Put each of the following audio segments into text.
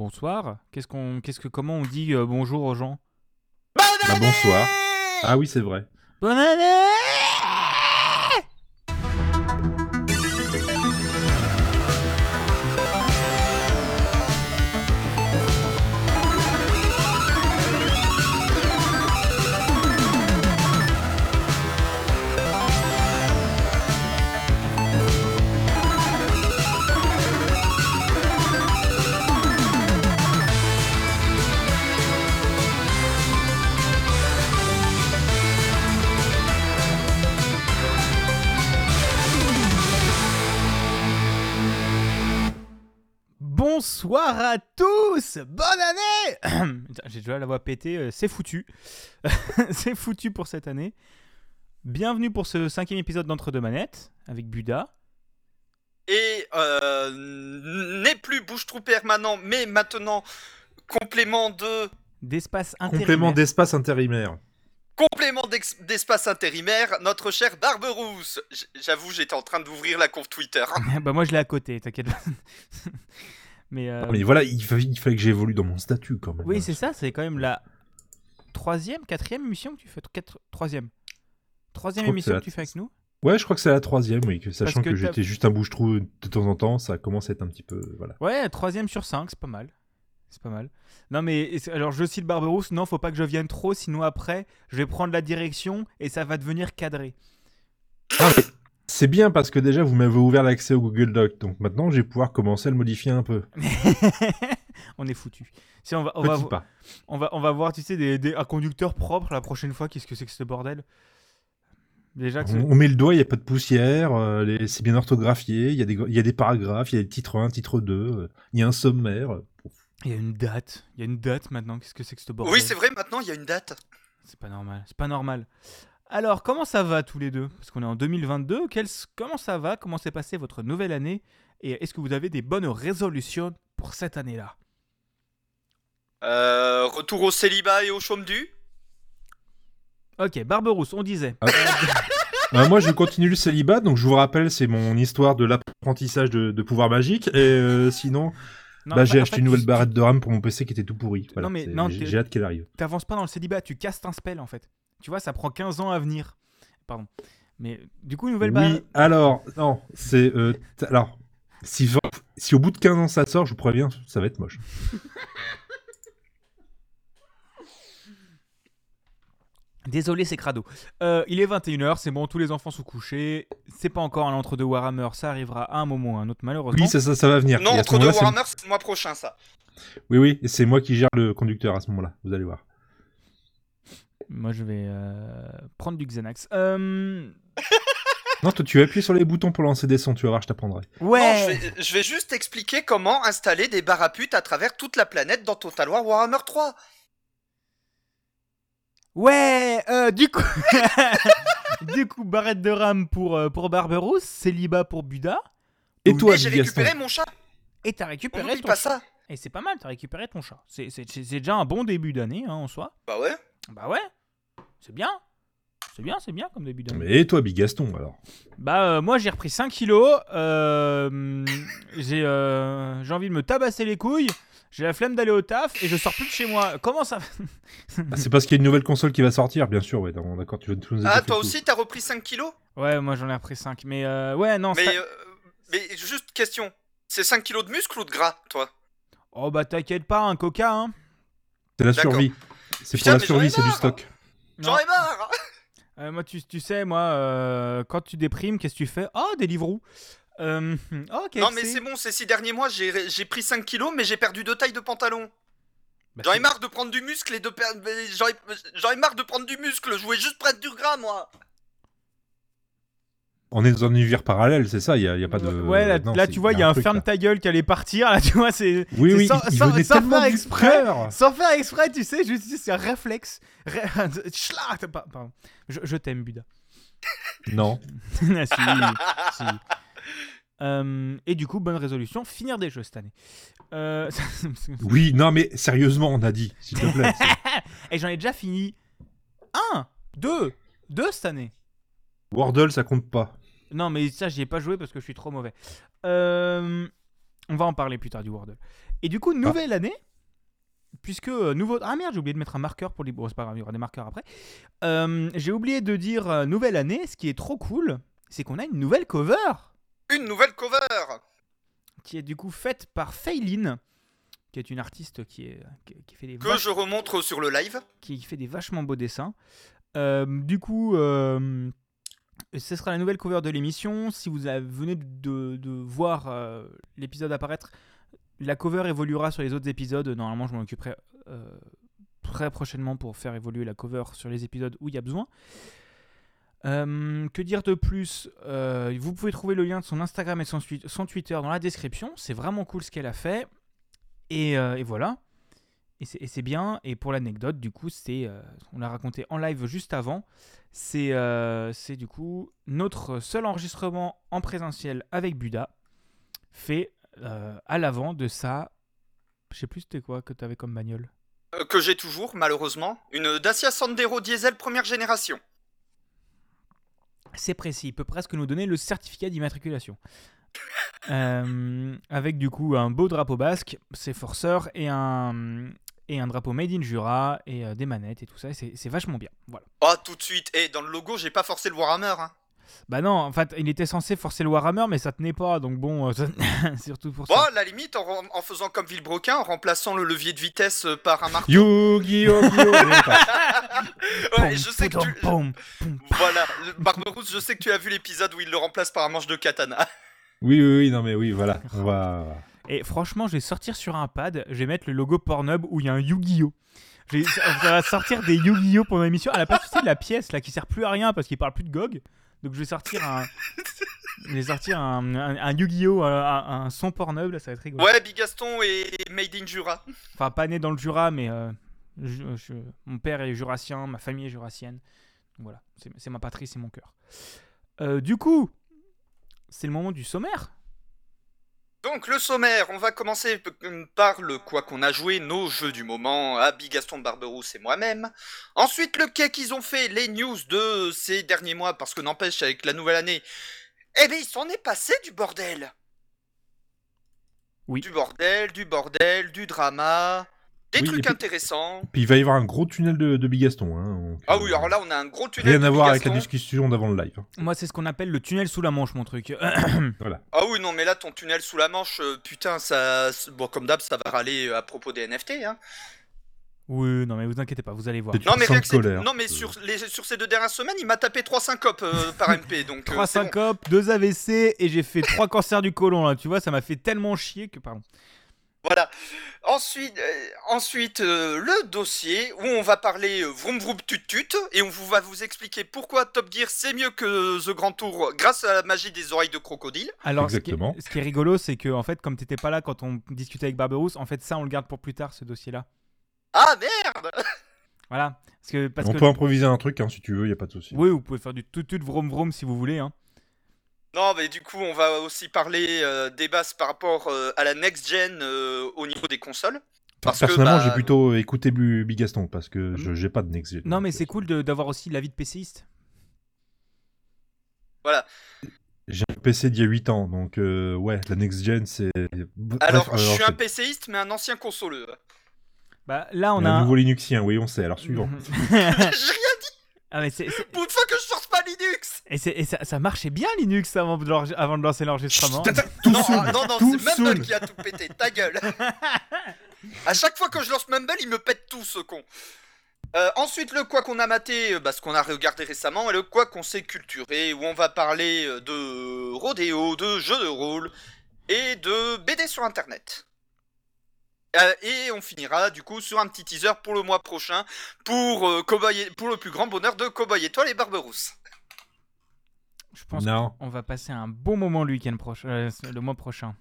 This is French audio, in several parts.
bonsoir. Qu'est-ce qu'on, qu'est-ce que, comment on dit euh, bonjour aux gens? Bah, bonsoir. Ah oui, c'est vrai. Bonne année Bonsoir à tous Bonne année J'ai déjà la voix pétée, euh, c'est foutu. c'est foutu pour cette année. Bienvenue pour ce cinquième épisode d'Entre deux manettes avec Buda. Et euh, n'est plus bouche-trou permanent, mais maintenant complément de D'espace intérimaire. Complément d'espace intérimaire. complément d'espace intérimaire, notre cher Barberousse. J'avoue, j'étais en train d'ouvrir la conf Twitter. bah moi je l'ai à côté, t'inquiète pas. Mais, euh, Mais voilà, il fallait, il fallait que j'évolue dans mon statut quand même. oui c'est ça, c'est quand même la troisième, quatrième émission que tu fais. Quatre... Troisième. Troisième que émission que tu fais avec nous. Ouais, je crois que c'est la troisième, oui. Que, sachant que j'étais juste un bouche-trou de temps en temps, ça commence à être un petit peu. Voilà. Ouais, troisième sur cinq, c'est pas mal. C'est pas mal. Non mais alors je cite Barberousse, non faut pas que je vienne trop, sinon après je vais prendre la direction et ça va devenir cadré. Ah, mais c'est bien parce que déjà vous m'avez ouvert l'accès au Google Doc, donc maintenant je vais pouvoir commencer à le modifier un peu. on est foutu. Si on va, on va, Petit pas. on va, on va voir, tu sais, des, des- un conducteur propre la prochaine fois. Qu'est-ce que c'est que ce bordel? Déjà que On, on met le doigt, il n'y a pas de poussière, euh, c'est bien orthographié, il y, a des, il y a des paragraphes, il y a le titre 1, titre 2, euh, il y a un sommaire. euh, il y a une date, il y a une date maintenant. Qu'est-ce que c'est que ce bordel? Oui, c'est vrai, maintenant il y a une date. C'est pas normal, c'est pas normal. Alors, comment ça va tous les deux? Parce qu'on est en 2022. Quel- Comment ça va? Comment s'est passée votre nouvelle année? Et est-ce que vous avez des bonnes résolutions pour cette année-là? Euh, retour au célibat et au chaume du? Ok, Barberousse, on disait. Euh, moi, je continue le célibat, donc je vous rappelle, c'est mon histoire de l'apprentissage de, de pouvoir magique. Et euh, sinon, Non, bah, j'ai acheté une nouvelle barrette de RAM pour mon PC qui était tout pourri. Voilà, Non, mais j'ai hâte qu'elle arrive. T'avances pas dans le célibat, tu castes un spell en fait. Tu vois, ça prend 15 ans à venir. Pardon. Mais du coup, une nouvelle barre. Oui, alors, non, c'est. euh, alors, si, au bout de 15 ans ça sort, je vous préviens, ça va être moche. Désolé, c'est crado. Euh, il est 21h, c'est bon, tous les enfants sont couchés. C'est pas encore un entre-deux Warhammer, ça arrivera à un moment ou à un autre, malheureusement. Oui, ça, ça, ça va venir. Non, Et à ce entre deux moment-là, c'est- Warhammer, c'est le mois prochain ça. Oui, oui, c'est moi qui gère le conducteur à ce moment-là, vous allez voir. Moi, je vais euh, prendre du Xanax. Euh, Non, toi, tu appuies sur les boutons pour lancer des sons, tu vas voir, je t'apprendrai. Ouais. Non, je vais, je vais juste expliquer comment installer des barres à travers toute la planète dans Total War Warhammer 3. Ouais, euh, du coup, du coup, barrette de rame pour, euh, pour Barberousse, célibat pour Buda, Et toi, Et j'ai récupéré mon chat. et t'as On récupéré n'oublie ton pas chat. ça. Et c'est pas mal, t'as récupéré ton chat. C'est déjà un bon début d'année hein, en soi. Bah ouais. Bah ouais, c'est bien. C'est bien, c'est bien comme début d'année. Mais et toi, Big Gaston, alors Bah euh, moi j'ai repris 5 kilos, euh, j'ai euh, j'ai envie de me tabasser les couilles, j'ai la flemme d'aller au taf et je sors plus de chez moi. Comment ça Ah, C'est parce qu'il y a une nouvelle console qui va sortir, bien sûr, ouais, non, d'accord, tu vas tout nous Ah, toi aussi, t'as repris 5 kilos? Ouais, moi j'en ai repris 5, mais euh, ouais non. mais, ça- euh, mais juste question. C'est 5 kilos de muscle ou de gras, toi? Oh bah t'inquiète pas, un coca hein. C'est la D'accord. survie. C'est pour Putain, la mais j'en survie, c'est du marre. stock. J'en ai marre Euh, moi tu, tu sais, moi euh, quand tu déprimes, qu'est-ce que tu fais? Oh des livres euh, Oh KFC. Non mais c'est bon, ces 6 derniers mois, j'ai j'ai pris 5 kilos, mais j'ai perdu de taille de pantalon. Bah, J'en ai marre de prendre du muscle et de perdre... J'en ai... j'en ai marre de prendre du muscle, je voulais juste prendre du gras, moi On est dans un univers parallèle, c'est ça, il n'y a, il pas de. Ouais, là, non, là, c'est- tu vois, il y a un truc, ferme là. ta gueule qui allait partir, là, tu vois, c'est. Oui, oui, sans- il sans- venait sans faire exprès. Sans faire exprès, tu sais, juste c'est un réflexe. Ré- pardon. Je, je t'aime, Buda. Non. Ah, si, si. Euh, et du coup, bonne résolution, finir des jeux cette année. Euh, Oui, non, mais sérieusement, on a dit, s'il te plaît. et j'en ai déjà fini un, deux, deux cette année. Wordle, ça compte pas. Non, mais ça, j'y ai pas joué parce que je suis trop mauvais. Euh, on va en parler plus tard du Wordle. Et du coup, nouvelle année, puisque euh, nouveau. Ah merde, j'ai oublié de mettre un marqueur pour les. Bon, c'est pas grave, il y aura des marqueurs après. Euh, j'ai oublié de dire nouvelle année. Ce qui est trop cool, c'est qu'on a une nouvelle cover Une nouvelle cover qui est du coup faite par Faylin, qui est une artiste qui, est, qui, fait des que je remontre sur le live. qui fait des vachement beaux dessins. Euh, du coup, euh, ce sera la nouvelle cover de l'émission. Si vous venez de, voir euh, l'épisode apparaître, la cover évoluera sur les autres épisodes. Normalement, je m'en occuperai euh, très prochainement pour faire évoluer la cover sur les épisodes où il y a besoin. Euh, que dire de plus Vous pouvez trouver le lien de son Instagram et son, Twitter dans la description. C'est vraiment cool ce qu'elle a fait. Et, et voilà. Et c'est- bien. Et pour l'anecdote, du coup, c'est, on l'a raconté en live juste avant. C'est, euh, c'est du coup notre seul enregistrement en présentiel avec Buda, fait euh, à l'avant de sa. Je sais plus c'était quoi que tu avais comme bagnole. euh, que j'ai toujours, malheureusement. Une Dacia Sandero diesel première génération. C'est précis, il peut presque nous donner le certificat d'immatriculation. Euh, avec du coup un beau drapeau basque, ses forceurs et un, et un drapeau made in Jura et euh, des manettes et tout ça. et C'est vachement bien. Voilà. Oh, tout de suite. Et dans le logo, j'ai pas forcé le Warhammer. Hein. Bah non, en fait, il était censé forcer le Warhammer, mais ça tenait pas, donc bon, euh, ça- surtout pour Bon, ça. à la limite, en, faisant comme Villebrequin, en remplaçant le levier de vitesse euh, par un marteau. Yu-Gi-Oh! Ouais, je sais que tu. Voilà, Barberousse, je sais que tu as vu l'épisode où il le remplace par un manche de katana. Oui, oui, oui, non, mais oui, voilà. On va. Et franchement, je vais sortir sur un pad, je vais mettre le logo Pornhub où il y a un Yu-Gi-Oh! Je vais- Ça va sortir des Yu-Gi-Oh! pendant l'émission. À la place, tu sais, de la pièce là qui sert plus à rien parce qu'il parle plus de GOG. Donc je vais sortir un. Je vais sortir un, un- un Yu-Gi-Oh! Un, un- son Pornhub là, ça va être rigolo. Ouais, Bigaston et Made in Jura. Enfin, pas né dans le Jura, mais euh, je- je- mon père est jurassien, ma famille est jurassienne. Donc Voilà, c'est c'est ma patrie, c'est mon cœur. Euh, du coup, c'est le moment du sommaire. Donc, le sommaire, on va commencer par le quoi qu'on a joué, nos jeux du moment, à Bigaston, Barberousse et moi-même. Ensuite, le quai qu'ils ont fait, les news de ces derniers mois, parce que n'empêche, avec la nouvelle année, eh bien, il s'en est passé du bordel. Oui. Du bordel, du bordel, du drama, des Oui, trucs puis- intéressants. Puis il va y avoir un gros tunnel de, de Bigaston. Hein, donc, Ah euh, oui, alors là, on a un gros tunnel. Rien de à voir avec la discussion d'avant le live. Moi, c'est ce qu'on appelle le tunnel sous la manche, mon truc. Voilà. Ah oui, non, mais là, ton tunnel sous la manche, euh, putain, ça. Bon, comme d'hab, ça va râler euh, à propos des NFT, hein. oui, non, mais vous inquiétez pas, vous allez voir. Non mais, Sans rien que c'est- colère. non mais sur, les, sur ces deux dernières semaines, il m'a tapé 3 syncopes euh, par MP, donc euh, 3 c'est bon. syncopes, 2 AVC et j'ai fait 3 cancers du côlon là, tu vois, ça m'a fait tellement chier que pardon. Voilà. Ensuite, euh, ensuite euh, le dossier où on va parler euh, vroom vroom tut tut et on vous va vous expliquer pourquoi Top Gear c'est mieux que The Grand Tour grâce à la magie des oreilles de crocodile. Alors ce qui, Exactement. est, ce qui est rigolo, c'est que en fait, comme t'étais pas là quand on discutait avec Barberousse, en fait ça on le garde pour plus tard ce dossier là. Ah merde Voilà, parce que parce on que peut improviser un truc hein, si tu veux, y a pas de souci. oui, vous pouvez faire du tout tout vroom vroom si vous voulez hein. Non mais du coup on va aussi parler euh, des bases par rapport euh, à la next gen euh, au niveau des consoles. Parce Personnellement, bah, j'ai plutôt écouté Bigaston parce que je j'ai pas de next gen. Non mais c'est cool d'avoir aussi l'avis de PCiste. J'ai un PC d'il y a 8 ans, donc euh, ouais, la next gen c'est. Bref, Alors, je suis un PCiste mais un ancien consoleux. Bah là on a un- nouveau Linuxien, oui, on sait. Alors suivant. J'ai rien dit ah, mais c'est- c'est- pour une fois que je force pas Linux et, c'est- et ça, ça marchait bien Linux avant de, l'enre- avant de lancer l'enregistrement. Non, ah, non, non, tout c'est Mumble qui a tout pété, ta gueule. à chaque fois que je lance Mumble, il me pète tout ce con. Euh, ensuite, le quoi qu'on a maté, euh, bah, ce qu'on a regardé récemment, et le quoi qu'on s'est culturé, où on va parler euh, de rodéo, de jeux de rôle et de BD sur internet. Euh, et on finira du coup sur un petit teaser pour le mois prochain pour, euh, Cowboy et- pour le plus grand bonheur de Cowboy Étoile et Barberousse. Je pense Non. qu'on va passer un bon moment le week-end prochain, euh, le mois prochain.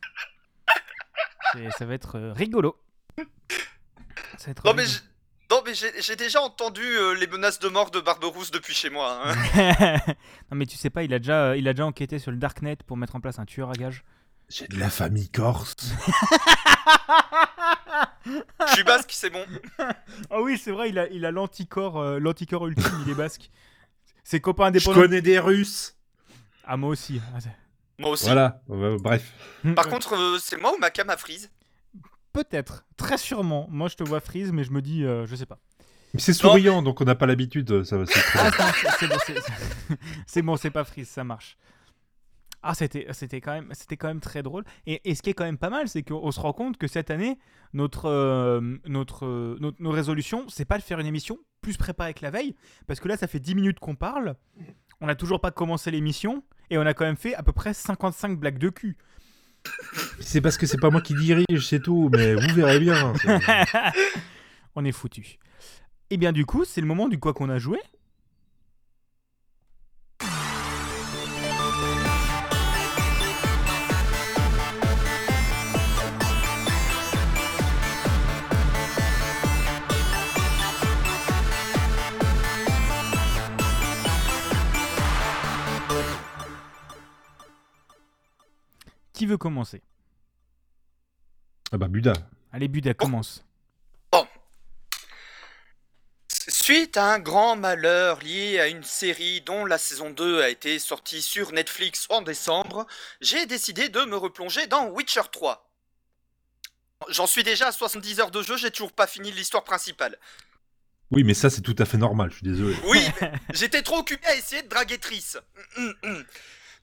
C'est- Ça va être rigolo. Ça va être Non mais rigolo. j'ai- non, mais j'ai j'ai déjà entendu euh, les menaces de mort de Barberousse depuis chez moi. hein. non mais tu sais pas, il a déjà, il a déjà enquêté sur le darknet pour mettre en place un tueur à gages. J'ai de la famille corse. Je suis basque, c'est bon. Ah oui, c'est vrai, il a, il a l'anticorps, euh, l'anticorps ultime, il est basque. Ses copains Je indépendants. connais des Russes. Ah moi aussi. Ah, c'est- Moi aussi. Voilà, euh, bref. Par contre, euh, c'est moi ou ma cam a freeze peut-être, très sûrement. Moi, je te vois Freeze, mais je me dis, euh, je sais pas. Mais c'est souriant, donc on n'a pas l'habitude. Ça, va- c'est très Ah, bien. non, c'est- c'est bon, c'est- c'est bon, c'est pas Freeze, ça marche. Ah, c'était, c'était quand même, c'était quand même très drôle. Et, et ce qui est quand même pas mal, c'est qu'on se rend compte que cette année, notre, euh, notre, euh, notre- nos résolutions, c'est pas de faire une émission plus préparée que la veille, parce que là, ça fait 10 minutes qu'on parle, on n'a toujours pas commencé l'émission, et on a quand même fait à peu près 55 blagues de cul. C'est parce que c'est pas moi qui dirige, c'est tout. Mais vous verrez bien. On est foutu. Et bien du coup, c'est le moment du quoi qu'on a joué. Qui veut commencer? Ah bah Buda. Allez, Buda, commence. Suite à un grand malheur lié à une série dont la saison 2 a été sortie sur Netflix en décembre, j'ai décidé de me replonger dans Witcher 3. J'en suis déjà à 70 heures de jeu, j'ai toujours pas fini l'histoire principale. Oui, mais ça c'est tout à fait normal. Je suis désolé. Oui, j'étais trop occupé à essayer de draguer Triss.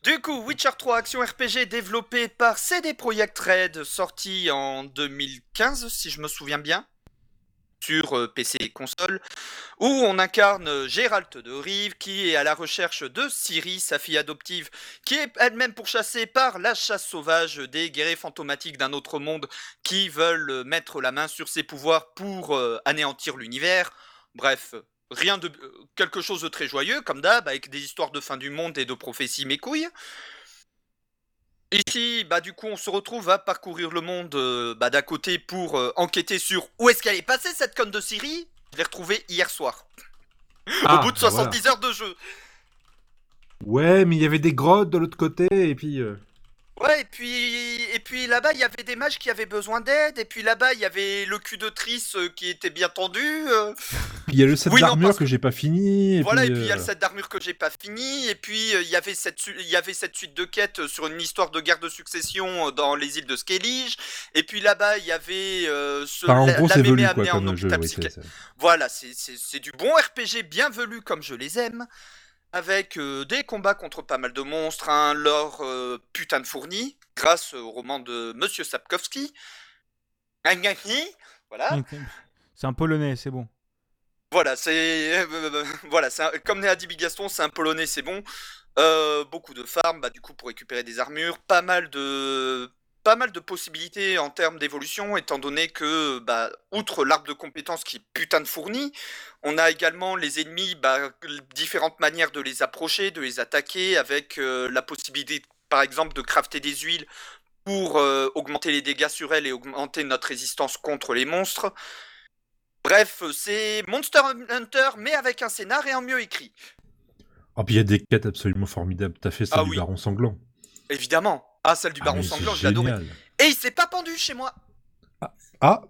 Du coup, Witcher 3 action RPG développé par CD Projekt Red, sorti en 2015 si je me souviens bien, sur euh, PC et console, où on incarne euh, Gérald de Rive qui est à la recherche de Ciri, sa fille adoptive, qui est elle-même pourchassée par la chasse sauvage des guerriers fantomatiques d'un autre monde qui veulent euh, mettre la main sur ses pouvoirs pour anéantir l'univers. Bref, rien de euh, quelque chose de très joyeux comme d'hab avec des histoires de fin du monde et de prophéties mes couilles. Ici, bah du coup, on se retrouve à parcourir le monde euh, bah, d'à côté pour euh, enquêter sur où est-ce qu'elle est passée cette conne de Syrie. Je l'ai retrouvée hier soir, Ah, au bout de bah voilà. 70 heures de jeu. Ouais, mais il y avait des grottes de l'autre côté et puis. euh, Ouais, et puis, et puis là-bas, il y avait des mages qui avaient besoin d'aide, et puis là-bas, il y avait le cul de Triss euh, qui était bien tendu. euh, il y a le set Oui, non, d'armure parce que j'ai pas fini. Et voilà, puis, et puis il y a le euh, set d'armure que j'ai pas fini, et puis euh, il y avait cette su- il y avait cette suite de quêtes euh, sur une histoire de guerre de succession euh, dans les îles de Skellige, et puis là-bas il y avait euh, ce, enfin, en la- gros, la c'est mémé velu amenée quoi en comme jeu. hôpital oui, psychiatre. c'est- c'est- Voilà, c'est- c'est c'est du bon RPG bien velu comme je les aime, avec euh, des combats contre pas mal de monstres, un lore euh, putain de fourni, grâce au roman de Monsieur Sapkowski. Voilà. C'est un polonais, c'est bon. Voilà, c'est euh, voilà, un- comme a dit Bigaston, c'est un polonais, c'est bon. Beaucoup de farms, bah, du coup pour récupérer des armures, pas mal de pas mal de possibilités en termes d'évolution, étant donné que bah, outre l'arbre de compétences qui est putain de fourni, on a également les ennemis, bah, différentes manières de les approcher, de les attaquer, avec euh, la possibilité, par exemple, de crafter des huiles pour euh, augmenter les dégâts sur elles et augmenter notre résistance contre les monstres. Bref, c'est Monster Hunter, mais avec un scénar et en mieux écrit. Oh, puis il y a des quêtes absolument formidables. T'as fait celle Ah du oui. Baron Sanglant. Évidemment. Ah, celle du Ah, Baron Sanglant, je adoré. Et il s'est pas pendu chez moi. Ah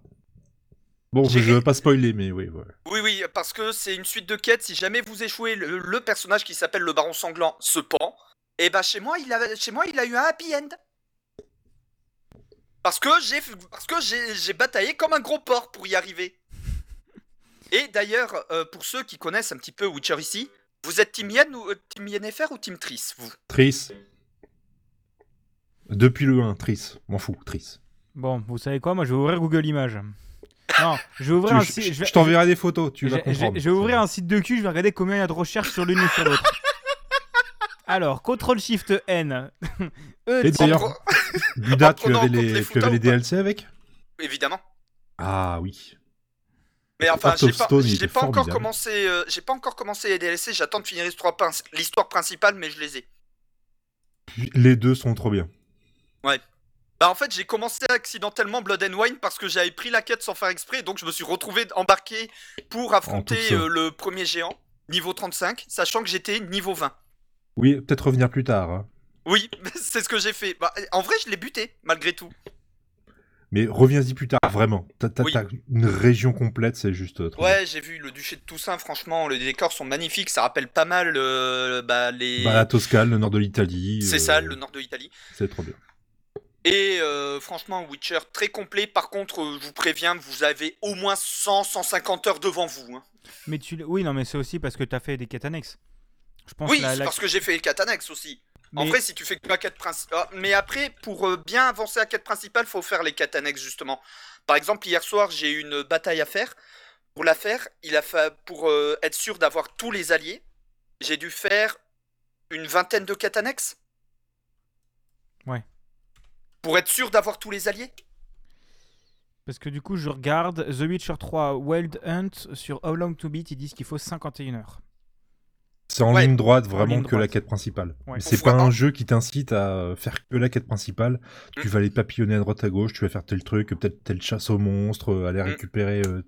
Bon, je veux pas spoiler, mais oui. Oui, oui, parce que c'est une suite de quêtes. Si jamais vous échouez, le, le personnage qui s'appelle le Baron Sanglant se pend. Et bah chez moi, il a, chez moi, il a eu un happy end. Parce que j'ai, parce que j'ai, j'ai bataillé comme un gros porc pour y arriver. Et d'ailleurs, euh, pour ceux qui connaissent un petit peu Witcher ici, vous êtes Team Yen ou euh, Team Yennefer ou Team Triss, vous? Triss. Depuis le 1, Triss. M'en fous, Triss. Bon, vous savez quoi? Moi, je vais ouvrir Google Images. Non, je vais ouvrir Tu- un site. je- je t'enverrai des photos, tu vas comprendre. je vais ouvrir un site de cul, je vais regarder combien il y a de recherches sur l'une et sur l'autre. Alors, CTRL SHIFT N. E, Et d'ailleurs, Buda, tu avais les, les tu avais foutins les ou pas DLC avec? Évidemment. Ah oui. Mais enfin, j'ai pas, j'ai pas encore commencé, euh, j'ai pas encore commencé les DLC. J'attends de finir l'histoire principale, mais je les ai. Les deux sont trop bien. Bah en fait, j'ai commencé accidentellement Blood and Wine parce que j'avais pris la quête sans faire exprès, donc je me suis retrouvé embarqué pour affronter euh, le premier géant, niveau 35, sachant que j'étais niveau 20. Oui, peut-être revenir plus tard. hein. Oui, c'est ce que j'ai fait. Bah, en vrai, je l'ai buté, malgré tout. Mais reviens-y plus tard, vraiment. T'as Oui. une région complète, c'est juste euh, trop. Ouais, j'ai vu le duché de Toussaint, franchement, les décors sont magnifiques, ça rappelle pas mal euh, bah, les... Bah, la Toscane, le nord de l'Italie. c'est euh, ça, le nord de l'Italie. C'est trop bien. Et euh, franchement, Witcher très complet. Par contre, euh, je vous préviens, vous avez au moins 100-150 heures devant vous. hein. Mais tu, oui, non, mais c'est aussi parce que t'as fait des quêtes annexes. Je pense Oui, la- c'est la- parce que j'ai fait les quêtes annexes aussi. En vrai, si tu fais que la quête principale. mais après, pour euh, bien avancer la quête principale, faut faire les quêtes annexes justement. Par exemple, hier soir, j'ai eu une bataille à faire. Pour la faire, il a fa- pour être sûr d'avoir tous les alliés, j'ai dû faire une vingtaine de quêtes annexes. Ouais. Pour être sûr d'avoir tous les alliés? Parce que du coup, je regarde The Witcher 3 Wild Hunt sur How Long to Beat, ils disent qu'il faut 51 heures. C'est en Ouais. ligne droite vraiment ligne que la quête principale. Ouais. Mais C'est pas un jeu qui t'incite à faire que la quête principale. Tu Mm. vas aller papillonner à droite à gauche, tu vas faire tel truc, peut-être telle chasse aux monstres, aller Mm. récupérer euh,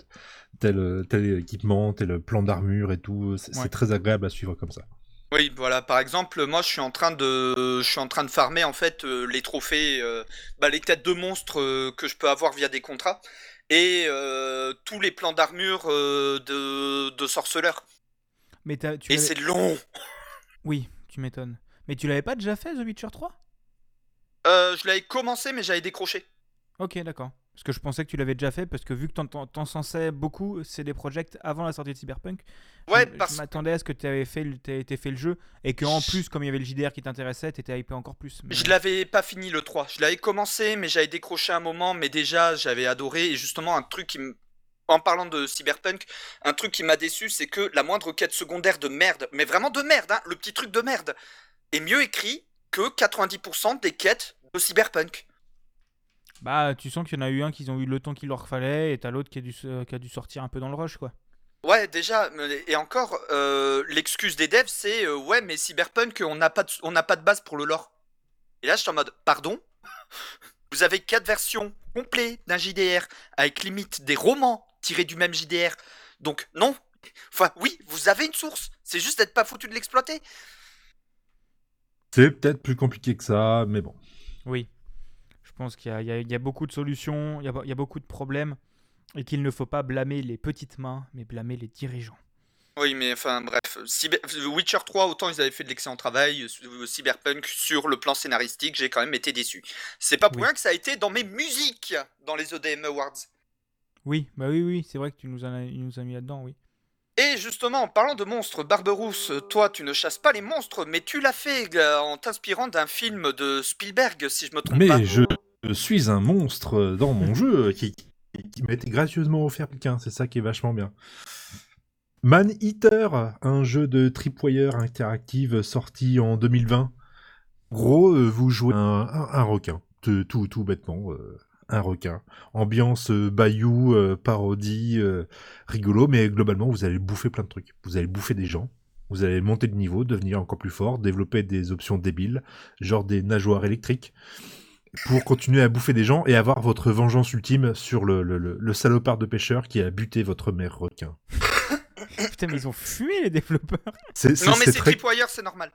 tel, tel équipement, tel plan d'armure et tout. C'est Ouais. c'est très agréable à suivre comme ça. Oui, voilà. Par exemple, moi, je suis en train de, je suis en train de farmer en fait euh, les trophées, euh, bah, les têtes de monstres euh, que je peux avoir via des contrats et euh, tous les plans d'armure de, de sorceleurs. Mais tu Et c'est long. Oui, tu m'étonnes. Mais tu l'avais pas déjà fait The Witcher 3 Euh, je l'avais commencé, mais j'avais décroché. Ok, d'accord. Parce que je pensais que tu l'avais déjà fait, parce que vu que t'en- censais beaucoup, c'est des projets avant la sortie de Cyberpunk. je- Ouais, je, parce- m'attendais à ce que tu avais fait, t'aies fait le jeu, et que en plus, comme il y avait le JDR qui t'intéressait, t'étais hypé encore plus. Mais- Je l'avais pas fini le 3. Je l'avais commencé, mais j'avais décroché un moment. Mais déjà, j'avais adoré. Et justement, un truc qui me. En parlant de Cyberpunk, un truc qui m'a déçu, c'est que la moindre quête secondaire de merde, mais vraiment de merde, hein, le petit truc de merde, est mieux écrit que 90% des quêtes de Cyberpunk. Bah, tu sens qu'il y en a eu un qui ont eu le temps qu'il leur fallait, et t'as l'autre qui, a dû qui a dû sortir un peu dans le rush, quoi. Ouais, déjà, et encore, euh, l'excuse des devs, c'est euh, ouais, mais Cyberpunk, on n'a pas, de- on n'a pas de base pour le lore. Et là, je suis en mode, pardon? Vous avez quatre versions complètes d'un JDR, avec limite des romans tirés du même JDR. Donc, non. Enfin, oui, vous avez une source. C'est juste d'être pas foutu de l'exploiter. C'est peut-être plus compliqué que ça, mais bon. Oui. Je pense qu'il y a, y y beaucoup de solutions, il y a, il y a beaucoup de problèmes, et qu'il ne faut pas blâmer les petites mains, mais blâmer les dirigeants. Oui, mais enfin, bref. Cyber- Witcher 3, autant ils avaient fait de l'excellent travail. euh, Cyberpunk, sur le plan scénaristique, j'ai quand même été déçu. C'est pas pour Oui. rien que ça a été dans mes musiques dans les EDM Awards. Oui, bah oui, oui, c'est vrai que tu nous en as, il nous as mis là-dedans, oui. Et justement, en parlant de monstres, Barberousse, toi, tu ne chasses pas les monstres, mais tu l'as fait euh, en t'inspirant d'un film de Spielberg, si je me trompe Mais pas. je suis un monstre dans mon jeu qui, qui m'a été gracieusement offert quelqu'un. C'est ça qui est vachement bien. Man Eater, un jeu de tripwire interactive sorti en 2020. Gros, euh, vous jouez un, requin, tout, bêtement, euh, un requin. Ambiance euh, bayou, euh, parodie, euh, rigolo, mais globalement, vous allez bouffer plein de trucs. Vous allez bouffer des gens, vous allez monter de niveau, devenir encore plus fort, développer des options débiles, genre des nageoires électriques, pour continuer à bouffer des gens et avoir votre vengeance ultime sur le, le- le- le salopard de pêcheur qui a buté votre mère requin. Putain, mais ils ont fumé les développeurs. Non, mais c'est très, Tripwire, c'est normal.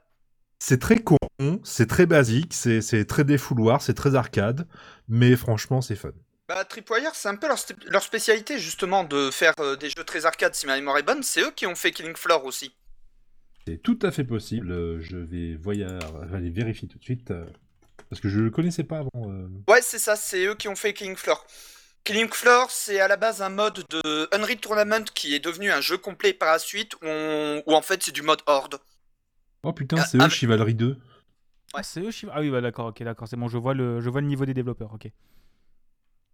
c'est très con, c'est très basique, c'est c'est très défouloir, c'est très arcade, mais franchement, c'est fun. Bah, Tripwire, c'est un peu leur, leur spécialité, justement, de faire euh, des jeux très arcade, si ma mémoire est bonne. C'est eux qui ont fait Killing Floor aussi. C'est tout à fait possible. euh, Je vais voya- aller vérifier tout de suite. Parce que je le connaissais pas avant. euh. Ouais, c'est ça, c'est eux qui ont fait Killing Floor. Killing Floor, c'est à la base un mode de Unreal Tournament qui est devenu un jeu complet par la suite, où, on- où en fait c'est du mode Horde. Oh putain, Ah, c'est ah, eux, mais- Chivalry 2. Ah, c'est eux, Chiv- Ah oui, bah d'accord, ok, d'accord, c'est bon, je vois, le, je vois le niveau des développeurs, ok.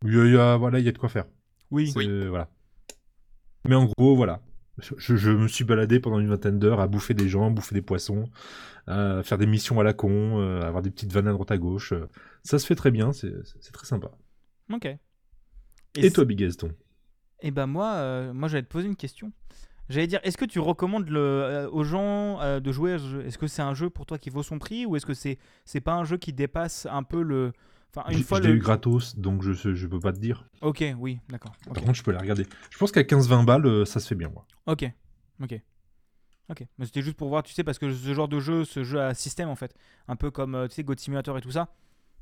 Il y a, voilà, il y a de quoi faire. Oui, Voilà. Mais en gros, voilà. Je, je me suis baladé pendant une vingtaine d'heures à bouffer des gens, bouffer des poissons, à faire des missions à la con, euh, avoir des petites vannes à droite à gauche. Ça se fait très bien, c'est très sympa. ok. Et, toi, Big Gaston? Et ben moi, euh, moi j'allais te poser une question. J'allais dire, est-ce que tu recommandes le, euh, aux gens euh, de jouer à ce jeu? Est-ce que c'est un jeu pour toi qui vaut son prix ou est-ce que c'est c'est pas un jeu qui dépasse un peu le, enfin une J- fois Je l'ai le. eu gratos, donc je, sais- je peux pas te dire. Ok, oui, d'accord. Par contre, je peux la regarder. Je pense qu'à 15-20 balles, euh, ça se fait bien, moi. ok, ok. Ok, mais c'était juste pour voir, tu sais, parce que ce genre de jeu, ce jeu à système en fait, un peu comme euh, tu sais God Simulator et tout ça.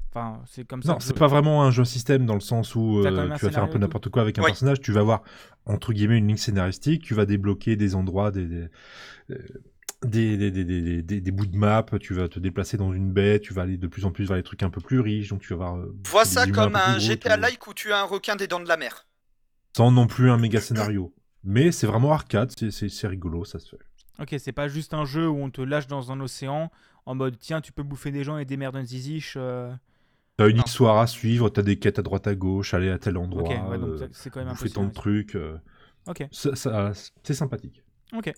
Enfin, c'est comme ça. Non, c'est je- pas vraiment un jeu système dans le sens où euh, tu vas faire un peu n'importe quoi avec un Oui. personnage. Tu vas avoir, entre guillemets, une ligne scénaristique. Tu vas débloquer des endroits, des, des, euh, des, des, des, des, des- des bouts de map, tu vas te déplacer dans une baie, tu vas aller de plus en plus vers les trucs un peu plus riches, donc tu vas avoir. euh, Vois ça comme un gros, GTA tout- like où tu as un requin des dents de la mer. Sans non plus un méga scénario. Mais c'est vraiment arcade, c'est- rigolo, ça se fait. Ok, c'est pas juste un jeu où on te lâche dans un océan en mode tiens, tu peux bouffer des gens et des merdes en ziziche. euh, T'as une Non. histoire à suivre, t'as des quêtes à droite à gauche, aller à tel endroit, Ok, ouais, donc euh, c'est quand même un peu bouffer tant de trucs. euh, Ok, ça- ça- c'est sympathique. ok.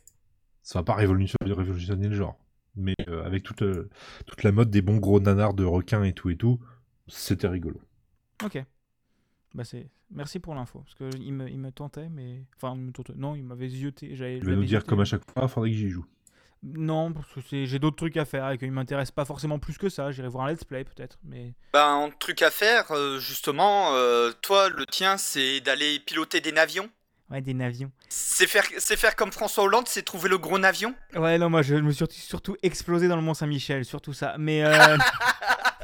Ça va pas révolutionner, révolutionner le genre. Mais euh, avec toute, euh, toute la mode des bons gros nanars de requins et tout et tout, c'était rigolo. Ok. Bah c'est. Merci pour l'info. Parce que il me, il me tentait, mais. Enfin, il me tentait. Non, il m'avait zioté. j'avais- Tu je vas nous dire zioté. comme à chaque fois, faudrait que j'y joue. Non, parce que c'est- j'ai d'autres trucs à faire et qu'il m'intéresse pas forcément plus que ça. J'irai voir un let's play peut-être. Mais. Ben, un truc à faire, euh, justement, euh, toi, le tien, c'est d'aller piloter des navions. Ouais, des navions. C'est faire, c'est faire comme François Hollande, c'est trouver le gros navion. Ouais, non, moi je me suis surtout, explosé dans le Mont Saint-Michel, surtout ça. Mais. euh,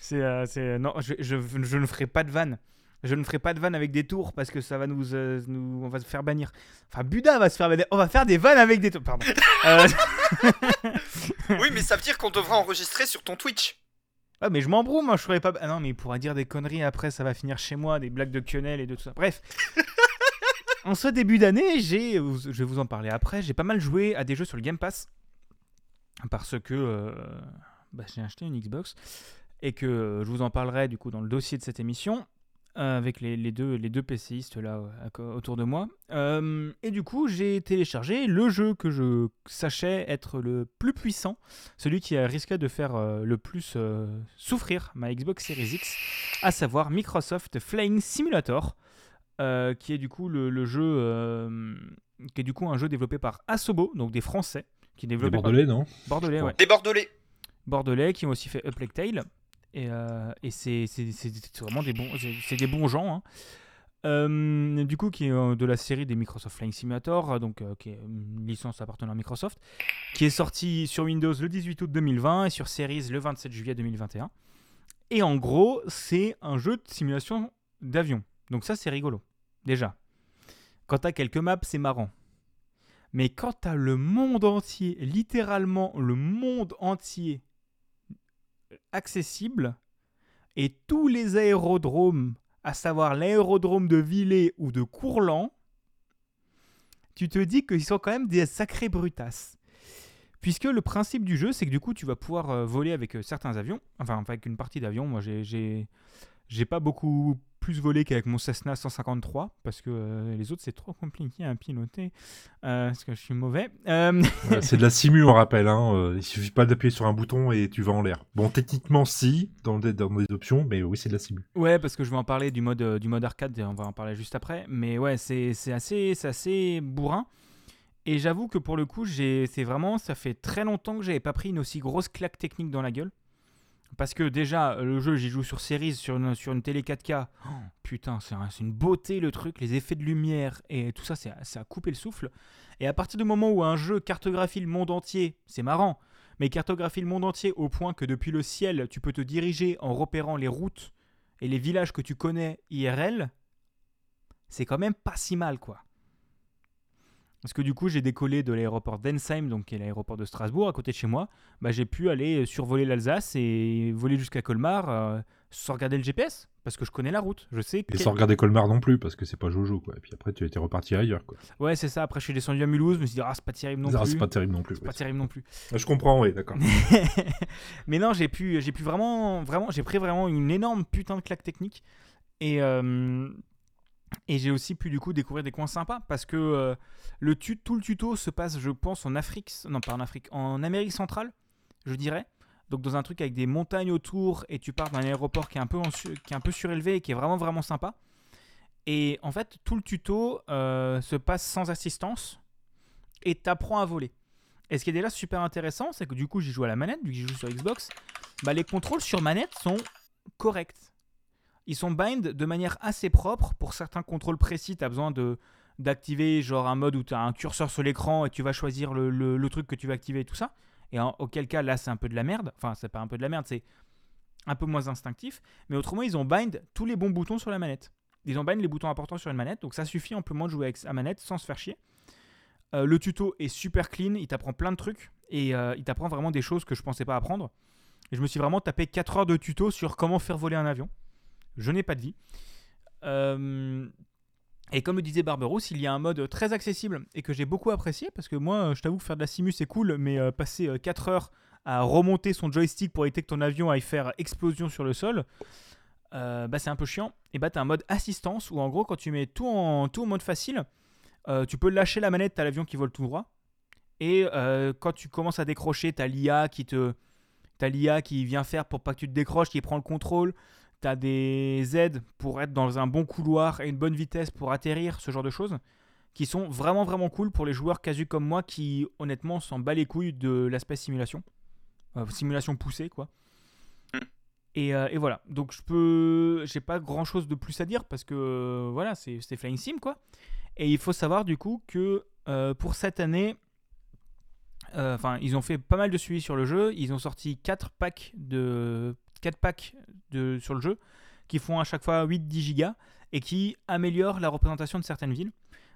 c'est. euh, c'est- non, je, je, je ne ferai pas de vanne. Je ne ferai pas de vanne avec des tours parce que ça va nous, euh, nous. On va se faire bannir. Enfin, Buda va se faire bannir. On va faire des vannes avec des tours. Pardon. Euh, oui, mais ça veut dire qu'on devra enregistrer sur ton Twitch. Ah mais je m'en brou, moi je ferais pas. Ah non mais il pourra dire des conneries après, ça va finir chez moi, des blagues de quenelle et de tout ça. Bref. En ce début d'année, j'ai, je vais vous en parler après, j'ai pas mal joué à des jeux sur le Game Pass. Parce que euh, bah, j'ai acheté une Xbox. Et que euh, je vous en parlerai du coup dans le dossier de cette émission euh, avec les, deux les deux PCistes là autour de moi. Et du coup, j'ai téléchargé le jeu que je sachais être le plus puissant. Celui qui a risqué de faire le plus souffrir ma Xbox Series X, à savoir Microsoft Flying Simulator, euh, qui est du coup le, le jeu, euh, qui est du coup un jeu développé par Asobo, donc des Français, qui Les développé Bordelais, non? Par Bordelais, je ouais. Des Bordelais. Bordelais, qui ont aussi fait Up Like Tale, et, euh, et c'est c'est- c'est- c'est vraiment des bons, c'est des bons gens. hein. Euh, du coup, qui est de la série des Microsoft Flying Simulator, donc euh, qui est une licence appartenant à Microsoft, qui est sorti sur Windows le 18 août 2020 et sur Series le 27 juillet 2021. Et en gros, c'est un jeu de simulation d'avion. Donc ça, c'est rigolo. Déjà. Quand t'as quelques maps, c'est marrant. Mais quand t'as le monde entier, littéralement le monde entier accessible, et tous les aérodromes, à savoir l'aérodrome de Villers ou de Courland, tu te dis qu'ils sont quand même des sacrés brutasses. Puisque le principe du jeu, c'est que du coup, tu vas pouvoir euh, voler avec euh, certains avions, enfin avec une partie d'avions. Moi, j'ai- j'ai j'ai pas beaucoup plus volé qu'avec mon Cessna 153, parce que euh, les autres, c'est trop compliqué à piloter, euh, parce que je suis mauvais. Euh, Ouais, C'est de la simu, on rappelle. Hein. Il suffit pas d'appuyer sur un bouton et tu vas en l'air. Bon, techniquement, si, dans des, dans des options, mais oui, c'est de la simu. Ouais, parce que je vais en parler du mode, du mode arcade, on va en parler juste après. Mais ouais, c'est c'est assez, c'est assez bourrin. Et j'avoue que pour le coup, j'ai- c'est vraiment, ça fait très longtemps que j'avais pas pris une aussi grosse claque technique dans la gueule. Parce que déjà, le jeu, j'y joue sur Series, sur une, sur télé 4K. Oh, putain, c'est un- c'est une beauté le truc, les effets de lumière et tout ça, c'est à- couper le souffle. Et à partir du moment où un jeu cartographie le monde entier, c'est marrant, mais cartographie le monde entier au point que depuis le ciel, tu peux te diriger en repérant les routes et les villages que tu connais IRL, c'est quand même pas si mal, quoi. Parce que du coup, j'ai décollé de l'aéroport d'Ensheim, donc qui est l'aéroport de Strasbourg, à côté de chez moi. Bah, j'ai pu aller survoler l'Alsace et voler jusqu'à Colmar euh, sans regarder le GPS, parce que je connais la route. Je sais. Et quel- sans regarder Colmar non plus, parce que c'est pas Jojo, quoi. Et puis après, tu étais reparti ailleurs, quoi. Ouais, c'est ça. Après, je suis descendu à Mulhouse, je me suis dit, ah, c'est pas terrible non Ah, plus. c'est pas terrible non plus. C'est pas terrible non plus. Je comprends, oui, d'accord. mais non, j'ai pu, j'ai pu vraiment, vraiment, j'ai pris vraiment une énorme putain de claque technique. Et, euh, et j'ai aussi pu du coup découvrir des coins sympas parce que euh, le tu- tout le tuto se passe, je pense, en Afrique, non pas en Afrique, en Amérique centrale, je dirais. Donc dans un truc avec des montagnes autour et tu pars d'un aéroport qui est un peu qui est un peu surélevé et qui est vraiment vraiment sympa. Et en fait, tout le tuto euh, se passe sans assistance et t'apprends à voler. Et ce qui est déjà super intéressant, c'est que du coup, j'y joue à la manette, vu que j'y joue sur Xbox, bah, les contrôles sur manette sont corrects. Ils sont bind de manière assez propre. Pour certains contrôles précis, tu as besoin d'activer genre un mode où tu as un curseur sur l'écran et tu vas choisir le, le- truc que tu vas activer et tout ça. Et auquel cas, là, c'est un peu de la merde. Enfin, c'est pas un peu de la merde, c'est un peu moins instinctif. Mais autrement, ils ont bind tous les bons boutons sur la manette. Ils ont bind les boutons importants sur une manette, donc ça suffit amplement de jouer avec sa manette sans se faire chier. Euh, le tuto est super clean, il t'apprend plein de trucs et euh, il t'apprend vraiment des choses que je pensais pas apprendre. Et je me suis vraiment tapé 4 heures de tuto sur comment faire voler un avion. Je n'ai pas de vie. Euh, et comme le disait Barberousse, il y a un mode très accessible et que j'ai beaucoup apprécié parce que moi, je t'avoue, faire de la simu c'est cool, mais euh, passer 4 heures à remonter son joystick pour éviter que ton avion aille faire explosion sur le sol, euh, bah, c'est un peu chiant. Et bah, tu as un mode assistance où en gros, quand tu mets tout en, tout en mode facile, euh, tu peux lâcher la manette, tu l'avion qui vole tout droit. Et euh, quand tu commences à décrocher, tu as l'IA qui te. T'as l'IA qui vient faire pour pas que tu te décroches, qui prend le contrôle. Tu as des aides pour être dans un bon couloir et une bonne vitesse pour atterrir, ce genre de choses, qui sont vraiment vraiment cool pour les joueurs casus comme moi qui honnêtement s'en bat les couilles de l'aspect simulation. Euh, simulation poussée quoi. Et, euh, et voilà, donc je peux, j'ai pas grand chose de plus à dire parce que euh, voilà, c'est Flying Sim quoi. Et il faut savoir du coup que pour cette année, enfin ils ont fait pas mal de suivi sur le jeu. Ils ont sorti 4 packs de 4 packs sur le jeu qui font à chaque fois 8-10 gigas et qui améliorent la représentation de certaines villes.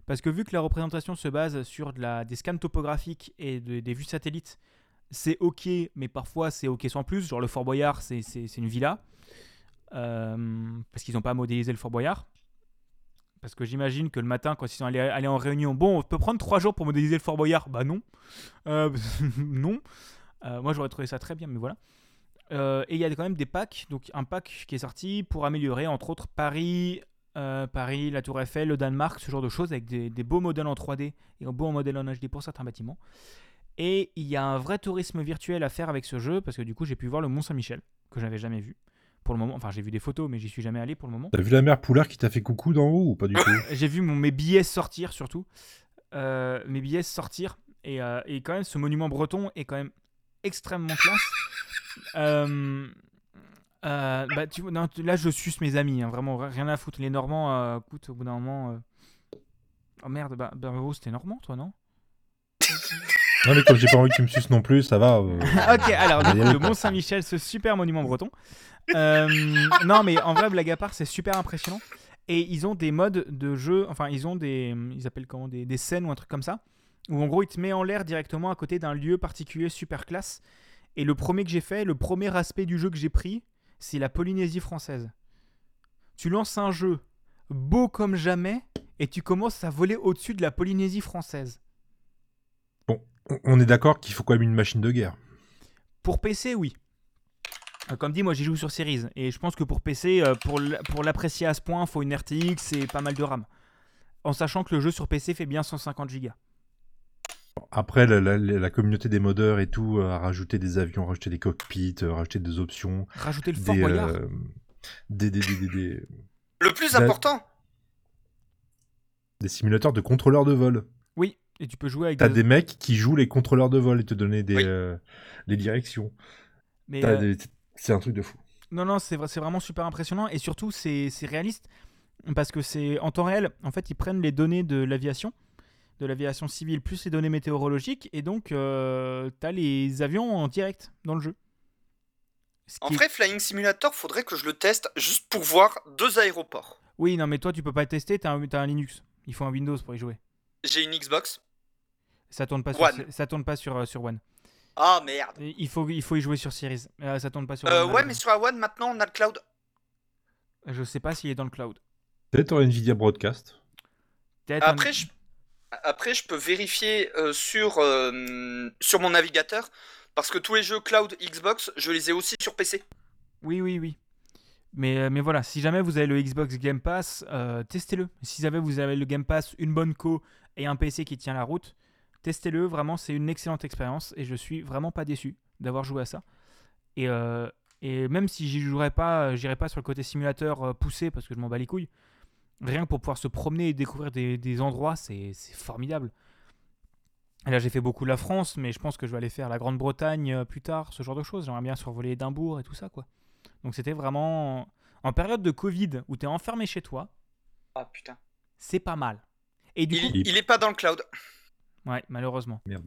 Parce que vu que la représentation se base sur des scans topographiques et de- des vues satellites, c'est ok, mais parfois c'est ok sans plus. Genre le Fort Boyard, c'est une villa. Euh, parce qu'ils n'ont pas modélisé le Fort Boyard. Parce que j'imagine que le matin, quand ils sont allés, en réunion, bon, on peut prendre 3 jours pour modéliser le Fort Boyard Bah non. Euh, non. Euh, moi j'aurais trouvé ça très bien, mais voilà. Euh, et il y a quand même des packs, donc un pack qui est sorti pour améliorer entre autres Paris, Paris, la Tour Eiffel, le Danemark, ce genre de choses avec des, beaux modèles en 3D et un beau modèle en HD pour certains bâtiments. Et il y a un vrai tourisme virtuel à faire avec ce jeu parce que du coup j'ai pu voir le Mont Saint-Michel que j'avais jamais vu pour le moment. Enfin j'ai vu des photos mais j'y suis jamais allé pour le moment. T'as vu la mère Poulard qui t'a fait coucou d'en haut ou pas du tout J'ai vu mon, mes billets sortir surtout. Euh, mes billets sortir. Et, euh, et quand même, ce monument breton est quand même extrêmement classe. Euh, euh, bah, tu, vois, non, tu- là, je suce mes amis. hein, vraiment, rien à foutre. Les Normands, euh, écoute, au bout d'un moment. euh, Oh merde, bah, Barberos, c'était Normand, toi, non? Non mais comme j'ai pas envie que tu me suces non plus, ça va. euh. Ok, alors du coup, le quoi. Mont Saint-Michel, ce super monument breton. Euh, non, mais en vrai, blague à part, c'est super impressionnant. Et ils ont des modes de jeu, enfin, ils ont des. Ils appellent comment des, des scènes ou un truc comme ça. Où en gros, il te met en l'air directement à côté d'un lieu particulier super classe. Et le premier que j'ai fait, le premier aspect du jeu que j'ai pris, c'est la Polynésie française. Tu lances un jeu beau comme jamais et tu commences à voler au-dessus de la Polynésie française. On- est d'accord qu'il faut quand même une machine de guerre. Pour PC, oui. Euh, Comme dit, moi j'y joue sur Series. Et je pense que pour PC, euh, pour l'apprécier à ce point, il faut une RTX et pas mal de RAM. En sachant que le jeu sur PC fait bien 150 Go. Après, la, la- la communauté des modeurs et tout euh, a rajouté des avions, rajouté des cockpits, rajouté des options, Rajouter le Fort des, Boyard. euh, des, des, des- des- des- Le plus important, des simulateurs de contrôleurs de vol. Et tu peux jouer avec T'as des... des mecs qui jouent les contrôleurs de vol et te donner des, Oui. euh, les directions. mais, euh, des- C'est un truc de fou. Non, non, c'est vra- c'est vraiment super impressionnant. Et surtout, c'est c'est réaliste. Parce que c'est en temps réel. En fait, ils prennent les données de l'aviation, de l'aviation civile, plus les données météorologiques. Et donc, euh, t'as les avions en direct dans le jeu. Ce en qui vrai, Flying Simulator, faudrait que je le teste juste pour voir deux aéroports. Oui, non, mais toi, tu peux pas le tester, t'as un, t'as un Linux. Il faut un Windows pour y jouer. J'ai une Xbox. Ça tourne pas sur, One. ça tourne pas sur, euh, sur One. Ah merde. Et Il faut, il faut y jouer sur Series. Euh, ça tourne pas sur Euh, One, ouais, mais sur la One, maintenant, on a le cloud. Je sais pas s'il est dans le cloud. Peut-être en Nvidia Broadcast. Peut-être un- Après, je... Après, je peux vérifier euh, sur, euh, sur mon navigateur. Parce que tous les jeux cloud Xbox, je les ai aussi sur PC. Oui, oui, oui. Mais, euh, mais voilà, si jamais vous avez le Xbox Game Pass, euh, testez-le. Si jamais vous avez le Game Pass, une bonne co et un PC qui tient la route, testez-le. Vraiment, c'est une excellente expérience et je suis vraiment pas déçu d'avoir joué à ça. Et, euh, et même si j'y jouerais pas, euh, j'irai pas sur le côté simulateur euh, poussé parce que je m'en bats les couilles. Rien que pour pouvoir se promener et découvrir des, des endroits, c'est c'est formidable. Et là, j'ai fait beaucoup la France, mais je pense que je vais aller faire la Grande-Bretagne plus tard, ce genre de choses. J'aimerais bien survoler Édimbourg et tout ça, quoi. Donc c'était vraiment en période de Covid où t'es enfermé chez toi, Ah putain. c'est pas mal. Et du coup, Il, il est pas dans le cloud. Ouais, malheureusement. Merde.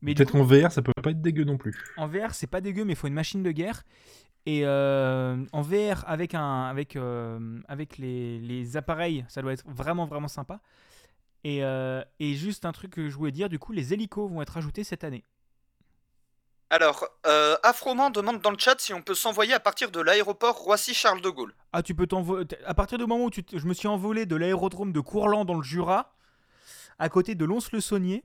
Mais Peut-être qu'en VR, ça peut pas être dégueu non plus. en VR, c'est pas dégueu, mais il faut une machine de guerre. Et euh, en VR, avec, un, avec, euh, avec les, les appareils, ça doit être vraiment, vraiment sympa. Et, euh, et juste un truc que je voulais dire, du coup, les hélicos vont être ajoutés cette année. Alors, euh, Afroman demande dans le chat si on peut s'envoyer à partir de l'aéroport Roissy-Charles de Gaulle. Ah, tu peux t'envoler. À partir du moment où tu t- je me suis envolé de l'aérodrome de Courland dans le Jura, à côté de Lons-le-Saunier,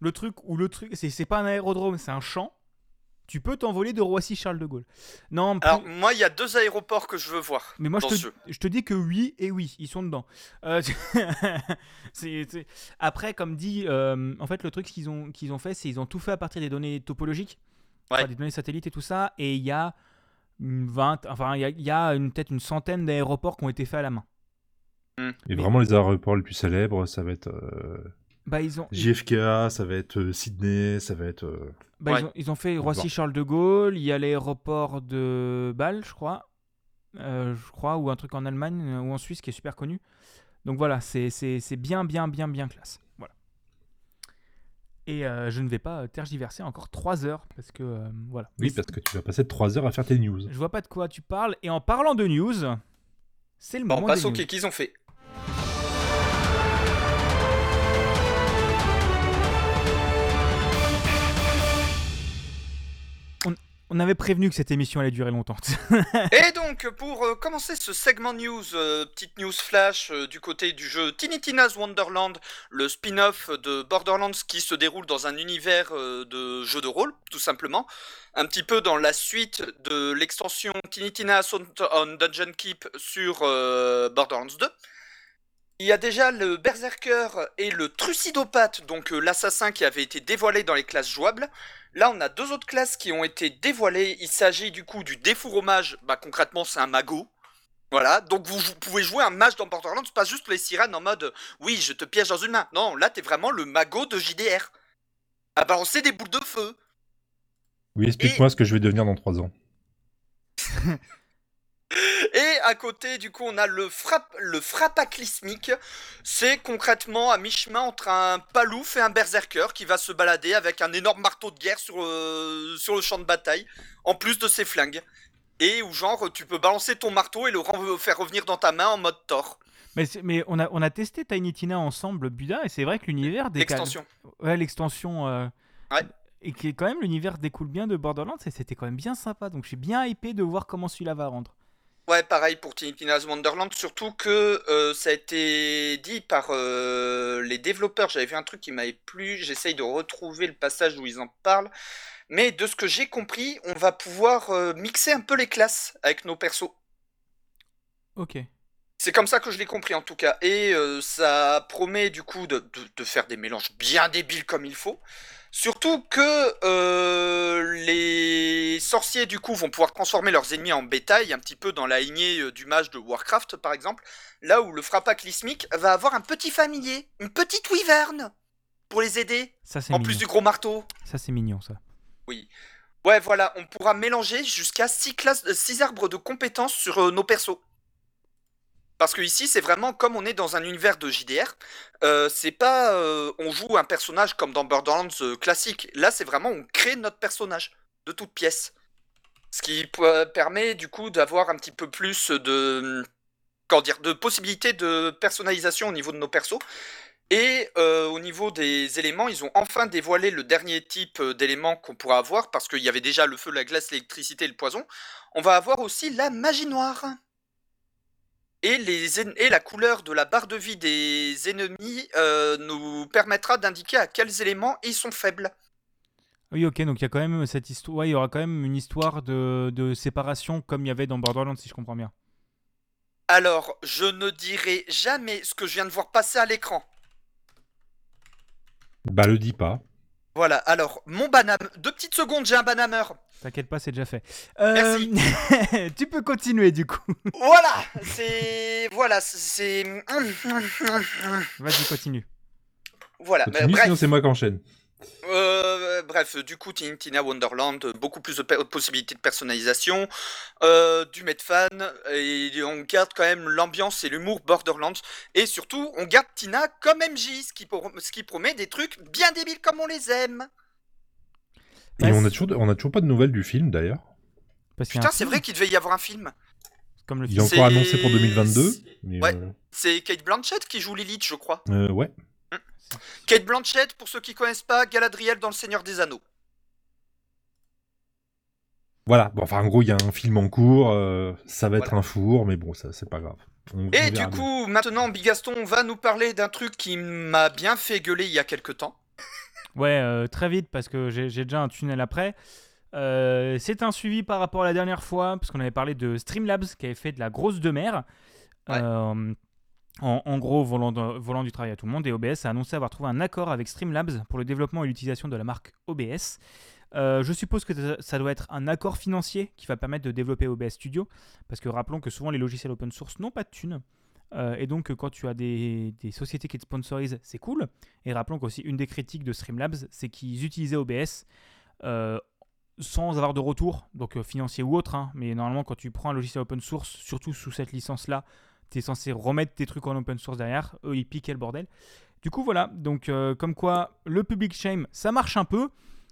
le truc où le truc. C'est c'est pas un aérodrome, c'est un champ. Tu peux t'envoler de Roissy-Charles de Gaulle. Non, plus- Alors, moi, il y a deux aéroports que je veux voir. mais moi je te, ce- je te dis que oui et oui, ils sont dedans. Euh, Après, comme dit, euh, en fait, le truc qu'ils ont, qu'ils ont fait, c'est ils ont tout fait à partir des données topologiques, Ouais. enfin, des données satellites et tout ça, et il y a une 20, enfin, il y a, il y a une- peut-être une centaine d'aéroports qui ont été faits à la main. Et Mais- vraiment, les aéroports les plus célèbres, ça va être euh, Bah, ils ont, JFK, ça va être euh, Sydney, ça va être. euh, bah, Ouais. ils ont, ils ont fait Roissy-Charles de Gaulle, il y a l'aéroport de Bâle, je crois, euh, je crois, ou un truc en Allemagne ou en Suisse qui est super connu. Donc voilà, c'est c'est- c'est bien, bien, bien, bien classe. Voilà. Et euh, je ne vais pas tergiverser encore 3 heures parce que euh, voilà. Oui, parce que tu vas passer 3 heures à faire tes news. Je vois pas de quoi tu parles. Et en parlant de news, c'est le Bon, moment on passe des au news. quai qu'ils ont fait. On avait prévenu que cette émission allait durer longtemps. Et donc, pour euh, commencer ce segment news, euh, petite news flash euh, du côté du jeu Tiny Tina's Wonderland, le spin-off de Borderlands qui se déroule dans un univers de jeu de rôle, tout simplement. Un petit peu dans la suite de l'extension Tiny Tina's on, on Dungeon Keep sur Borderlands 2. Il y a déjà le Berserker et le Trucidopathe, donc euh, l'assassin qui avait été dévoilé dans les classes jouables. Là, on a deux autres classes qui ont été dévoilées. Il s'agit du coup du défourromage. Bah, concrètement, c'est un magot. Voilà, donc vous, vous pouvez jouer un mage dans Borderlands, pas juste les sirènes en mode oui, je te piège dans une main. Non, là, t'es vraiment le magot de JDR. À balancer des boules de feu. Oui, explique-moi ce que je vais devenir dans 3 ans. À côté, du coup, on a le, frapp le frappaclismique. C'est concrètement à mi-chemin entre un palouf et un berserker qui va se balader avec un énorme marteau de guerre sur, euh, sur le champ de bataille, en plus de ses flingues. Et où, genre, tu peux balancer ton marteau et le faire revenir dans ta main en mode Thor. mais mais on, a, on a testé Tiny Tina ensemble, Buda, et c'est vrai que l'univers décale. L'extension. Ouais, l'extension. euh, Ouais. Et qui est quand même l'univers découle bien de Borderlands, et c'était quand même bien sympa. Donc je suis bien hypé de voir comment celui-là va rendre. Ouais, pareil pour Tiny Tina's Wonderland, surtout que euh, ça a été dit par euh, les développeurs. J'avais vu un truc qui m'avait plu, j'essaye de retrouver le passage où ils en parlent. Mais de ce que j'ai compris, on va pouvoir euh, mixer un peu les classes avec nos persos. Ok. C'est comme ça que je l'ai compris en tout cas. Et ça promet du coup de, de- de faire des mélanges bien débiles comme il faut. Surtout que euh, les sorciers du coup vont pouvoir transformer leurs ennemis en bétail, un petit peu dans la lignée euh, du mage de Warcraft par exemple. Là où le frappaclismique va avoir un petit familier, une petite wyvern pour les aider, Ça en mignon. plus du gros marteau. Ça c'est mignon ça. Ouais voilà, on pourra mélanger jusqu'à 6 classes, 6 arbres de compétences sur euh, nos persos. Parce que ici, c'est vraiment comme on est dans un univers de JDR. euh, c'est pas euh, on joue un personnage comme dans Borderlands euh, classique. Là, c'est vraiment on crée notre personnage de toutes pièces. Ce qui permet du coup d'avoir un petit peu plus de comment dire de possibilités de personnalisation au niveau de nos persos. Et au niveau des éléments, ils ont enfin dévoilé le dernier type d'éléments qu'on pourra avoir, parce qu'il y avait déjà le feu, la glace, l'électricité et le poison. On va avoir aussi la magie noire. Et, les en- et la couleur de la barre de vie des ennemis euh, nous permettra d'indiquer à quels éléments ils sont faibles. Oui, ok, donc il y a quand même cette histoire. Ouais, il y aura quand même une histoire de, de séparation comme il y avait dans Borderlands, si je comprends bien. Alors, je ne dirai jamais ce que je viens de voir passer à l'écran. Bah, le dis pas. Voilà, alors, mon banam... Deux petites secondes, j'ai un banhammer. T'inquiète pas, c'est déjà fait. Euh, tu peux continuer du coup. Voilà, c'est... Voilà, c'est... Vas-y, continue. Voilà, Continue, bref. sinon c'est moi qui enchaîne. Euh, bref, du coup, Tina Wonderland, beaucoup plus de possibilités de personnalisation, euh, du Medfan, et on garde quand même l'ambiance et l'humour Borderlands, et surtout, on garde Tina comme MJ, ce qui, pour- ce qui promet des trucs bien débiles comme on les aime. Et Ouais, on a, toujours, on a toujours pas de nouvelles du film d'ailleurs. Putain, c'est vrai qu'il devait y avoir un film. Comme le Il est encore annoncé pour 2022. C'est- Mais, Ouais. euh, C'est Kate Blanchett qui joue Lilith, je crois. euh, ouais. Kate Blanchett, pour ceux qui connaissent pas, Galadriel dans Le Seigneur des Anneaux. Voilà. Bon, enfin, en gros, il y a un film en cours. euh, ça va être un four, mais bon, ça, c'est pas grave. On- Et du bien. coup, maintenant, Bigaston va nous parler d'un truc qui m'a bien fait gueuler il y a quelques temps. Ouais, euh, très vite parce que j'ai déjà un tunnel après. Euh, c'est un suivi par rapport à la dernière fois, parce qu'on avait parlé de Streamlabs qui avait fait de la grosse de mer. Ouais. Euh, en, en gros, volant, de- volant du travail à tout le monde, et OBS a annoncé avoir trouvé un accord avec Streamlabs pour le développement et l'utilisation de la marque OBS. Euh, je suppose que ça- ça doit être un accord financier qui va permettre de développer OBS Studio, parce que rappelons que souvent les logiciels open source n'ont pas de thunes. Euh, et donc, euh, quand tu as des, sociétés qui te sponsorisent, c'est cool. Et rappelons qu'aussi, une des critiques de Streamlabs, c'est qu'ils utilisaient OBS euh, sans avoir de retour, donc financier ou autre. hein. Mais normalement, quand tu prends un logiciel open source, surtout sous cette licence-là, tu es censé remettre tes trucs en open source derrière. Eux, ils piquaient le bordel. Du coup, voilà. Donc, comme quoi, le public shame, ça marche un peu.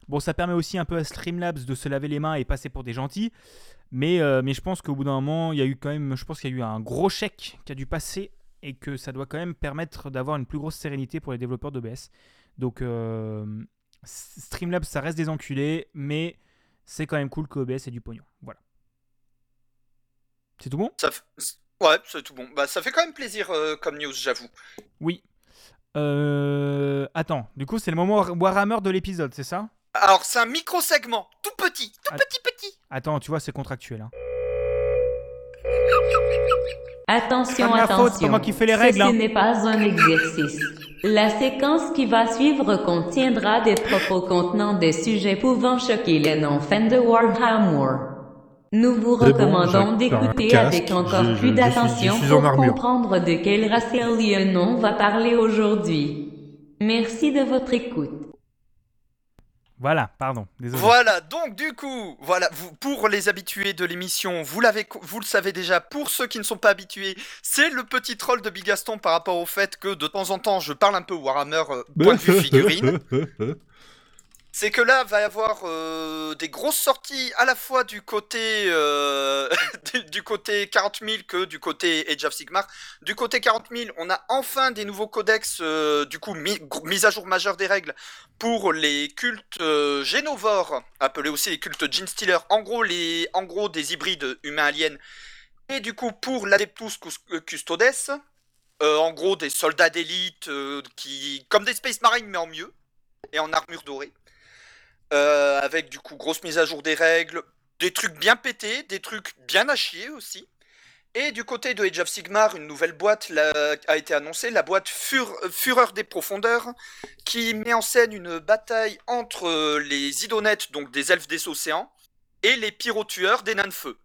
Bon, ça permet aussi un peu à Streamlabs de se laver les mains et passer pour des gentils. Mais, euh, mais je pense qu'au bout d'un moment, il y a eu quand même, je pense qu'il y a eu un gros chèque qui a dû passer et que ça doit quand même permettre d'avoir une plus grosse sérénité pour les développeurs d'OBS. Donc, euh, Streamlabs, ça reste des enculés, mais c'est quand même cool que OBS ait du pognon. Voilà. C'est tout bon? Ça f- Ouais, c'est tout bon. Bah, ça fait quand même plaisir euh, comme news, j'avoue. Oui. Euh, attends, du coup, c'est le moment Warhammer de l'épisode, c'est ça? Alors, c'est un micro-segment, tout petit, tout petit, petit. Attends, tu vois, c'est contractuel. hein. Attention, ma attention. c'est moi qui fais les règles, hein. Ceci n'est pas un exercice. La séquence qui va suivre contiendra des propos contenant des sujets pouvant choquer les non-fans de Warhammer. Nous vous bon, recommandons d'écouter avec encore je- plus d'attention pour comprendre de quel racialien on va parler aujourd'hui. Merci de votre écoute. Voilà, pardon, désolé. Voilà, donc du coup, voilà, vous, pour les habitués de l'émission, vous l'avez, vous le savez déjà. Pour ceux qui ne sont pas habitués, c'est le petit troll de Bigaston par rapport au fait que de temps en temps, je parle un peu Warhammer euh, point de vue figurine. C'est que là, va y avoir euh, des grosses sorties à la fois du côté euh, du- côté 40 000 que du côté Age of Sigmar. Du côté 40 000, on a enfin des nouveaux codex, euh, du coup mise à jour majeure des règles pour les cultes génovores, appelés aussi les cultes Gene Stealer. En gros, les, en gros des hybrides humains-aliens. Et du coup, pour l'Adeptus Cus- Custodes, en gros des soldats d'élite qui, comme des Space Marines mais en mieux et en armure dorée. Euh, avec du coup grosse mise à jour des règles, des trucs bien pétés, des trucs bien à aussi. Et du côté de Age of Sigmar, une nouvelle boîte a été annoncée, la boîte euh, Fureur des Profondeurs, qui met en scène une bataille entre euh, les Idonettes, donc des elfes des océans, et les pyrotueurs des nains de feu.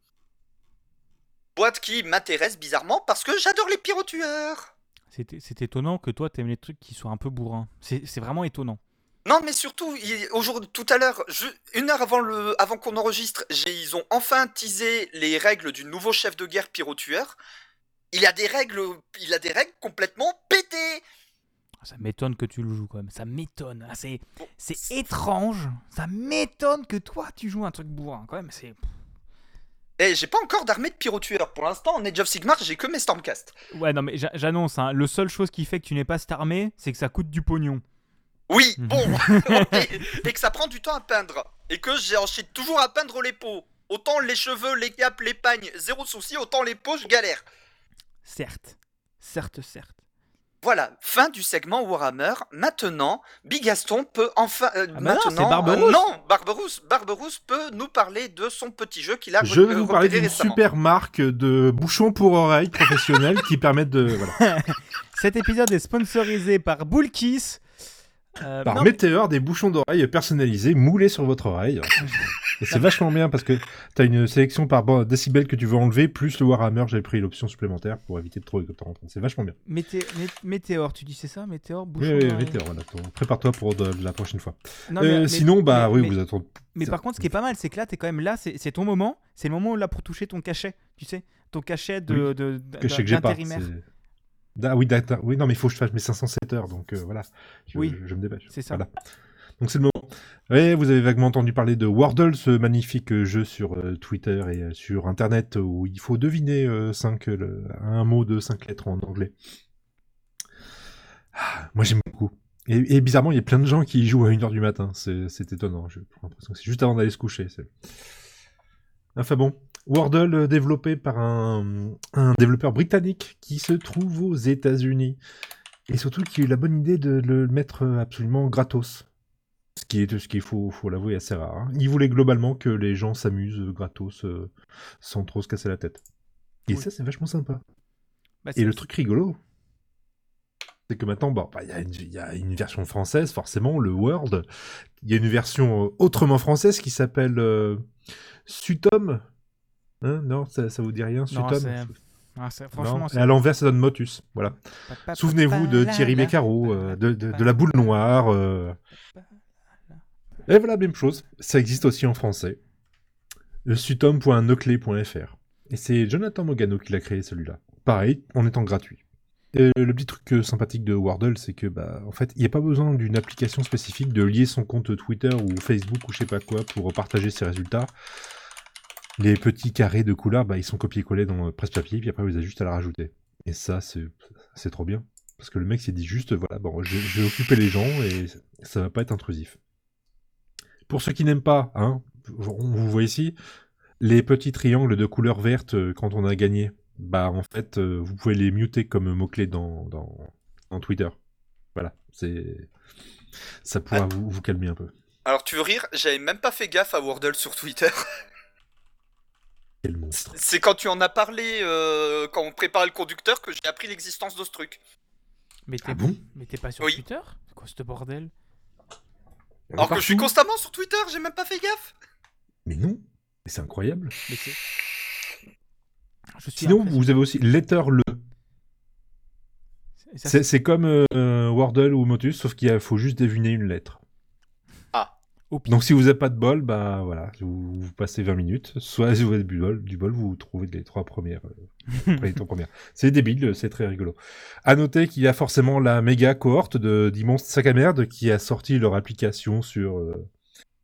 Boîte qui m'intéresse bizarrement parce que j'adore les pyrotueurs. C'est étonnant que toi, t'aimes les trucs qui soient un peu bourrins. C'est vraiment étonnant. Non, mais surtout, il- aujourd'hui, tout à l'heure, je- une heure avant, le, avant qu'on enregistre, j'ai- ils ont enfin teasé les règles du nouveau chef de guerre pyrotueur. Il a des règles, il a des règles complètement pétées. Ça m'étonne que tu le joues quand même. Ça m'étonne. Ah, c'est Bon, c'est étrange. Ça m'étonne que toi, tu joues un truc bourrin quand même. C'est Et j'ai pas encore d'armée de pyrotueurs. Pour l'instant, en Age of Sigmar, j'ai que mes Stormcast. Ouais, non, mais j'a- j'annonce, hein, le seule chose qui fait que tu n'es pas cette armée, c'est que ça coûte du pognon. Oui, Mhm. bon, et, et que ça prend du temps à peindre. Et que j'ai ensuite toujours à peindre les peaux. Autant les cheveux, les capes, les pagnes, zéro souci, autant les peaux, je galère. Certes. Certes, certes. Voilà, fin du segment Warhammer. Maintenant, Bigaston peut enfin. euh, Ah bah non, maintenant, c'est Barberousse. euh, non, Barberousse, Barberousse peut nous parler de son petit jeu qu'il a Je vais euh, vous parler d'une super marque de bouchons pour oreilles professionnels qui permettent de. Voilà. Cet épisode est sponsorisé par Bullkiss. Euh, Par non, Météor, des bouchons d'oreilles personnalisés moulés sur votre oreille. Et c'est vachement bien parce que t'as une sélection par bon, décibels que tu veux enlever, plus le Warhammer, j'ai pris l'option supplémentaire pour éviter de trop temps. C'est vachement bien. Mété- Mé- Météor, tu dis c'est ça? Météor bouchon Oui. Météor, voilà. Prépare-toi pour de, de la prochaine fois. Non, Euh, mais- sinon, bah mais- oui, mais- vous attendez. Mais par contre, ce qui est pas mal, c'est que là, t'es quand même là, c'est ton moment. C'est le moment là pour toucher ton cachet, tu sais, ton cachet de Oui, de- que j'ai pas. Ah oui, oui, non, mais il faut que je fasse mes 507 heures, donc euh, voilà. Je, Oui, je, je me dépêche. c'est ça. Voilà. Donc c'est le moment. Vous avez vaguement entendu parler de Wordle, ce magnifique euh, jeu sur euh, Twitter et euh, sur Internet où il faut deviner cinq, le- un mot de cinq lettres en anglais. Ah, moi j'aime beaucoup. Et, et bizarrement, il y a plein de gens qui y jouent à 1h du matin. C'est étonnant. J'ai l'impression que c'est juste avant d'aller se coucher. Enfin bon. Wordle euh, développé par un, un développeur britannique qui se trouve aux États-Unis. Et surtout qui a eu la bonne idée de le mettre euh, absolument gratos. Ce qui est, ce qu'il faut, faut l'avouer, assez rare. hein. Il voulait globalement que les gens s'amusent euh, gratos euh, sans trop se casser la tête. Et Oui. ça, c'est vachement sympa. Bah, Et le truc rigolo, c'est que maintenant, bah, il y, a une- il y a une version française, forcément, le Word. Il y a une version autrement française qui s'appelle euh, Sutom. Hein non, ça, ça vous dit rien, Non, c'est- Ah, franchement, Non. c'est- Et à l'envers, ça donne Motus. Voilà. Souvenez-vous de Thierry Beccaro, euh, de, de- de la boule noire. euh. Et voilà, même chose. Ça existe aussi en français. Le sutom.noclé.fr. Et c'est Jonathan Mogano qui l'a créé celui-là. Pareil, en étant gratuit. Et le petit truc euh, sympathique de Wordle, c'est que, bah, en fait, il n'y a pas besoin d'une application spécifique de lier son compte Twitter ou Facebook ou je sais pas quoi pour partager ses résultats. Les petits carrés de couleurs, bah, ils sont copiés-collés dans le presse-papier, puis après, vous avez juste à la rajouter. Et ça, c'est c'est trop bien. Parce que le mec s'est dit juste, voilà, bon, je, je vais occuper les gens et ça va pas être intrusif. Pour ceux qui n'aiment pas, hein, on vous voit ici, les petits triangles de couleur verte euh, quand on a gagné, bah en fait, euh, vous pouvez les muter comme mots-clés dans, dans, dans Twitter. Voilà, c'est. Ça pourra vous, vous calmer un peu. Alors tu veux rire, j'avais même pas fait gaffe à Wordle sur Twitter. Quel monstre. C'est quand tu en as parlé, euh, quand on préparait le conducteur, que j'ai appris l'existence de ce truc. Mais t'es Ah bon mais t'es pas sur Oui. Twitter C'est quoi ce bordel Alors que je suis constamment sur Twitter, j'ai même pas fait gaffe. Mais non, mais c'est incroyable. Mais c'est. Je suis Sinon, vous avez aussi Letter le. C'est c'est comme euh, Wordle ou Motus, sauf qu'il faut juste deviner une lettre. Donc si vous n'avez pas de bol, bah voilà, vous, vous passez 20 minutes. Soit si vous avez du bol, du bol vous trouvez les trois premières. euh, les trois premières. C'est débile, c'est très rigolo. À noter qu'il y a forcément la méga cohorte de d'immenses sacs à merde qui a sorti leur application sur euh,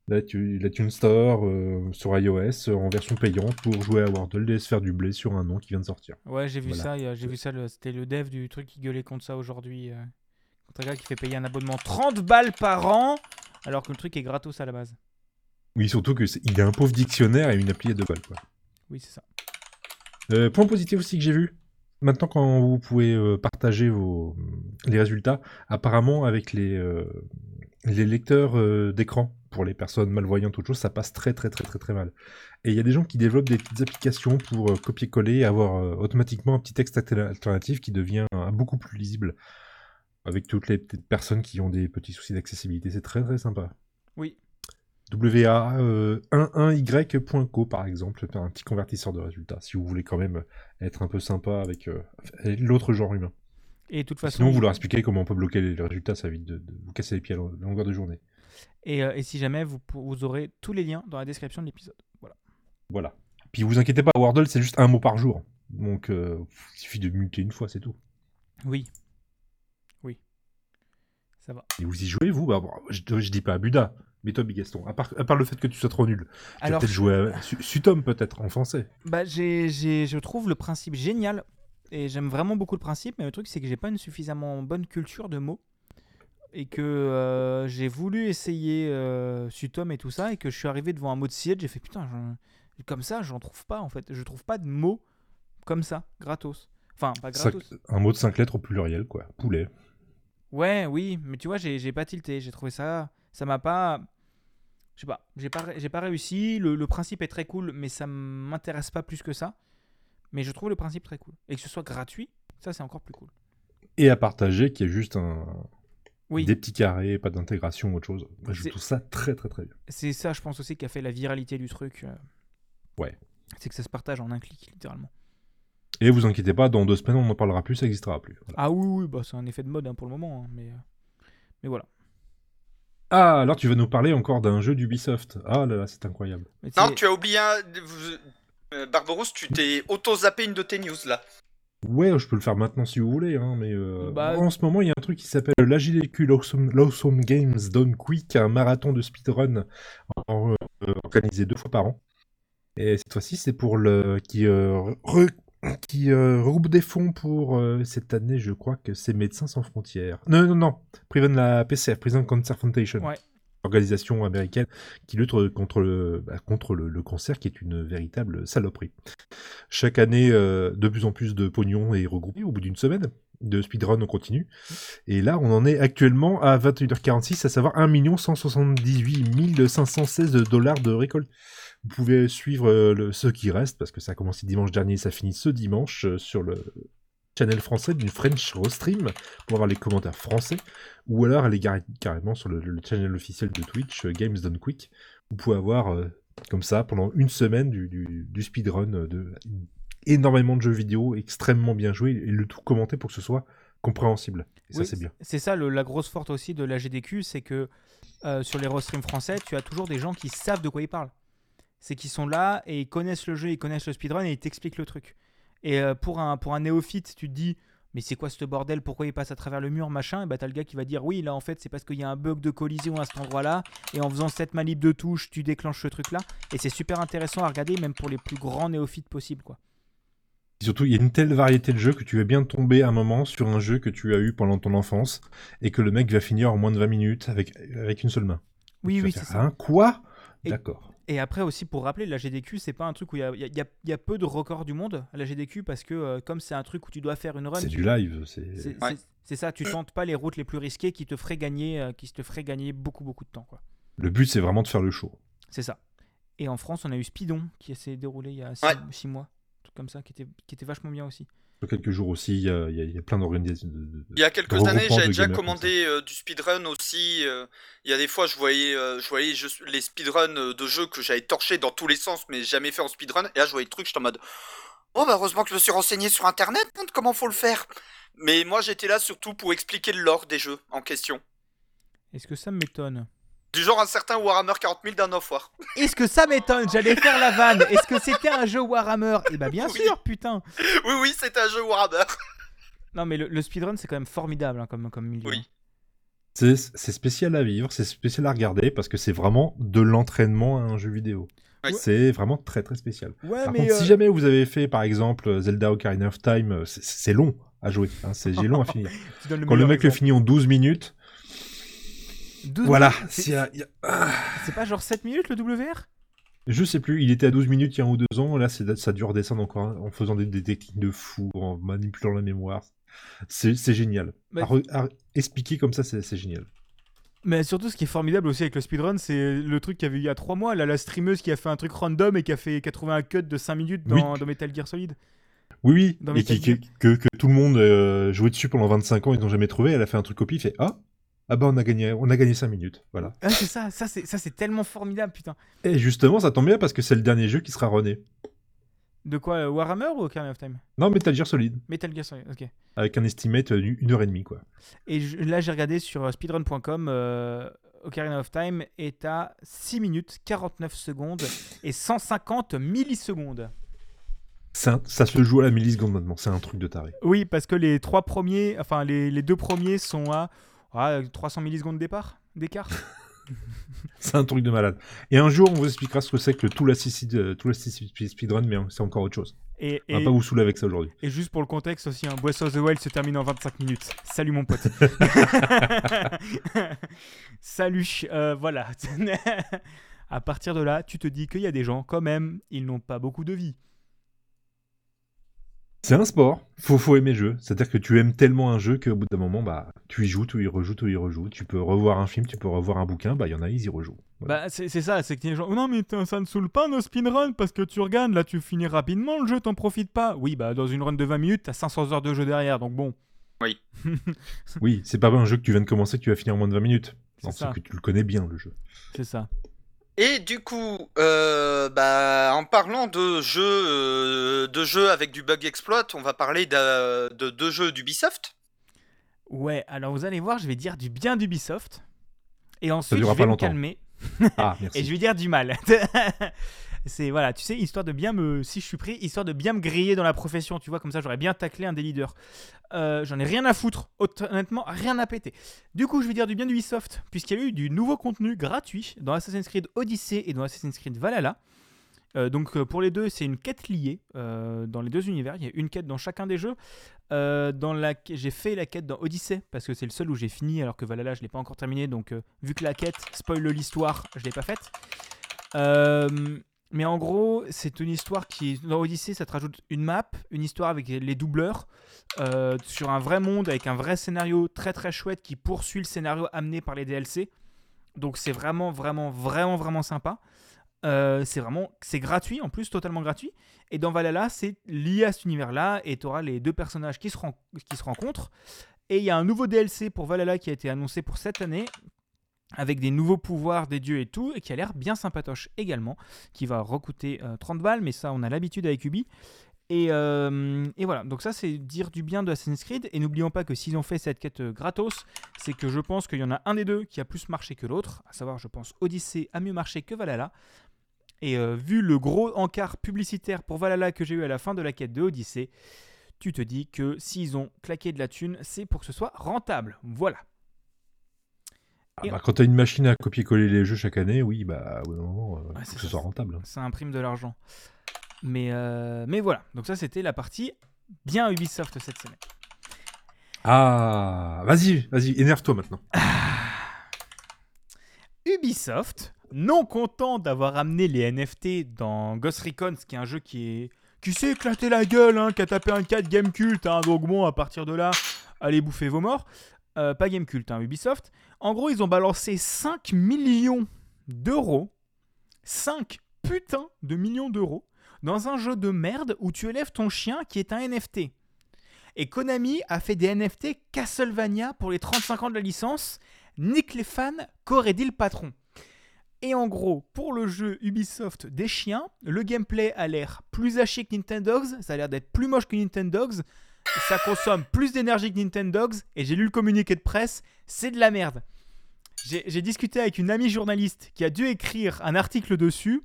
la, la Tune Store, euh, sur iOS, euh, en version payante pour jouer à Wordle et se faire du blé sur un nom qui vient de sortir. Ouais, j'ai vu Voilà. ça, j'ai vu ça, c'était le dev du truc qui gueulait contre ça aujourd'hui. euh, contre un gars qui fait payer un abonnement 30 balles par an, alors que le truc est gratos à la base. Oui, surtout que c'est- il a un pauvre dictionnaire et une appli à deux balles. Quoi. Oui, c'est ça. Euh, point positif aussi que j'ai vu. Maintenant, quand vous pouvez euh, partager vos, les résultats, apparemment avec les, euh, les lecteurs d'écran pour les personnes malvoyantes ou autre chose, ça passe très très très très très mal. Et il y a des gens qui développent des petites applications pour copier-coller et avoir automatiquement un petit texte alter- alternatif qui devient beaucoup plus lisible avec toutes les petites personnes qui ont des petits soucis d'accessibilité. C'est très très sympa. Oui. WA11y.co par exemple, un petit convertisseur de résultats, si vous voulez quand même être un peu sympa avec euh, l'autre genre humain. Et de toute façon, Sinon, vous leur expliquez comment on peut bloquer les résultats, ça évite de, de vous casser les pieds à la longueur de journée. et, euh, et si jamais, vous, vous aurez tous les liens dans la description de l'épisode. Voilà. Voilà. Puis vous inquiétez pas, Wordle, c'est juste un mot par jour. Donc, euh, il suffit de muter une fois, c'est tout. Oui. Ça va. Et vous y jouez, vous? Bah, bon, je, je dis pas à Buda, mais toi, Bigaston, à part, à part le fait que tu sois trop nul. Tu Alors, peut-être jouer à Su- Sutom, peut-être, en français. Bah, j'ai, j'ai- je trouve le principe génial et j'aime vraiment beaucoup le principe, mais le truc c'est que j'ai pas une suffisamment bonne culture de mots et que euh, j'ai voulu essayer euh, Sutom et tout ça et que je suis arrivé devant un mot de siège, j'ai fait putain, j'en- comme ça j'en trouve pas en fait, je trouve pas de mots comme ça, gratos. Enfin, pas Cinq- gratos. un mot de 5 lettres au pluriel, quoi. Poulet. Ouais, oui, mais tu vois, j'ai, j'ai pas tilté, j'ai trouvé ça, ça m'a pas. Je sais pas, j'ai pas, j'ai pas réussi. Le, le principe est très cool, mais ça m'intéresse pas plus que ça. Mais je trouve le principe très cool. Et que ce soit gratuit, ça c'est encore plus cool. Et à partager, qui est juste un, Oui, des petits carrés, pas d'intégration ou autre chose. Moi, je C'est- trouve ça très très très bien. c'est ça, je pense aussi, qui a fait la viralité du truc. euh. Ouais. C'est que ça se partage en un clic, littéralement. Et vous inquiétez pas, dans deux semaines, on n'en parlera plus, ça n'existera plus. Voilà. Ah oui, oui, bah, c'est un effet de mode hein, pour le moment. hein, mais, euh, mais voilà. Ah, alors tu vas nous parler encore d'un jeu d'Ubisoft. Ah là là, c'est incroyable. Non, tu as oublié un. euh, Barbarousse, tu t'es auto-zappé une de tes news là. Ouais, je peux le faire maintenant si vous voulez, hein, mais euh, Bah- en ce moment, il y a un truc qui s'appelle l'AGDQ Lawsome, Lawsome Games Done Quick, un marathon de speedrun organisé deux fois par an. Et cette fois-ci, c'est pour le qui, euh, re- qui euh, regroupe des fonds pour euh, cette année, je crois que c'est Médecins sans frontières. Non, non, non, Prevent la PCF, Prison Cancer Foundation. Ouais. Organisation américaine qui lutte contre le, bah, contre le, le cancer, qui est une véritable saloperie. Chaque année, euh, de plus en plus de pognon est regroupé au bout d'une semaine de speedrun on continue. Et là, on en est actuellement à 21h46, à savoir 1 178 516 dollars de récolte. Vous pouvez suivre euh, le, ceux qui restent, parce que ça a commencé dimanche dernier et ça finit ce dimanche euh, sur le channel français d'une French Rostream pour avoir les commentaires français, ou alors aller carrément sur le, le channel officiel de Twitch, euh, Games Done Quick. Vous pouvez avoir euh, comme ça pendant une semaine du, du, du speedrun de énormément de jeux vidéo extrêmement bien joués et le tout commenté pour que ce soit compréhensible. Et ça c'est bien. C'est ça le- la grosse force aussi de la GDQ, c'est que euh, sur les rostreams français, tu as toujours des gens qui savent de quoi ils parlent. C'est qu'ils sont là et ils connaissent le jeu, ils connaissent le speedrun et ils t'expliquent le truc. Et euh, pour, un, pour un néophyte, tu te dis, mais c'est quoi ce bordel? Pourquoi il passe à travers le mur, machin? Et bah t'as le gars qui va dire, oui, là en fait c'est parce qu'il y a un bug de collision à cet endroit-là, et en faisant cette manip de touche, tu déclenches ce truc-là. Et c'est super intéressant à regarder, même pour les plus grands néophytes possibles, quoi. Et surtout, il y a une telle variété de jeux que tu vas bien tomber un moment sur un jeu que tu as eu pendant ton enfance et que le mec va finir en moins de 20 minutes avec, avec une seule main. Oui, oui, c'est ça. Hein, quoi? D'accord. Et après aussi pour rappeler, la GDQ c'est pas un truc où il y a, y a- y a- il y a peu de records du monde à la GDQ parce que euh, comme c'est un truc où tu dois faire une run, C'est tu- du live. C'est Ouais. ça, tu tentes pas les routes les plus risquées qui te feraient gagner, euh, qui te feraient gagner beaucoup beaucoup de temps quoi. Le but, c'est vraiment de faire le show. C'est ça. Et en France on a eu Speedon qui s'est déroulé il y a 6 Ouais. mois, un truc comme ça qui était, qui était vachement bien aussi. Quelques jours aussi, il y a, il y plein d'organisations. Il y a quelques années, j'avais déjà commandé euh, du speedrun aussi. euh, Il y a des fois, je voyais, euh, je voyais je- les speedruns de jeux que j'avais torché dans tous les sens, mais jamais fait en speedrun. Et là, je voyais le truc, j'étais en mode Oh, bah heureusement que je me suis renseigné sur internet, hein, comment faut le faire. Mais moi, j'étais là surtout pour expliquer le lore des jeux en question. Est-ce que ça m'étonne Du genre un certain Warhammer 40 000 d'un off-war. Est-ce que ça m'étonne? J'allais faire la vanne. Est-ce que c'était un jeu Warhammer? Eh bah bien Oui. sûr, putain. Oui, oui, c'est un jeu Warhammer. Non mais le, le speedrun c'est quand même formidable hein, comme, comme milieu. Oui. hein. C'est c'est spécial à vivre, c'est spécial à regarder parce que c'est vraiment de l'entraînement à un jeu vidéo. C'est vraiment très très spécial. Ouais, Par mais contre, euh, si jamais vous avez fait par exemple Zelda Ocarina of Time, euh, c'est- long à jouer, hein, c'est long à finir. Quand le mec le finit en 12 minutes, 12 voilà. c'est- ah, C'est pas genre 7 minutes le WR je sais plus, il était à 12 minutes il y a un ou deux ans, là ça a dû redescendre encore hein, en faisant des, des techniques de fou, en manipulant la mémoire. C'est c'est génial. Bah, À re- à expliquer comme ça, c'est génial. Mais surtout, ce qui est formidable aussi avec le speedrun, c'est le truc qu'il y avait eu il y a 3 mois, là, la streameuse qui a fait un truc random et qui a, fait, qui a trouvé un cut de 5 minutes dans, dans Metal Gear Solid. Oui, oui, Dans et qui- que, que tout le monde euh, jouait dessus pendant 25 ans, ils n'ont jamais trouvé, elle a fait un truc copie, il fait Ah, ah bah on a gagné, on a gagné 5 minutes, voilà. Ah, c'est ça, ça c'est, ça c'est tellement formidable, putain. Et justement, ça tombe bien parce que c'est le dernier jeu qui sera rené. De quoi, euh, Warhammer ou Ocarina of Time? Non, Metal Gear Solid, Metal Gear Solid, ok. avec un estimate d'une heure et demie, quoi. Et je- là, j'ai regardé sur euh, speedrun.com, euh, Ocarina of Time est à 6 minutes 49 secondes et 150 millisecondes. Un- ça se joue à la milliseconde maintenant, c'est un truc de taré. Oui, parce que les trois premiers, enfin les, les deux premiers sont à ah, 300 millisecondes départ, d'écart. C'est un truc de malade. Et un jour, on vous expliquera ce que c'est que le tout l'assisted euh, speedrun, mais c'est encore autre chose. Et, On va et- pas vous saouler avec ça aujourd'hui. et juste pour le contexte aussi, un Breath of the Wild se termine en 25 minutes. Salut mon pote. Salut, euh, voilà. à partir de là, tu te dis qu'il y a des gens, quand même, ils n'ont pas beaucoup de vie. C'est un sport, faut, faut aimer le jeu. C'est-à-dire que tu aimes tellement un jeu qu'au bout d'un moment, bah, tu y joues, tu y rejoues, tu y rejoues. Tu peux revoir un film, tu peux revoir un bouquin, bah, il y en a, ils y rejouent. Voilà. Bah, c'est c'est ça, c'est que les gens. Non, mais ça ne saoule pas nos speedruns parce que tu regardes, là, tu finis rapidement le jeu, t'en profites pas. Oui, bah, dans une run de 20 minutes, t'as 500 heures de jeu derrière, donc bon. Oui, c'est pas un jeu que tu viens de commencer que tu vas finir en moins de 20 minutes. C'est Non, ça. c'est que tu le connais bien, le jeu. C'est ça. Et du coup, euh, bah, en parlant de jeux, euh, de jeux avec du bug exploit, on va parler de deux jeux d'Ubisoft. Ouais, alors vous allez voir, je vais dire du bien d'Ubisoft. Et ensuite, je vais pas me longtemps. calmer. Ah, Et je vais dire du mal. C'est voilà, tu sais, histoire de bien me, si je suis pris, histoire de bien me griller dans la profession, tu vois, comme ça j'aurais bien taclé un des leaders. Euh, J'en ai rien à foutre, honnêtement, rien à péter. Du coup, je vais dire du bien d'Ubisoft, puisqu'il y a eu du nouveau contenu gratuit dans Assassin's Creed Odyssey et dans Assassin's Creed Valhalla. Euh, donc euh, pour les deux, c'est une quête liée dans les deux univers. Il y a une quête dans chacun des jeux. Dans la, j'ai fait la quête dans Odyssey parce que c'est le seul où j'ai fini, alors que Valhalla je l'ai pas encore terminé. Donc vu que la quête spoil l'histoire, je l'ai pas faite. Mais en gros, c'est une histoire qui dans Odyssey, ça te rajoute une map, une histoire avec les doubleurs euh, sur un vrai monde avec un vrai scénario très très chouette qui poursuit le scénario amené par les DLC. Donc c'est vraiment vraiment vraiment vraiment sympa. Euh, c'est vraiment c'est gratuit en plus totalement gratuit et dans Valhalla c'est lié à cet univers là et tu auras les deux personnages qui se, qui se rencontrent et il y a un nouveau DLC pour Valhalla qui a été annoncé pour cette année avec des nouveaux pouvoirs des dieux et tout et qui a l'air bien sympatoche également qui va recoûter euh, 30 balles mais ça on a l'habitude avec Ubi et, euh, et voilà, donc ça c'est dire du bien de Assassin's Creed. Et n'oublions pas que s'ils ont fait cette quête euh, gratos, c'est que je pense qu'il y en a un des deux qui a plus marché que l'autre. À savoir, je pense Odyssey a mieux marché que Valhalla. Et euh, vu le gros encart publicitaire pour Valhalla que j'ai eu à la fin de la quête de Odyssey, tu te dis que s'ils ont claqué de la thune, c'est pour que ce soit rentable. Voilà. Ah bah, quand t'as une machine à copier-coller les jeux chaque année, oui, bah, au bout d'un moment, euh, Ouais, faut c'est que ce soit rentable. Ça imprime de l'argent. Mais, euh, mais voilà, donc ça c'était la partie bien Ubisoft cette semaine. Ah, vas-y, vas-y, énerve-toi maintenant. Ubisoft, non content d'avoir amené les NFT dans Ghost Recon, ce qui est un jeu qui est qui s'est éclaté la gueule, hein, qui a tapé un 4 Game Cult, hein, donc bon, à partir de là, allez bouffer vos morts. Euh, pas Game Cult, hein, Ubisoft. En gros, ils ont balancé 5 millions d'euros, 5 putains de millions d'euros, dans un jeu de merde où tu élèves ton chien qui est un NFT. Et Konami a fait des NFT Castlevania pour les 35 ans de la licence. Nick les fans, qu'aurait dit le patron Et en gros, pour le jeu Ubisoft des chiens, le gameplay a l'air plus haché que Nintendogs, ça a l'air d'être plus moche que Nintendogs, ça consomme plus d'énergie que Nintendogs, et j'ai lu le communiqué de presse, c'est de la merde. J'ai discuté avec une amie journaliste qui a dû écrire un article dessus.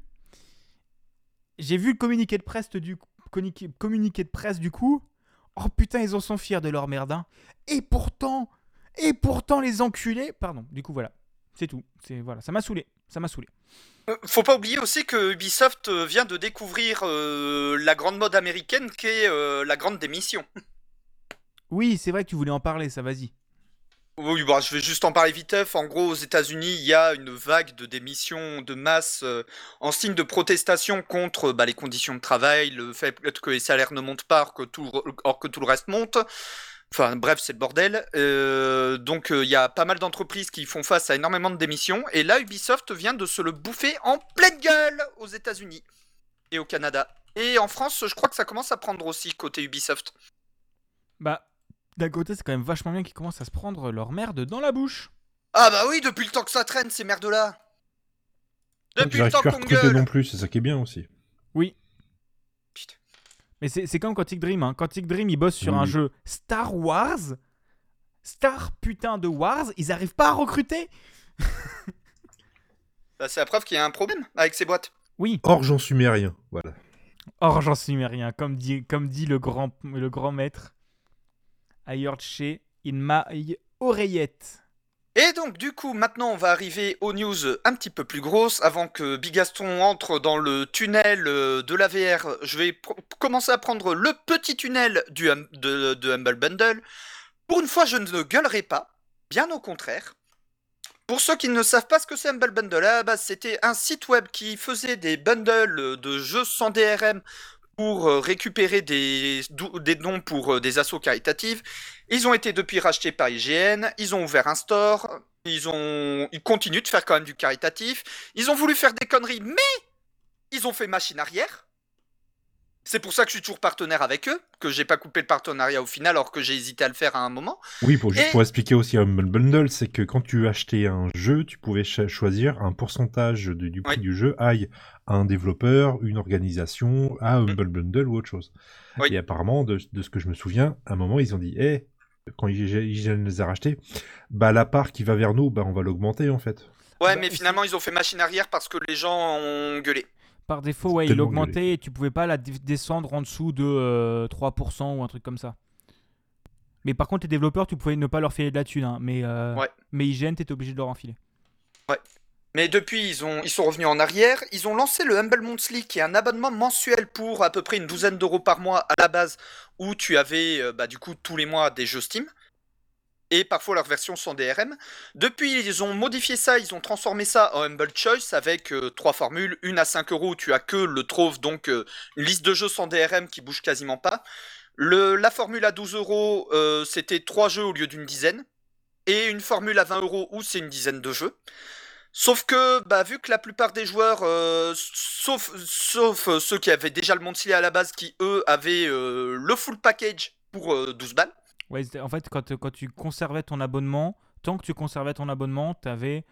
J'ai vu le communiqué de presse du coup. Oh putain, ils en sont fiers de leur merde. hein. Et pourtant, et pourtant les enculés. Pardon. Du coup voilà, c'est tout. C'est voilà, ça m'a saoulé. Ça m'a saoulé. Euh, Faut pas oublier aussi que Ubisoft euh, vient de découvrir euh, la grande mode américaine qui est la grande démission. Oui, c'est vrai que tu voulais en parler. Ça vas-y. Oui, bah, je vais juste en parler viteuf. En gros, aux États-Unis, il y a une vague de démissions de masse euh, en signe de protestation contre bah, les conditions de travail, le fait que les salaires ne montent pas que tout, le- or que tout le reste monte. Enfin, bref, c'est le bordel. Euh, donc, euh, il y a pas mal d'entreprises qui font face à énormément de démissions. Et là, Ubisoft vient de se le bouffer en pleine gueule aux États-Unis et au Canada. Et en France, je crois que ça commence à prendre aussi côté Ubisoft. Bah, d'un côté, c'est quand même vachement bien qu'ils commencent à se prendre leur merde dans la bouche. Ah bah oui, depuis le temps que ça traîne, ces merdes-là. Depuis le temps qu'on recruter gueule. non plus, c'est ça qui est bien aussi. Oui. Putain. Mais c'est comme Quantic Dream. Hein. Quantic Dream, ils bossent sur Oui, un jeu Star Wars. Star putain de Wars. Ils arrivent pas à recruter. Bah, c'est la preuve qu'il y a un problème avec ces boîtes. Oui. Or, j'en suis rien. Voilà. Or, j'en suis rien. Comme dit, comme dit le, grand, le grand maître. I heard chez in my oreillette. Et donc, du coup, maintenant, on va arriver aux news un petit peu plus grosses. Avant que Bigaston entre dans le tunnel euh, de la VR, je vais commencer à prendre le petit tunnel hum- de, de Humble Bundle. Pour une fois, je ne gueulerai pas. Bien au contraire. Pour ceux qui ne savent pas ce que c'est Humble Bundle, à la base, c'était un site web qui faisait des bundles de jeux sans DRM pour euh, récupérer des, dons pour euh, des assos caritatives. Ils ont été depuis rachetés par IGN, ils ont ouvert un store, ils, ont... ils continuent de faire quand même du caritatif. Ils ont voulu faire des conneries, mais ils ont fait machine arrière. C'est pour ça que je suis toujours partenaire avec eux, que j'ai pas coupé le partenariat au final, alors que j'ai hésité à le faire à un moment. Oui, pour, juste Et- pour expliquer aussi Humble Bundle, c'est que quand tu achetais un jeu, tu pouvais choisir un pourcentage de- du prix Oui. du jeu aille à un développeur, une organisation, à Humble Bundle ou autre chose. Oui. Et apparemment, de, de ce que je me souviens, à un moment, ils ont dit, eh, quand IGN les a rachetés, bah la part qui va vers nous, bah on va l'augmenter en fait. Ouais, Bah, mais finalement, ils ont fait machine arrière parce que les gens ont gueulé. Par défaut, ouais, il augmentait et tu pouvais pas la descendre en dessous de euh, 3% ou un truc comme ça. Mais par contre, les développeurs, tu pouvais ne pas leur filer de la thune. hein, mais, euh, Ouais. mais IGN, t'étais obligé de leur enfiler. Mais depuis, ils, ont, ils sont revenus en arrière. Ils ont lancé le Humble Monthly, qui est un abonnement mensuel pour à peu près une douzaine d'euros par mois à la base, où tu avais euh, bah, du coup tous les mois des jeux Steam. Et parfois leur version sans DRM. Depuis, ils ont modifié ça, ils ont transformé ça en Humble Choice avec euh, trois formules. Une à 5 euros où tu as que le Trove, donc euh, une liste de jeux sans DRM qui bouge quasiment pas. La formule à 12 euros, euh, c'était trois jeux au lieu d'une dizaine. Et une formule à 20 euros où c'est une dizaine de jeux. Sauf que, bah, vu que la plupart des joueurs, sauf, ceux qui avaient déjà le Monthly à la base, qui eux avaient le full package pour euh, 12 balles, Ouais, en fait, quand, quand tu conservais ton abonnement, tant que tu conservais ton abonnement, t'avais,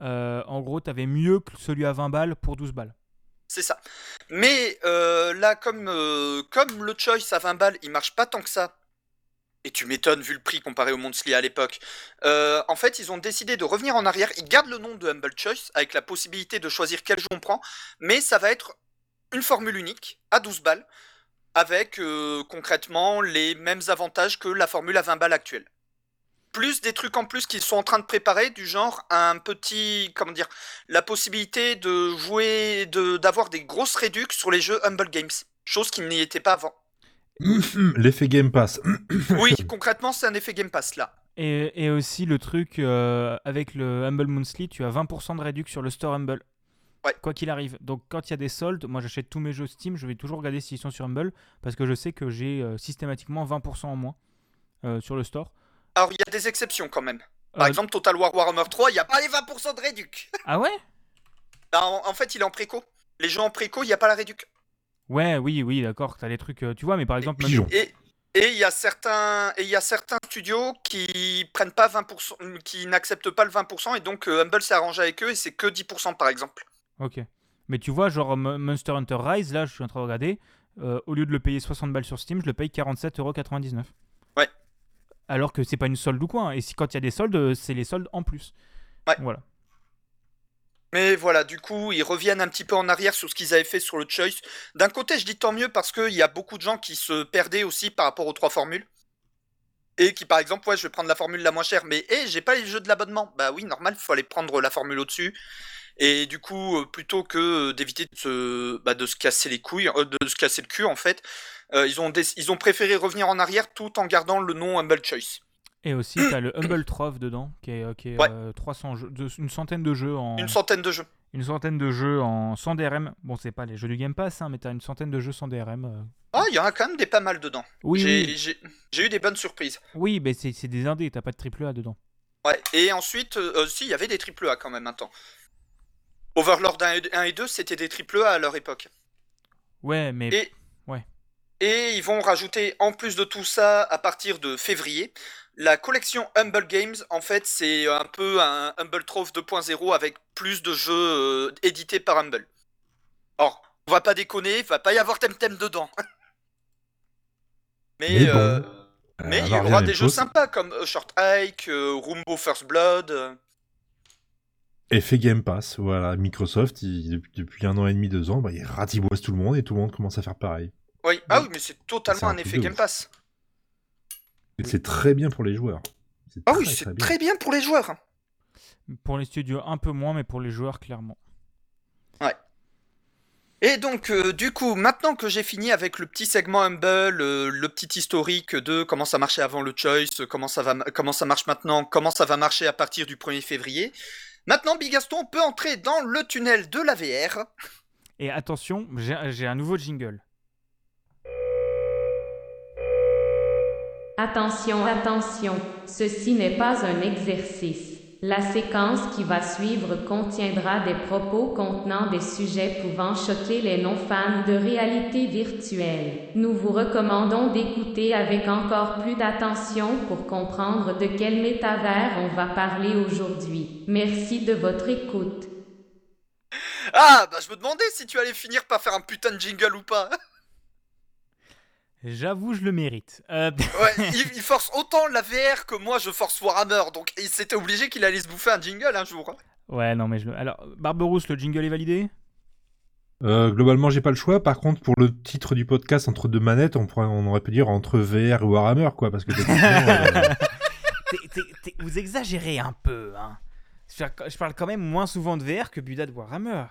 euh, en gros, t'avais mieux que celui à 20 balles pour 12 balles. c'est ça. Mais euh, là, comme, euh, comme le Choice à 20 balles, il marche pas tant que ça, et tu m'étonnes vu le prix comparé au Monthly à l'époque, en fait, ils ont décidé de revenir en arrière. Ils gardent le nom de Humble Choice avec la possibilité de choisir quel jeu on prend, mais ça va être une formule unique à 12 balles avec euh, concrètement les mêmes avantages que la formule à 20 balles actuelle. Plus des trucs en plus qu'ils sont en train de préparer, du genre un petit, comment dire, la possibilité de jouer, de d'avoir des grosses réductions sur les jeux Humble Games, chose qui n'y était pas avant. L'effet Game Pass. Oui, concrètement, c'est un effet Game Pass là. Et, et aussi le truc euh, avec le Humble Monthly, tu as 20% de réduction sur le store Humble. Ouais. Quoi qu'il arrive. Donc quand il y a des soldes, moi j'achète tous mes jeux Steam, je vais toujours regarder s'ils sont sur Humble parce que je sais que j'ai euh, systématiquement 20% en moins euh, sur le store. Alors, il y a des exceptions quand même. Par Euh, exemple, Total War Warhammer 3, il n'y a pas les 20% de réduc. Ah ouais? En, en fait, il est en préco. Les jeux en préco, il n'y a pas la réduc. Ouais, oui, oui, d'accord, t'as des trucs, tu vois, mais par exemple. Et et il y a certains et il y a certains studios qui prennent pas 20%, qui n'acceptent pas le 20% et donc Humble s'est arrangé avec eux et c'est que 10% par exemple. Ok. Mais tu vois, genre Mo- Monster Hunter Rise, là, je suis en train de regarder, euh, au lieu de le payer 60 balles sur Steam, je le paye 47,99€. Ouais. Alors que c'est pas une solde ou quoi. hein. Et si quand il y a des soldes, euh, c'est les soldes en plus. Ouais. Voilà. Mais voilà, du coup, ils reviennent un petit peu en arrière sur ce qu'ils avaient fait sur le Choice. D'un côté, je dis tant mieux parce qu'il y a beaucoup de gens qui se perdaient aussi par rapport aux trois formules. Et qui, par exemple, ouais, je vais prendre la formule la moins chère, mais hé, j'ai pas les jeux de l'abonnement. Bah oui, normal, il faut aller prendre la formule au-dessus. Et du coup, euh, plutôt que d'éviter de se, bah, de se casser les couilles, euh, de se casser le cul, en fait, euh, ils, ont ils ont préféré revenir en arrière tout en gardant le nom Humble Choice. Et aussi, t'as le Humble Trove dedans, qui est, qui est Ouais. euh, 300 jeux, de- une centaine de jeux en. Une centaine de jeux. une centaine de jeux en sans DRM. Bon, c'est pas les jeux du Game Pass, hein, mais t'as une centaine de jeux sans DRM. Ah, il y en a quand même des pas mal dedans. Oui, J'ai- eu des bonnes surprises. oui, mais c'est des indés, t'as pas de triple A dedans. Ouais, et ensuite, euh, si, il y avait des triple A quand même un temps. Overlord 1 et 1 et 2, c'était des triple A à leur époque. Ouais, mais Et- Et ils vont rajouter, en plus de tout ça, à partir de février, la collection Humble Games. En fait, c'est un peu un Humble Trove 2.0 avec plus de jeux euh, édités par Humble. Or, on va pas déconner, va pas y avoir Temtem dedans. Mais, Mais bon, euh, Euh, mais il y aura des jeux sympas comme A Short Hike, euh, Rumbo First Blood. Effet Game Pass, voilà. Microsoft, il- depuis, un an et demi, deux ans, bah, il ratiboise tout le monde et tout le monde commence à faire pareil. Oui, ah oui, mais c'est totalement un effet Game ouf. Pass. Et c'est très bien pour les joueurs. C'est Ah oui, très, c'est très bien. très bien pour les joueurs. pour les studios un peu moins, mais pour les joueurs clairement. Et donc, euh, du coup, maintenant que j'ai fini avec le petit segment Humble, euh, le petit historique de comment ça marchait avant le Choice, comment ça, va, comment ça marche maintenant, comment ça va marcher à partir du 1er février, maintenant, Bigaston peut entrer dans le tunnel de la VR. Et attention, j'ai j'ai un nouveau jingle. Attention, attention, ceci n'est pas un exercice. La séquence qui va suivre contiendra des propos contenant des sujets pouvant choquer les non-fans de réalité virtuelle. Nous vous recommandons d'écouter avec encore plus d'attention pour comprendre de quel métavers on va parler aujourd'hui. Merci de votre écoute. Ah, bah je me demandais si tu allais finir par faire un putain de jingle ou pas. J'avoue, je le mérite. Euh, Ouais, il, il force autant la VR que moi je force Warhammer, donc il s'était obligé qu'il allait se bouffer un jingle un jour. hein. ouais, non, mais je le. Alors, Barberousse, le jingle est validé? Euh, globalement, j'ai pas le choix. Par contre, pour le titre du podcast entre deux manettes, on, pourrait, on aurait pu dire entre VR et Warhammer, quoi, parce que euh, vous exagérez un peu, hein. Je par- je parle quand même moins souvent de VR que Buda de Warhammer.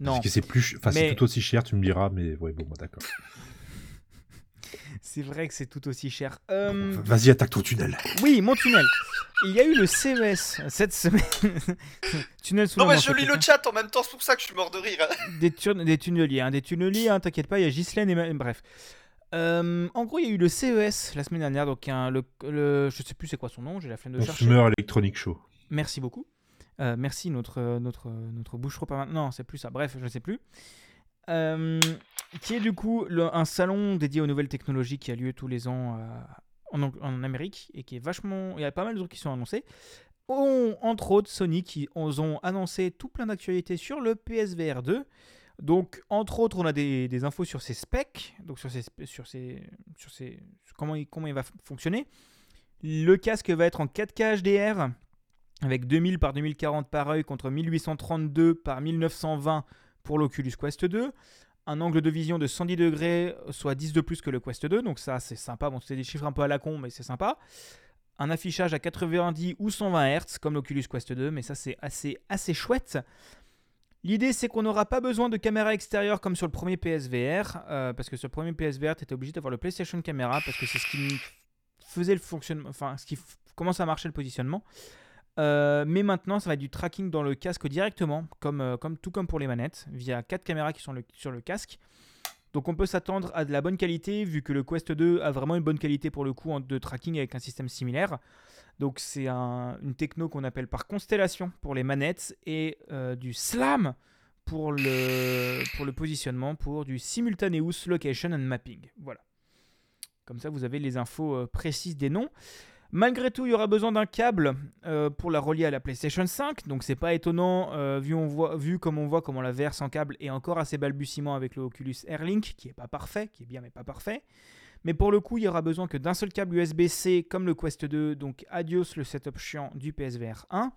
Non, parce que c'est plus, enfin, Mais- c'est tout aussi cher, tu me diras, mais ouais, bon, bah, d'accord. c'est vrai que c'est tout aussi cher. Euh, Vas-y, attaque ton tunnel. oui, mon tunnel. Il y a eu le CES cette semaine. tunnel sous Non, mais je lis le chat en même temps, c'est pour ça que je suis mort de rire. des, des tunneliers, hein, des tunneliers, hein, t'inquiète pas, il y a Ghislaine et ma- bref. Euh, en gros, il y a eu le CES la semaine dernière, donc un, le, le- je sais plus c'est quoi son nom, j'ai la flemme de chercher. Consumer Electronic Show. Merci beaucoup. Euh, merci notre notre notre boucheron. Non, c'est plus ça. Bref, je ne sais plus. Euh, qui est du coup un salon dédié aux nouvelles technologies qui a lieu tous les ans euh, en, Amérique et qui est vachement. Il y a pas mal de trucs qui sont annoncés. On- entre autres, Sony qui ont annoncé tout plein d'actualités sur le PSVR 2. Donc, entre autres, on a des, infos sur ses specs, donc sur ses, sur ses, sur ses, comment il, comment il va fonctionner. Le casque va être en 4K HDR avec 2000 par 2040 par œil contre 1832 par 1920 pour l'Oculus Quest 2. Un angle de vision de 110 degrés, soit 10 de plus que le Quest 2, donc ça c'est sympa. Bon, c'est des chiffres un peu à la con, mais c'est sympa. Un affichage à 90 ou 120 Hz comme l'Oculus Quest 2, mais ça c'est assez, assez chouette. L'idée c'est qu'on n'aura pas besoin de caméra extérieure comme sur le premier PSVR, euh, parce que sur le premier PSVR, tu étais obligé d'avoir le PlayStation Camera, parce que c'est ce qui faisait le fonctionnement, enfin, ce qui comment ça marchait le positionnement. Euh, mais maintenant, ça va être du tracking dans le casque directement, comme, euh, tout comme pour les manettes, via quatre caméras qui sont sur le casque. Donc on peut s'attendre à de la bonne qualité, vu que le Quest 2 a vraiment une bonne qualité pour le coup de tracking avec un système similaire. Donc c'est un- une techno qu'on appelle par constellation pour les manettes et euh, du SLAM pour le, pour le positionnement, pour du Simultaneous Location and Mapping. Voilà. Comme ça, vous avez les infos précises des noms. Malgré tout, il y aura besoin d'un câble euh, pour la relier à la PlayStation 5. Donc c'est pas étonnant euh, vu, on voit, vu comme on voit comment la VR sans câble est encore assez balbutiement avec le Oculus Airlink, qui est pas parfait, qui est bien mais pas parfait. Mais pour le coup, il y aura besoin que d'un seul câble USB-C comme le Quest 2. Donc adios le setup chiant du PSVR 1.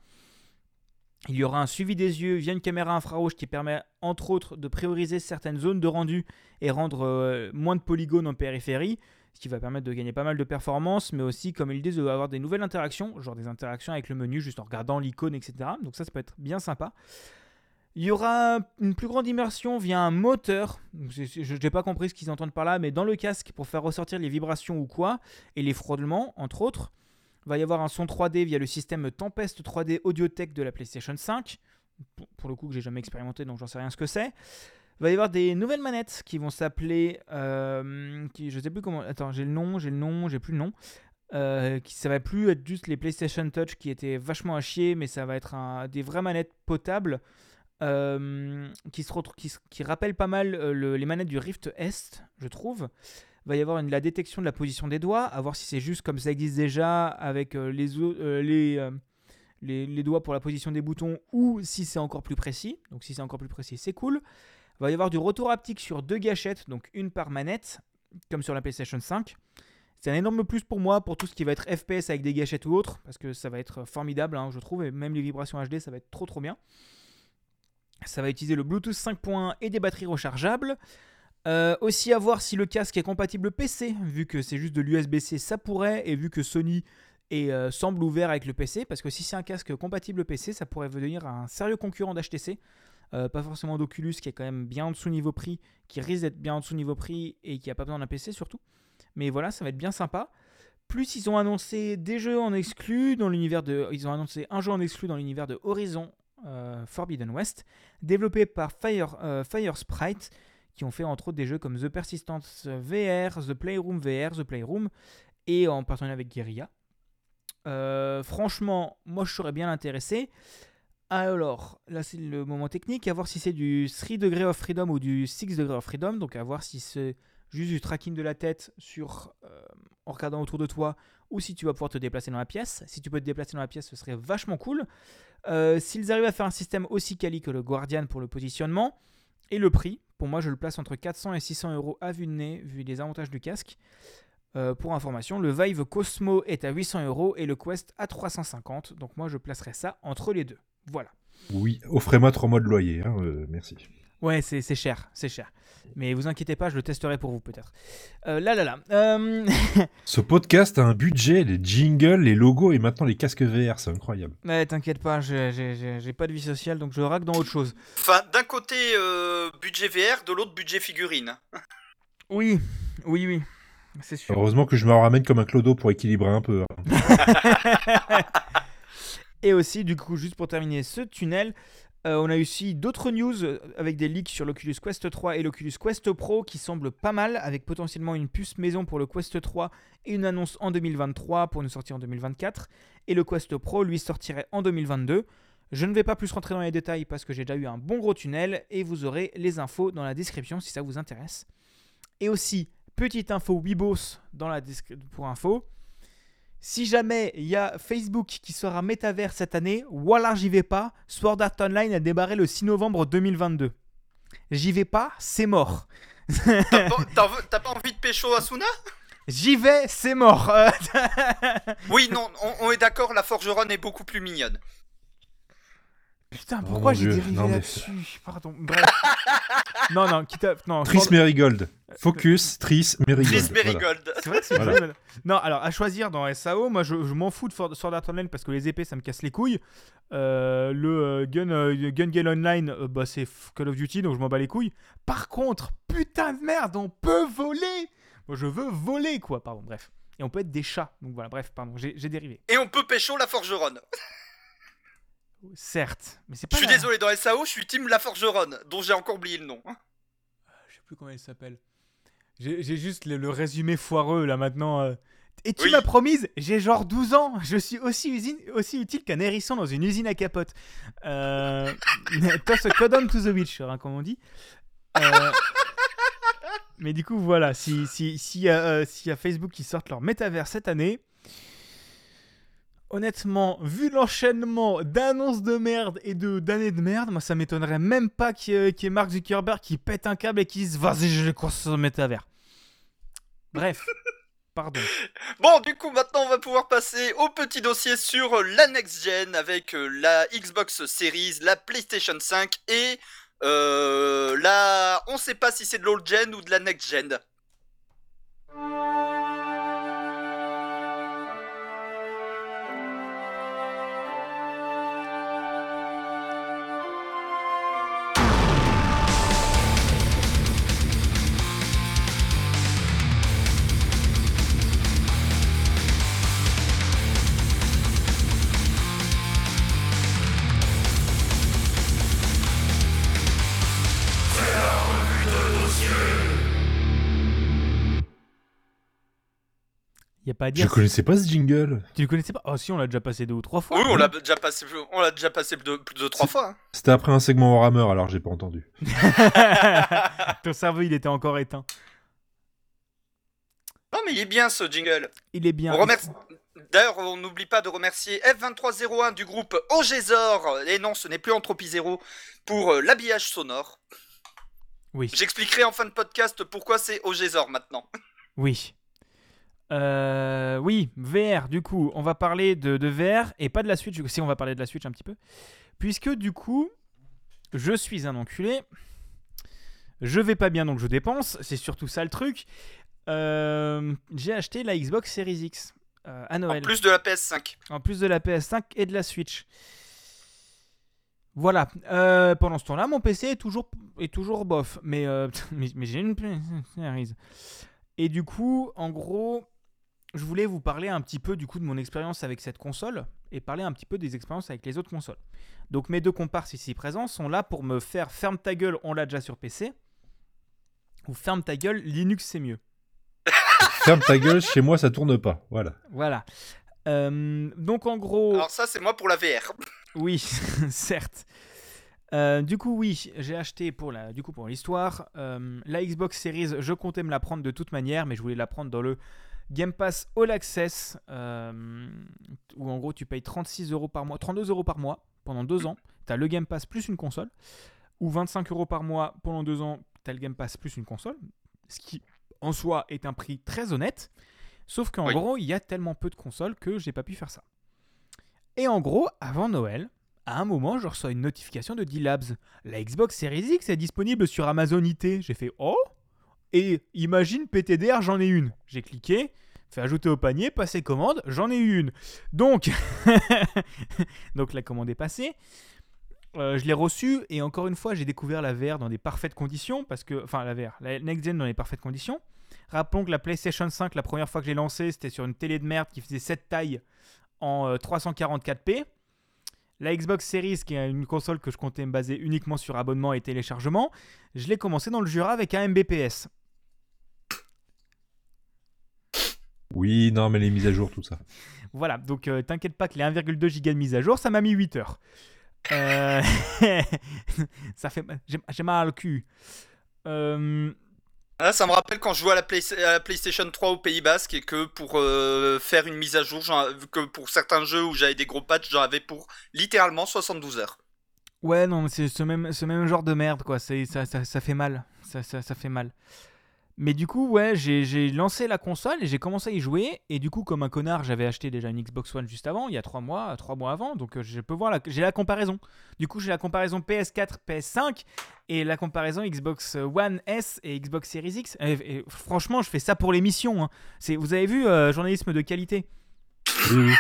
Il y aura un suivi des yeux via une caméra infrarouge qui permet entre autres de prioriser certaines zones de rendu et rendre euh, moins de polygones en périphérie, ce qui va permettre de gagner pas mal de performance, mais aussi, comme ils disent, d'avoir des nouvelles interactions, genre des interactions avec le menu juste en regardant l'icône, etc. Donc ça, ça peut être bien sympa. Il y aura une plus grande immersion via un moteur. Je n'ai pas compris ce qu'ils entendent par là, mais dans le casque pour faire ressortir les vibrations ou quoi, et les frôlements, entre autres. Il va y avoir un son 3D via le système Tempest 3D Audiotech de la PlayStation 5. Pour- Pour le coup, que j'ai jamais expérimenté, donc j'en sais rien ce que c'est. Il va y avoir des nouvelles manettes qui vont s'appeler. euh, qui, je sais plus comment. Attends, j'ai le nom, j'ai le nom, j'ai plus le nom. Euh, qui, ça va plus être juste les PlayStation Touch qui étaient vachement à chier, mais ça va être des vraies manettes potables euh, qui, se qui, qui rappellent pas mal euh, le- les manettes du Rift Est, je trouve. Il va y avoir la détection de la position des doigts, à voir si c'est juste comme ça existe déjà avec euh, les doigts pour la position des boutons ou si c'est encore plus précis. Donc si c'est encore plus précis, c'est cool. Il va y avoir du retour haptique sur deux gâchettes, donc une par manette, comme sur la PlayStation 5. C'est un énorme plus pour moi, pour tout ce qui va être FPS avec des gâchettes ou autre, parce que ça va être formidable, hein, je trouve, et même les vibrations HD, ça va être trop trop bien. Ça va utiliser le Bluetooth 5.1 et des batteries rechargeables. Euh, aussi à voir si le casque est compatible PC, vu que c'est juste de l'USB-C, ça pourrait, et vu que Sony est, euh, semble ouvert avec le PC, parce que si c'est un casque compatible PC, ça pourrait devenir un sérieux concurrent d'HTC. Euh, pas forcément d'Oculus qui est quand même bien en dessous niveau prix, qui risque d'être bien en dessous niveau prix et qui a pas besoin d'un PC surtout. Mais voilà, ça va être bien sympa. Plus ils ont annoncé des jeux en exclu dans l'univers de. Ils ont annoncé un jeu en exclu dans l'univers de Horizon euh, Forbidden West, développé par Fire, euh, Fire Sprite, qui ont fait entre autres des jeux comme The Persistence VR, The Playroom VR, The Playroom, et en partenariat avec Guerrilla. Euh, franchement, moi je serais bien intéressé. Alors, là c'est le moment technique, à voir si c'est du 3 degrés of freedom ou du 6 degrés of freedom, donc à voir si c'est juste du tracking de la tête euh, en regardant autour de toi, ou si tu vas pouvoir te déplacer dans la pièce. Si tu peux te déplacer dans la pièce, ce serait vachement cool. Euh, S'ils arrivent à faire un système aussi quali que le Guardian pour le positionnement, et le prix, pour moi je le place entre 400 et 600 euros à vue de nez, vu les avantages du casque. Euh, pour information, le Vive Cosmo est à 800 euros et le Quest à 350, donc moi je placerai ça entre les deux. Voilà. Oui, offrez-moi trois mois de loyer, hein, euh, merci. Ouais, c'est c'est cher, c'est cher. Mais vous inquiétez pas, je le testerai pour vous peut-être. Euh, là, là, là. Euh, Ce podcast a un budget, les jingles, les logos et maintenant les casques VR, c'est incroyable. ouais, t'inquiète pas, j'ai- j'ai j'ai- j'ai pas de vie sociale, donc je raque dans autre chose. Enfin, d'un côté euh, budget VR, de l'autre budget figurine. Oui, oui, oui. C'est sûr. Heureusement que je me ramène comme un clodo pour équilibrer un peu. hein. Et aussi, du coup, juste pour terminer ce tunnel, euh, on a aussi d'autres news euh, avec des leaks sur l'Oculus Quest 3 et l'Oculus Quest Pro qui semblent pas mal, avec potentiellement une puce maison pour le Quest 3 et une annonce en 2023 pour une sortie en 2024. Et le Quest Pro, lui, sortirait en 2022. Je ne vais pas plus rentrer dans les détails parce que j'ai déjà eu un bon gros tunnel et vous aurez les infos dans la description si ça vous intéresse. Et aussi, petite info Webos dans la pour info. Si jamais il y a Facebook qui sera métavers cette année, voilà, j'y vais pas. Sword Art Online a débarré le 6 novembre 2022. J'y vais pas, c'est mort. T'as pas, t'as- t'as pas envie de pécho Asuna J'y vais, c'est mort. Oui, non, on, on est d'accord, la forgeronne est beaucoup plus mignonne. Putain, Oh pourquoi mon j'ai dérivé mais- là-dessus Pardon. Bref. non, non, quitte à... Non, Tris Merigold. Focus, Tris Merigold. Chris Voilà. Marigold. C'est vrai que c'est Voilà. madame. Non, alors à choisir dans SAO, moi je, je m'en fous de For- Sword Art Online parce que les épées ça me casse les couilles. Euh, le euh, Gun, euh, Gun Gale Online, euh, bah, c'est Call of Duty donc je m'en bats les couilles. Par contre, putain de merde, on peut voler Moi je veux voler quoi, pardon, bref. Et on peut être des chats, donc voilà, bref, pardon, j'ai j'ai dérivé. Et on peut pécho la forgeronne. Certes, mais c'est Je pas. suis la- désolé, dans SAO, je suis team la forgeronne, dont j'ai encore oublié le nom. Je sais plus comment elle s'appelle. J'ai juste le, le résumé foireux là maintenant. euh. Et tu Oui. m'as promise, j'ai genre 12 ans, je suis aussi, usine, aussi utile qu'un hérisson dans une usine à capote. Euh... Toss a codon to the witch, hein, comme on dit. Euh, Mais du coup, voilà, si, si, s'il y, a, euh, s'il y a Facebook qui sortent leur métavers cette année, honnêtement, vu l'enchaînement d'annonces de merde et de d'années de merde, moi ça m'étonnerait même pas qu'il y, ait- qu'il y ait Mark Zuckerberg qui pète un câble et qui dise Vas-y, je les sur le métavers. Bref, pardon. Bon, du coup, maintenant, on va pouvoir passer au petit dossier sur la next gen avec euh, la Xbox Series, la PlayStation 5 et euh, la. On sait pas si c'est de l'old gen ou de la next Y a pas à Je connaissais pas ce jingle. Tu le connaissais pas? Oh, si, on l'a déjà passé deux ou trois fois. Oui, on l'a déjà passé, on l'a déjà passé plus de trois fois. hein. C'était après un segment Warhammer, alors j'ai pas entendu. Ton cerveau, il était encore éteint. Non, mais il est bien ce jingle. Il est bien. On remercie. D'ailleurs, on n'oublie pas de remercier F2301 du groupe Ogésor, et non, ce n'est plus Entropie Zéro, pour euh, l'habillage sonore. Oui. J'expliquerai en fin de podcast pourquoi c'est Ogésor maintenant. Oui. Euh, oui, VR, du coup, on va parler de, de VR et pas de la Switch. Si, on va parler de la Switch un petit peu. Puisque, du coup, je suis un enculé. Je vais pas bien, donc je dépense. C'est surtout ça le truc. Euh, J'ai acheté la Xbox Series X euh, à En Noël. plus de la PS5. En plus de la PS5 et de la Switch. Voilà. Euh, pendant ce temps-là, mon PC est toujours, est toujours bof. Mais, euh, mais, mais j'ai une. Et du coup, en gros, je voulais vous parler un petit peu du coup de mon expérience avec cette console et parler un petit peu des expériences avec les autres consoles. Donc mes deux comparses ici présents sont là pour me faire ferme ta gueule, on l'a déjà sur PC. Ou ferme ta gueule, Linux c'est mieux. Ferme ta gueule, chez moi ça tourne pas. Voilà. Voilà. Euh, donc en gros... Alors ça, c'est moi pour la VR. Oui, certes. Euh, du coup, oui, j'ai acheté pour la, du coup pour l'histoire euh, la Xbox Series. Je comptais me la prendre de toute manière, mais je voulais la prendre dans le Game Pass All Access, euh, où en gros tu payes 36 euros par mois, 32 euros par mois pendant deux ans. Tu as le Game Pass plus une console, ou 25 euros par mois pendant deux ans. Tu as le Game Pass plus une console, ce qui en soi est un prix très honnête. Sauf qu'en Oui. gros, il y a tellement peu de consoles que j'ai pas pu faire ça. Et en gros, avant Noël, à un moment, je reçois une notification de D-Labs. La Xbox Series X est disponible sur Amazon IT. J'ai fait Oh Et imagine PTDR, j'en ai une. J'ai cliqué, fait ajouter au panier, passer commande, j'en ai une. Donc, donc la commande est passée. Euh, je l'ai reçue et encore une fois, j'ai découvert la VR dans des parfaites conditions parce que, enfin, la VR, la Next Gen dans les parfaites conditions. Rappelons que la PlayStation 5, la première fois que j'ai lancé, c'était sur une télé de merde qui faisait cette taille en euh, 344p. La Xbox Series, qui est une console que je comptais me baser uniquement sur abonnement et téléchargement, je l'ai commencé dans le Jura avec un Mbps. Oui, non, mais les mises à jour, tout ça. Voilà, donc euh, t'inquiète pas que les 1,2 gigas de mise à jour, ça m'a mis 8 heures. Euh, ça fait mal- j'ai mal au cul. Euh, Ah, ça me rappelle quand je jouais à la, Play- à la PlayStation 3 au Pays Basque et que pour euh, faire une mise à jour, que pour certains jeux où j'avais des gros patchs, j'en avais pour littéralement 72 heures. Ouais, non, mais c'est ce même, ce même genre de merde, quoi. Ça, ça, ça fait mal. Ça, ça, ça fait mal. Mais du coup, ouais, j'ai, j'ai lancé la console et j'ai commencé à y jouer. Et du coup, comme un connard, j'avais acheté déjà une Xbox One juste avant, il y a 3 mois, 3 mois avant. Donc euh, je peux voir, la, j'ai la comparaison. Du coup, j'ai la comparaison PS4, PS5 et la comparaison Xbox One S et Xbox Series X. Et, et franchement, je fais ça pour l'émission. hein. C'est, vous avez vu, euh, journalisme de qualité. Oui, oui.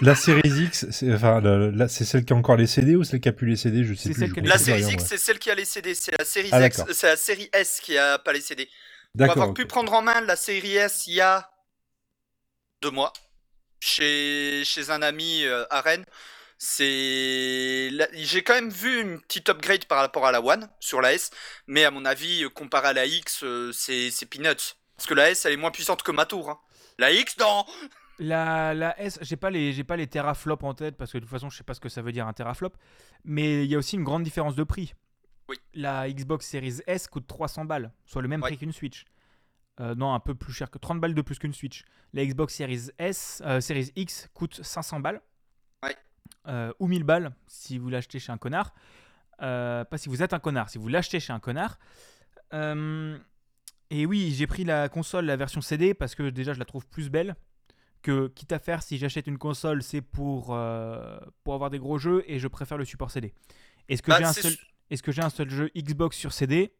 La série X, c'est enfin, la- la- c'est celle qui a encore les CD ou celle qui a plus les CD Je sais C'est plus. je La série rien, X, c'est celle qui a les CD. C'est la série Ah, X, c'est la série S qui a pas les CD. On va avoir pu prendre en main la série S il y a deux mois chez, chez un ami euh, à Rennes. C'est, la- j'ai quand même vu une petite upgrade par rapport à la One sur la S, mais à mon avis, euh, comparé à la X, euh, c'est c'est peanuts. Parce que la S, elle est moins puissante que ma tour. hein. La X, non. La, la S, j'ai pas les j'ai pas les teraflops en tête parce que de toute façon je sais pas ce que ça veut dire un teraflop, mais il y a aussi une grande différence de prix. Oui. La Xbox Series S coûte 300 balles, soit le même Ouais. prix qu'une Switch. Euh, non, un peu plus cher que 30 balles de plus qu'une Switch. La Xbox Series S, euh, Series X coûte 500 balles. Ouais. Euh, ou 1000 balles si vous l'achetez chez un connard. Pas si vous êtes un connard, si vous l'achetez chez un connard. Et oui, j'ai pris la console, la version CD, parce que déjà je la trouve plus belle. Que quitte à faire, si j'achète une console, c'est pour, pour avoir des gros jeux et je préfère le support CD. Est-ce que Bah, j'ai un, seul- su- est-ce que j'ai un seul jeu Xbox sur CD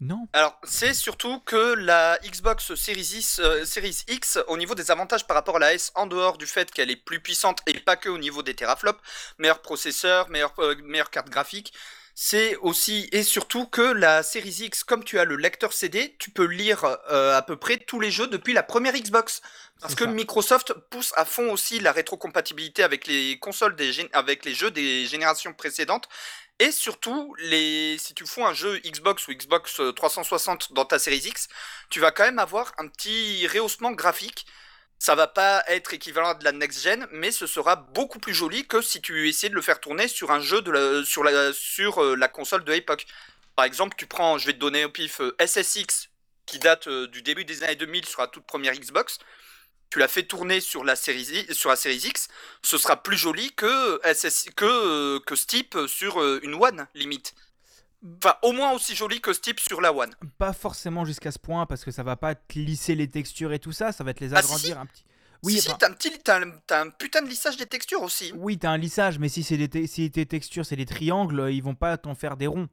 Non. Alors, c'est surtout que la Xbox Series X, euh, Series X, au niveau des avantages par rapport à la S, en dehors du fait qu'elle est plus puissante et pas que au niveau des teraflops, meilleur processeur, euh, meilleure carte graphique, c'est aussi et surtout que la Series X, comme tu as le lecteur CD, tu peux lire euh, à peu près tous les jeux depuis la première Xbox. Parce que ça. Microsoft pousse à fond aussi la rétrocompatibilité avec les consoles des avec les jeux des générations précédentes. Et surtout, les... si tu fous un jeu Xbox ou Xbox euh, 360 dans ta série X, tu vas quand même avoir un petit rehaussement graphique. Ça va pas être équivalent à de la next gen, mais ce sera beaucoup plus joli que si tu essayais de le faire tourner sur un jeu de la... sur, la... sur euh, la console de l'époque. Par exemple, tu prends, je vais te donner au pif, euh, SSX, qui date euh, du début des années 2000 sur la toute première Xbox. Tu l'as fait tourner sur la série sur la série X, ce sera plus joli que SS que que Steep sur euh, une One limite. Enfin, au moins aussi joli que Steep sur la One. Pas forcément jusqu'à ce point parce que ça va pas te lisser les textures et tout ça, ça va te les Ah, si, agrandir si. un petit. Oui, si, enfin, t'as un petit, un, un putain de lissage des textures aussi. oui, t'as un lissage, mais si c'est des te- si tes textures c'est des triangles, ils vont pas t'en faire des ronds.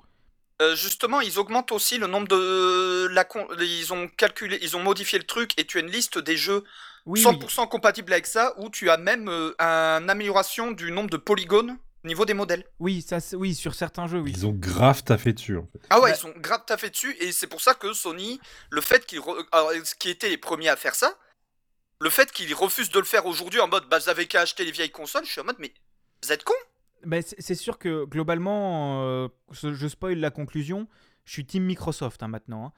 Euh, justement, ils augmentent aussi le nombre de la con... ils ont calculé, ils ont modifié le truc et tu as une liste des jeux Oui, oui. 100% compatibles avec ça où tu as même euh, une amélioration du nombre de polygones au niveau des modèles. Oui, ça, oui, sur certains jeux, oui. Ils ont grave taffé dessus, en fait. Ah ouais, Bah- ils sont grave taffés dessus et c'est pour ça que Sony, le fait qu'ils re- qui étaient les premiers à faire ça, le fait qu'ils refusent de le faire aujourd'hui en mode bah vous avez qu'à acheter les vieilles consoles, je suis en mode mais vous êtes con Bah, c'est c'est sûr que globalement, euh, je je spoil la conclusion. Je suis team Microsoft hein, maintenant. hein.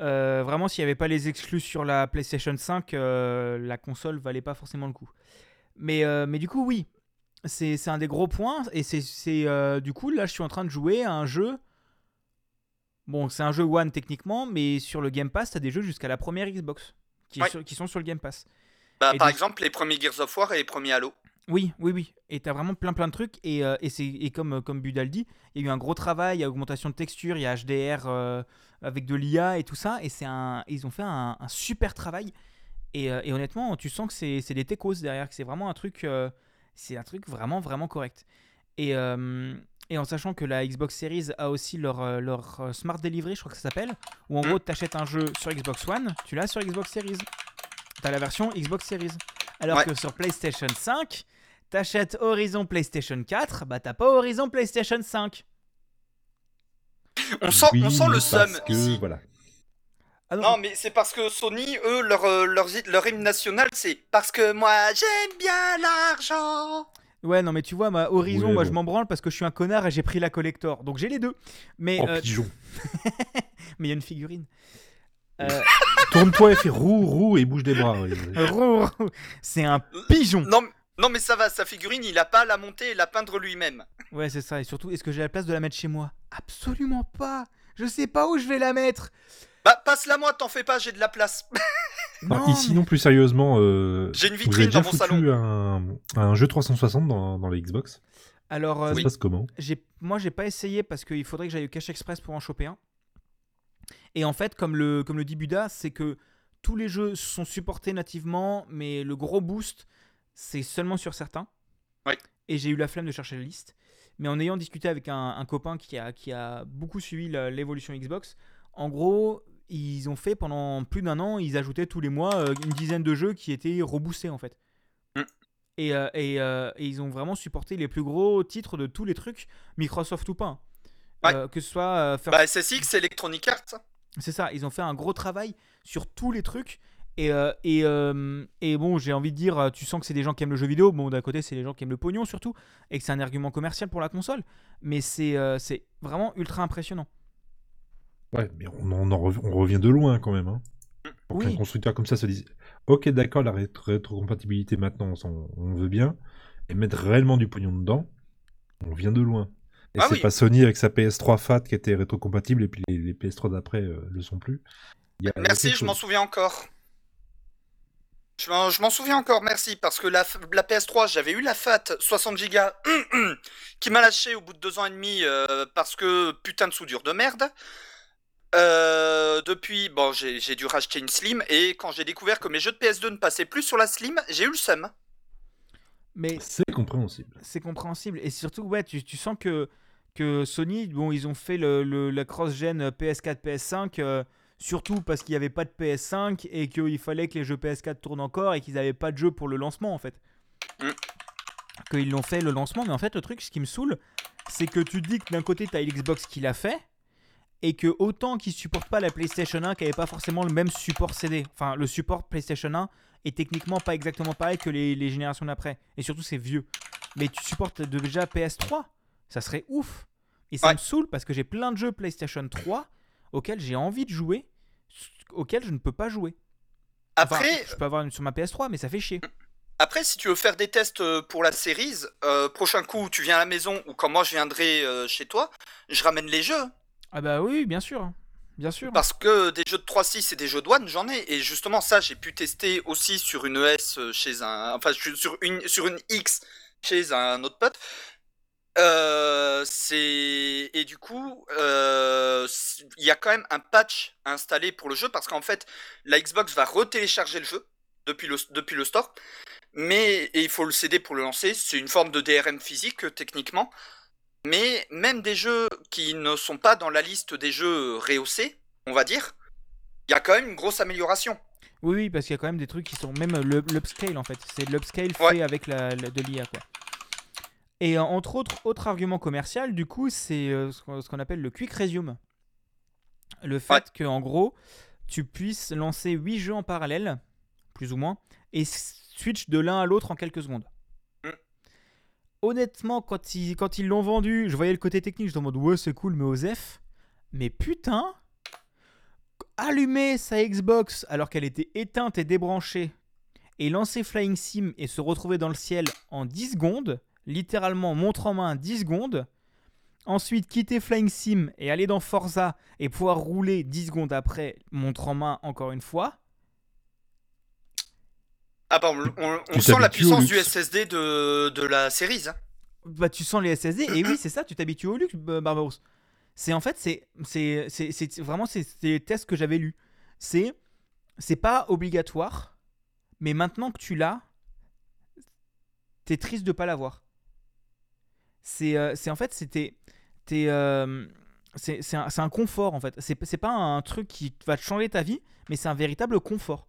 Euh, vraiment, s'il n'y avait pas les exclus sur la PlayStation 5, euh, la console valait pas forcément le coup. Mais, euh, mais du coup, oui, c'est c'est un des gros points. Et c'est c'est, euh, du coup, là, je suis en train de jouer à un jeu. Bon, c'est un jeu One techniquement, mais sur le Game Pass, tu as des jeux jusqu'à la première Xbox qui, est Ouais. sur- qui sont sur le Game Pass. Bah par exemple les premiers Gears of War et les premiers Halo. Oui, oui, oui. Et t'as vraiment plein plein de trucs. Et, euh, et, c'est, et comme, comme Budal dit, il y a eu un gros travail, il y a augmentation de texture, il y a HDR euh, avec de l'IA et tout ça. Et c'est un, ils ont fait un, un super travail. Et, euh, et honnêtement, tu sens que c'est, c'est des techos derrière, que c'est vraiment un truc. C'est un truc vraiment, vraiment correct. Et, euh, et en sachant que la Xbox Series a aussi leur, euh, leur euh, Smart Delivery, je crois que ça s'appelle, où en Mm. gros, tu achètes un jeu sur Xbox One, tu l'as sur Xbox Series. Tu as la version Xbox Series. Alors Ouais. que sur PlayStation 5, t'achètes Horizon PlayStation 4, bah t'as pas Horizon PlayStation 5. On sent, Oui, on sent le parce seum que, ici. voilà. Ah Non, mais c'est parce que Sony, eux, leur, euh, leur, leur hymne national, c'est parce que moi, j'aime bien l'argent. Ouais, non, mais tu vois, ma Horizon, moi bon. je m'en branle parce que je suis un connard et j'ai pris la collector. Donc j'ai les deux. Mais Oh, euh, pigeon. mais il y a une figurine. Euh, Tourne-toi et fais roux, roux et bouge des bras. oui. roux, roux. c'est un pigeon. Non, non, mais ça va, sa figurine, il a pas à la monter et la peindre lui-même. Ouais, c'est ça. Et surtout, est-ce que j'ai la place de la mettre chez moi? Absolument pas. Je sais pas où je vais la mettre. Bah, passe-la moi, t'en fais pas, j'ai de la place. Non, ici, mais- non, plus sérieusement, euh, J'ai une vous vitrine dans mon foutu salon. Un, un jeu 360 dans, dans la Xbox Alors, euh, Ça se passe comment? j'ai, moi, j'ai pas essayé parce qu'il faudrait que j'aille au Cache Express pour en choper un. Et en fait, comme le, comme le dit Buda, c'est que tous les jeux sont supportés nativement, mais le gros boost, c'est seulement sur certains. Ouais. Et j'ai eu la flemme de chercher la liste. Mais en ayant discuté avec un, un copain qui a, qui a beaucoup suivi l'évolution Xbox, en gros, ils ont fait pendant plus d'un an, ils ajoutaient tous les mois euh, une dizaine de jeux qui étaient reboostés en fait. Mm. Et, euh, et, euh, et ils ont vraiment supporté les plus gros titres de tous les trucs, Microsoft ou pas. hein. Ouais. Que ce soit Bah, SSX, Electronic Arts. c'est ça, ils ont fait un gros travail sur tous les trucs. Et, euh, et, euh, et bon, j'ai envie de dire, tu sens que c'est des gens qui aiment le jeu vidéo. Bon, d'un côté, c'est les gens qui aiment le pognon surtout. Et que c'est un argument commercial pour la console. Mais c'est euh, c'est vraiment ultra impressionnant. Ouais, mais on, en- on en rev- on revient de loin quand même. Hein. Pour Oui. qu'un constructeur comme ça se dise Ok, d'accord, la ré- rétrocompatibilité maintenant, on, veut bien. Et mettre réellement du pognon dedans, on vient de loin. Et Ah c'est oui. pas Sony avec sa PS3 FAT qui était rétrocompatible et puis les, les PS3 d'après euh, le sont plus. Y a- Merci, je m'en souviens encore. Je m'en, souviens encore, merci, parce que la PS3, j'avais eu la FAT 60 Go qui m'a lâché au bout de deux ans et demi euh, parce que putain de soudure de merde. Euh, depuis, bon, j'ai, dû racheter une Slim et quand j'ai découvert que mes jeux de PS2 ne passaient plus sur la Slim, j'ai eu le seum. Mais C'est compréhensible. c'est compréhensible. Et surtout, ouais, tu, tu sens que, que Sony, bon, ils ont fait le, le- la cross-gen PS4, PS5, euh, surtout parce qu'il n'y avait pas de PS5 et qu'il fallait que les jeux PS4 tournent encore et qu'ils n'avaient pas de jeu pour le lancement, en fait. Mm. Qu'ils l'ont fait le lancement, mais en fait, le truc, ce qui me saoule, c'est que tu te dis que d'un côté, tu as Xbox qui l'a fait. Et que autant qu'ils supportent pas la PlayStation 1, qui n'avait pas forcément le même support CD. Enfin, le support PlayStation 1 est techniquement pas exactement pareil que les, les générations d'après. Et surtout, c'est vieux. Mais tu supportes déjà PS3. Ça serait ouf. Et ça Ouais. me saoule parce que j'ai plein de jeux PlayStation 3 auxquels j'ai envie de jouer, auxquels je ne peux pas jouer. Enfin, Après, je peux avoir une sur ma PS3, mais ça fait chier. Après, si tu veux faire des tests euh, pour la série, euh, prochain coup, tu viens à la maison ou quand moi je viendrai euh, chez toi, je ramène les jeux. Ah bah oui, bien sûr. Bien sûr. Parce que des jeux de 3.6 et des jeux douane, j'en ai. Et justement, ça, j'ai pu tester aussi sur une ES euh, chez un. Enfin, sur une, sur une X chez un autre pote. Euh, et du coup euh, il y a quand même un patch installé pour le jeu parce qu'en fait la Xbox va retélécharger le jeu depuis le depuis le store mais et il faut le CD pour le lancer c'est une forme de DRM physique techniquement mais même des jeux qui ne sont pas dans la liste des jeux rehaussés on va dire il y a quand même une grosse amélioration Oui, oui, parce qu'il y a quand même des trucs qui sont même le- l'upscale en fait. C'est l'upscale fait avec la, la- de l'IA quoi. Et euh, entre autres, autre argument commercial, du coup, c'est euh, ce qu'on ce qu'on appelle le quick resume. Le fait Ouais. que en gros, tu puisses lancer 8 jeux en parallèle, plus ou moins, et switch de l'un à l'autre en quelques secondes. Honnêtement, quand ils l'ont vendu, je voyais le côté technique, je me mode ouais, c'est cool, mais Osef. Mais putain, allumer sa Xbox alors qu'elle était éteinte et débranchée et lancer Flying Sim et se retrouver dans le ciel en 10 secondes, littéralement montre en main 10 secondes, ensuite quitter Flying Sim et aller dans Forza et pouvoir rouler 10 secondes après, montre en main encore une fois. Ah bah on, on- on Tu sent la puissance du. SSD de, de la série hein. Bah tu sens les SSD et oui c'est ça, tu t'habitues au luxe Bar- Barbaros. C'est en fait c'est c'est c'est c'est- vraiment c'est c'est les tests que j'avais lus. C'est c'est pas obligatoire, mais maintenant que tu l'as, t'es triste de pas l'avoir. C'est euh, c'est en fait, c'était. t'es, euh, C'est c'est un, c'est un confort en fait. C'est c'est pas un truc qui va te changer ta vie, mais c'est un véritable confort.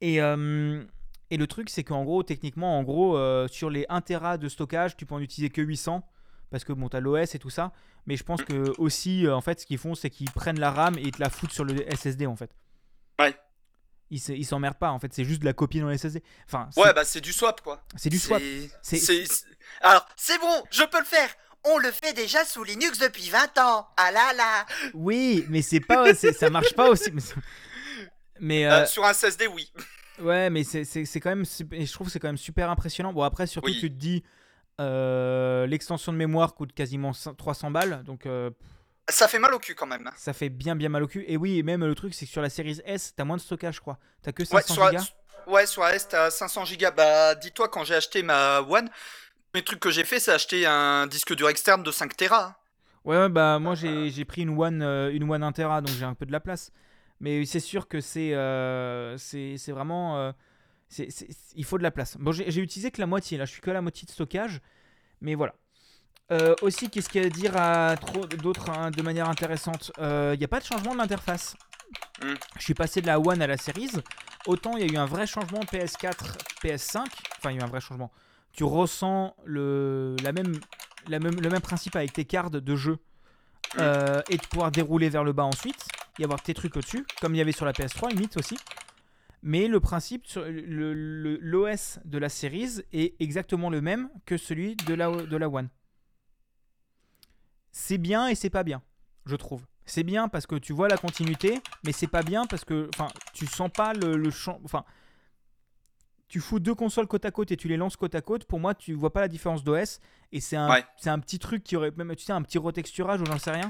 Et, euh, et le truc, c'est qu'en gros, techniquement, en gros, euh, sur les 1 Tera de stockage, tu peux en utiliser que 800 parce que bon, t'as l'OS et tout ça. Mais je pense que aussi, euh, en fait, ce qu'ils font, c'est qu'ils prennent la RAM et ils te la foutent sur le SSD en fait. Ouais. Ils se- ils s'emmerdent pas en fait, c'est juste de la copie dans le SSD. Enfin, Ouais, bah c'est du swap quoi. c'est du swap. Alors, c'est bon, je peux le faire. On le fait déjà sous Linux depuis 20 ans. Ah là là. Oui, mais c'est pas, ça marche pas aussi. Mais, euh, Euh, sur un SSD, oui. Ouais, mais c'est- c'est c'est quand même, je trouve que c'est quand même super impressionnant. Bon après, surtout Oui. tu te dis, euh, l'extension de mémoire coûte quasiment cin- 300 balles, donc euh, Ça fait mal au cul quand même. ça fait bien bien mal au cul. Et oui, et même le truc, c'est que sur la série S, t'as moins de stockage, je crois. T'as que Ouais, 500 sur, gigas. ouais, sur AS, t'as 500 gigas. Bah, dis-toi, quand j'ai acheté ma One, les trucs que j'ai fait, c'est acheter un disque dur externe de 5 Tera. Ouais, ouais, bah moi j'ai j'ai pris une One, euh, une One 1 Tera, donc j'ai un peu de la place. Mais c'est sûr que c'est euh, c'est vraiment. euh, c'est- il faut de la place. Bon, j'ai utilisé que la moitié, là je suis que à la moitié de stockage. Mais voilà. Euh, aussi, qu'est-ce qu'il y a à dire à trop d'autres hein, de manière intéressante? Il n'y a pas de changement de l'interface. Hmm. Je suis passé de la One à la Series. Autant il y a eu un vrai changement PS4, PS5. Enfin, il y a eu un vrai changement. Tu ressens le, la même, la même, le même principe avec tes cartes de jeu euh, et de pouvoir dérouler vers le bas ensuite, y avoir tes trucs au-dessus, comme il y avait sur la PS3, limite aussi. Mais le principe, sur le- le- l'OS de la Series est exactement le même que celui de la, de la One. C'est bien et c'est pas bien, je trouve. C'est bien parce que tu vois la continuité, mais c'est pas bien parce que, enfin, tu sens pas le, le champ. Enfin, tu fous deux consoles côte à côte et tu les lances côte à côte. Pour moi, tu vois pas la différence d'OS et c'est un, Ouais. un petit truc qui aurait même, tu sais, un petit retexturage ou j'en sais rien.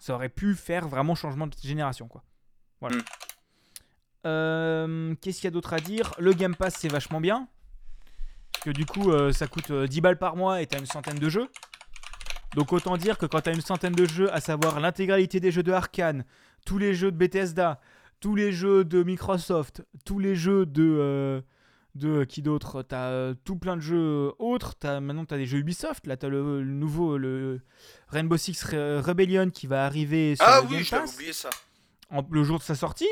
Ça aurait pu faire vraiment changement de génération, quoi. Voilà. Mm. Euh, Qu'est-ce qu'il y a d'autre à dire? Le Game Pass, c'est vachement bien. Parce que du coup, euh, ça coûte euh, 10 balles par mois et t'as une centaine de jeux. Donc autant dire que quand t'as une centaine de jeux, à savoir l'intégralité des jeux de Arkane, tous les jeux de Bethesda, tous les jeux de Microsoft, tous les jeux de... euh, de qui d'autre? T'as euh, tout plein de jeux autres. As, maintenant, t'as des jeux Ubisoft. Là, t'as le, le nouveau le Rainbow Six Re- Rebellion qui va arriver sur Ah le oui, Game Pass oublié ça. en- le jour de sa sortie?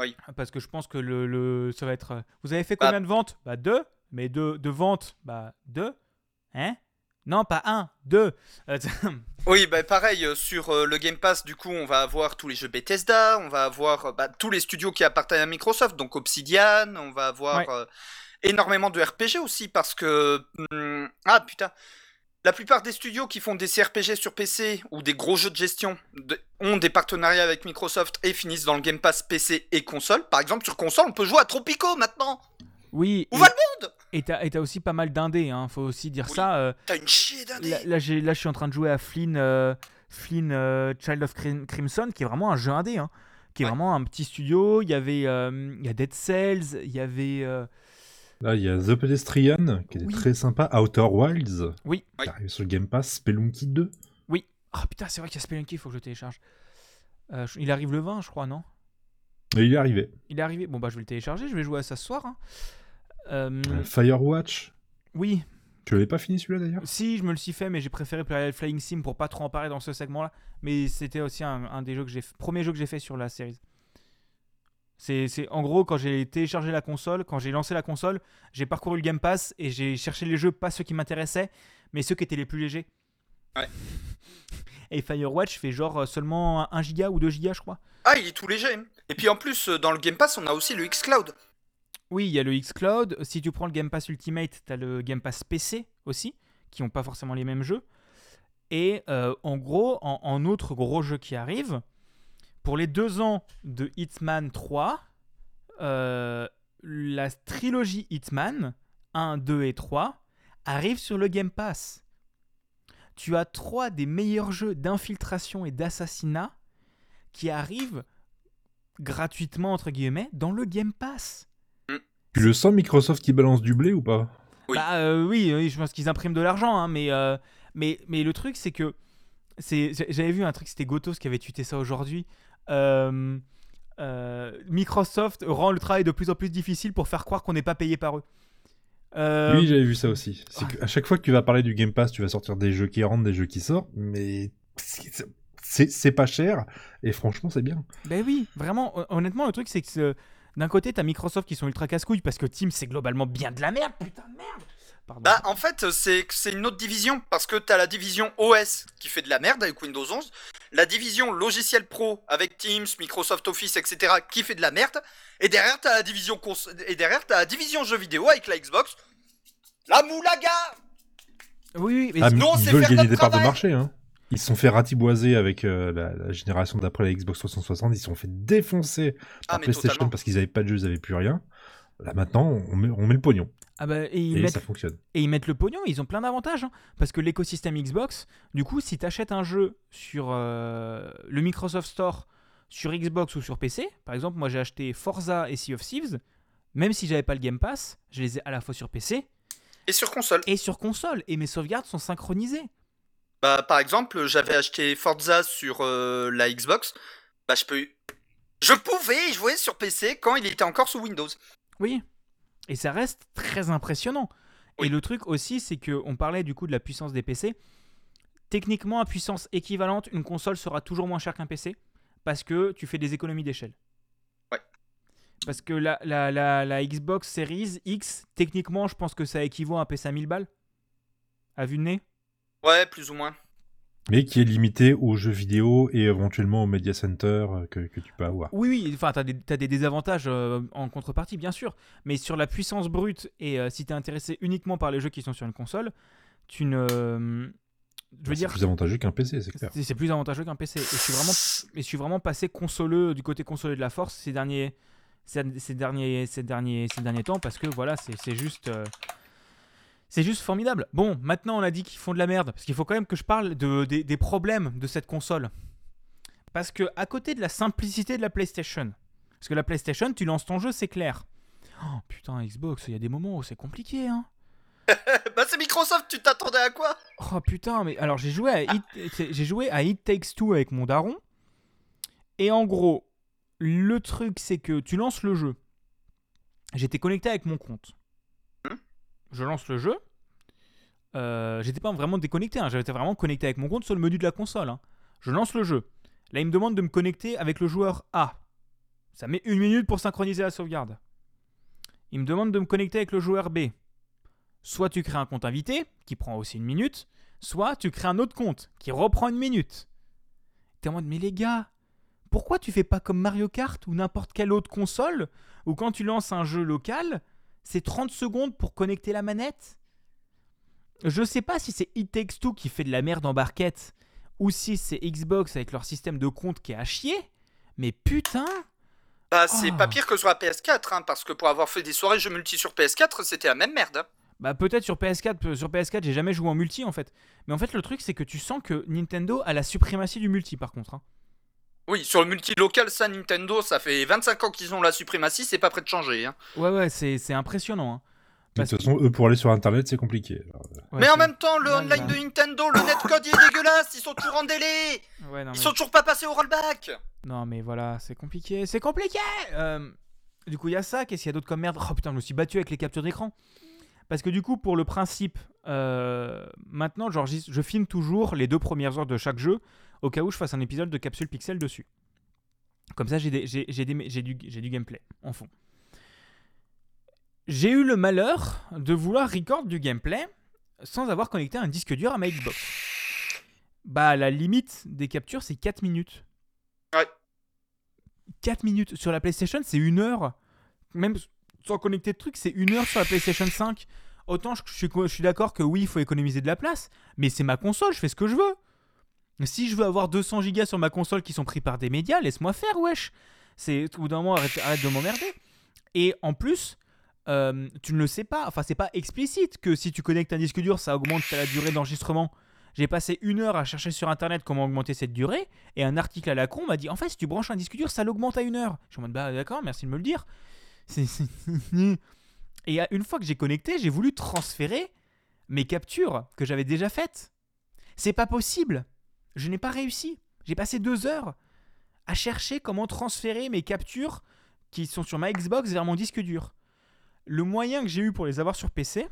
Oui. Parce que je pense que le, le- ça va être. euh, Vous avez fait Bah. combien de ventes? Bah deux. Mais de, de ventes, bah deux. Hein? Non, pas un, deux. Euh, Oui, bah pareil, euh, sur euh, le Game Pass, du coup, on va avoir tous les jeux Bethesda, on va avoir bah, tous les studios qui appartiennent à Microsoft, donc Obsidian, on va avoir Ouais. euh, énormément de RPG aussi, parce que... hum, ah putain la plupart des studios qui font des CRPG sur PC ou des gros jeux de gestion de- ont des partenariats avec Microsoft et finissent dans le Game Pass PC et console. Par exemple, sur console, on peut jouer à Tropico maintenant. oui. Où et- va le monde? Et t'as aussi pas mal d'indés, hein, faut aussi dire Oui. ça. euh, T'as une chier d'indés. là, là, j'ai- là, je suis en train de jouer à Flynn, euh, Flynn euh, Child of Crim- Crimson, qui est vraiment un jeu indé, hein, qui est Ouais. vraiment un petit studio. Il y avait euh, il y a Dead Cells, il y avait. euh, Là, il y a The Pedestrian, qui était Oui. très sympa. Outer Wilds, Oui. qui arrive sur le Game Pass. Spelunky 2. Oui. Ah putain, c'est vrai qu'il y a Spelunky, il faut que je télécharge. Euh, il arrive le 20, je crois, non? Et il est arrivé. Il est arrivé. Bon, bah, je vais le télécharger, je vais jouer à ça ce soir. hein. Euh, Firewatch. oui, Tu l'avais pas fini celui-là d'ailleurs? Si, je me le suis fait, mais j'ai préféré Play- Flying Sim pour pas trop en parler dans ce segment-là. Mais c'était aussi un, un des jeux que j'ai premier jeu que j'ai fait sur la série. C'est, c'est- en gros quand j'ai téléchargé la console, quand j'ai lancé la console, j'ai parcouru le Game Pass et j'ai cherché les jeux pas ceux qui m'intéressaient, mais ceux qui étaient les plus légers. Ouais. Et Firewatch fait genre euh, seulement 1 giga ou 2 gigas, je crois. Ah, il est tout léger. Et puis en plus, euh, dans le Game Pass, on a aussi le xCloud. Oui, il y a le xCloud. Si tu prends le Game Pass Ultimate, tu as le Game Pass PC aussi, qui n'ont pas forcément les mêmes jeux. Et euh, en gros, en, en autre gros jeu qui arrive, pour les deux ans de Hitman 3, euh, la trilogie Hitman 1, 2 et 3 arrive sur le Game Pass. Tu as trois des meilleurs jeux d'infiltration et d'assassinat qui arrivent gratuitement, entre guillemets, dans le Game Pass. Tu le sens Microsoft qui balance du blé ou pas? Oui. Bah euh, oui, oui, je pense qu'ils impriment de l'argent, hein, mais, euh, mais, mais le truc c'est que j'avais vu un truc, c'était Gotos qui avait tweeté ça aujourd'hui. Euh, euh, Microsoft rend le travail de plus en plus difficile pour faire croire qu'on n'est pas payé par eux. Euh, Oui, j'avais vu ça aussi. C'est qu'à chaque fois que tu vas parler du Game Pass, tu vas sortir des jeux qui rentrent, des jeux qui sortent, mais c'est- pas cher et franchement, c'est bien. Ben oui, vraiment, hon- honnêtement, le truc, c'est que euh, d'un côté, t'as Microsoft qui sont ultra casse-couilles parce que Teams, c'est globalement bien de la merde, putain de merde. Pardon. Bah, en fait, c'est c'est une autre division parce que t'as la division OS qui fait de la merde avec Windows 11, la division logiciel pro avec Teams, Microsoft Office, etc. qui fait de la merde, et derrière t'as la division cons et derrière t'as la division jeux vidéo avec la Xbox. La moulaga oui, oui, mais Ah, nous, on sait faire notre de marché. Hein. Ils se sont fait ratiboiser avec euh, la, la génération d'après la Xbox 360. Ils se sont fait défoncer par Ah mais PlayStation totalement. parce qu'ils avaient pas de jeux, ils avaient plus rien. Là maintenant, on met, on met le pognon ah bah, et, ils et mettent, ça fonctionne. et ils mettent le pognon, ils ont plein d'avantages. hein. parce que l'écosystème Xbox, du coup, si t'achètes un jeu sur euh, le Microsoft Store, sur Xbox ou sur PC, par exemple, moi j'ai acheté Forza et Sea of Thieves, même si j'avais pas le Game Pass, je les ai à la fois sur PC Et sur console. et sur console, et mes sauvegardes sont synchronisées. Bah par exemple, j'avais acheté Forza sur euh, la Xbox. Bah je peux je pouvais jouer sur PC quand il était encore sous Windows. Oui. Et ça reste très impressionnant. Oui. Et le truc aussi, c'est que on parlait du coup de la puissance des PC. Techniquement, à puissance équivalente, une console sera toujours moins chère qu'un PC parce que tu fais des économies d'échelle. Ouais. Parce que la, la, la, la Xbox Series X, techniquement, je pense que ça équivaut à un PC à 1000 balles. À vue de nez Ouais, plus ou moins. Mais qui est limité aux jeux vidéo et éventuellement au Media Center euh, que, que tu peux avoir. Oui, oui, enfin, t'as des, t'as des désavantages euh, en contrepartie, bien sûr. Mais sur la puissance brute, et euh, si t'es intéressé uniquement par les jeux qui sont sur une console, tu ne. Je veux C'est dire, plus avantageux qu'un PC, c'est clair. c'est c'est plus avantageux qu'un PC. Et je suis vraiment, et je suis vraiment passé consoleux du côté consoleux de la force ces derniers, ces, ces derniers, ces derniers, ces derniers temps parce que voilà, c'est c'est juste. euh, c'est juste formidable. Bon, maintenant on a dit qu'ils font de la merde, parce qu'il faut quand même que je parle de, des- des problèmes de cette console. Parce que à côté de la simplicité de la PlayStation, parce que la PlayStation, tu lances ton jeu, c'est clair. Oh, putain, Xbox, il y a des moments où c'est compliqué, hein. bah c'est Microsoft, tu t'attendais à quoi? Oh putain, mais alors j'ai joué à It, j'ai joué à It Takes Two avec mon daron. Et en gros, le truc c'est que tu lances le jeu. J'étais connecté avec mon compte. Je lance le jeu. Euh, J'étais pas vraiment déconnecté, hein, j'étais vraiment connecté avec mon compte sur le menu de la console. hein. Je lance le jeu. Là, il me demande de me connecter avec le joueur A. Ça met une minute pour synchroniser la sauvegarde. Il me demande de me connecter avec le joueur B. Soit tu crées un compte invité, qui prend aussi une minute, soit tu crées un autre compte, qui reprend une minute. T'es en mode, mais les gars, pourquoi tu fais pas comme Mario Kart ou n'importe quelle autre console, où quand tu lances un jeu local, c'est 30 secondes pour connecter la manette Je sais pas si c'est It Takes Two qui fait de la merde en barquette, ou si c'est Xbox avec leur système de compte qui est à chier, mais putain Bah c'est Oh. pas pire que sur la PS4, hein, parce que pour avoir fait des soirées jeux multi sur PS4, c'était la même merde. hein. Bah peut-être sur PS4, peu- sur PS4 j'ai jamais joué en multi en fait. Mais en fait le truc c'est que tu sens que Nintendo a la suprématie du multi par contre. hein. Oui, sur le multi local, ça Nintendo, ça fait 25 ans qu'ils ont la suprématie, c'est pas prêt de changer. hein. Ouais ouais c'est c'est impressionnant. hein. De toute façon, eux, pour aller sur Internet, c'est compliqué. Ouais, mais en même temps, le online bah. de Nintendo, le netcode il est dégueulasse, ils sont toujours en délai, Ouais, non, ils mais... sont toujours pas passés au rollback. non mais voilà c'est compliqué, c'est compliqué Euh, Du coup il y a ça, qu'est-ce qu'il y a d'autre comme merde? Oh putain je me suis battu avec les captures d'écran. Parce que du coup pour le principe, euh, maintenant j'enregistre- je filme toujours les deux premières heures de chaque jeu au cas où je fasse un épisode de capsule pixel dessus. Comme ça j'ai du, j'ai du gameplay en fond. J'ai eu le malheur de vouloir record du gameplay sans avoir connecté un disque dur à ma Xbox. Bah la limite des captures c'est 4 minutes. Ouais. 4 minutes sur la PlayStation c'est une heure. Même sans connecter de trucs c'est une heure sur la PlayStation 5. Autant je, je suis, je suis d'accord que oui il faut économiser de la place, mais c'est ma console, je fais ce que je veux. Si je veux avoir 200 gigas sur ma console qui sont pris par des médias, laisse-moi faire, wesh. C'est au bout d'un moment, arrête, de m'emmerder. Et en plus, euh, tu ne le sais pas, enfin c'est pas explicite que si tu connectes un disque dur, ça augmente la durée d'enregistrement. J'ai passé une heure à chercher sur internet comment augmenter cette durée, et un article à la con m'a dit en fait si tu branches un disque dur, ça l'augmente à une heure. Je suis en mode bah d'accord, merci de me le dire. Et une fois que j'ai connecté, j'ai voulu transférer mes captures que j'avais déjà faites. C'est pas possible. Je n'ai pas réussi. J'ai passé deux heures à chercher comment transférer mes captures qui sont sur ma Xbox vers mon disque dur. le moyen que j'ai eu pour les avoir sur PC,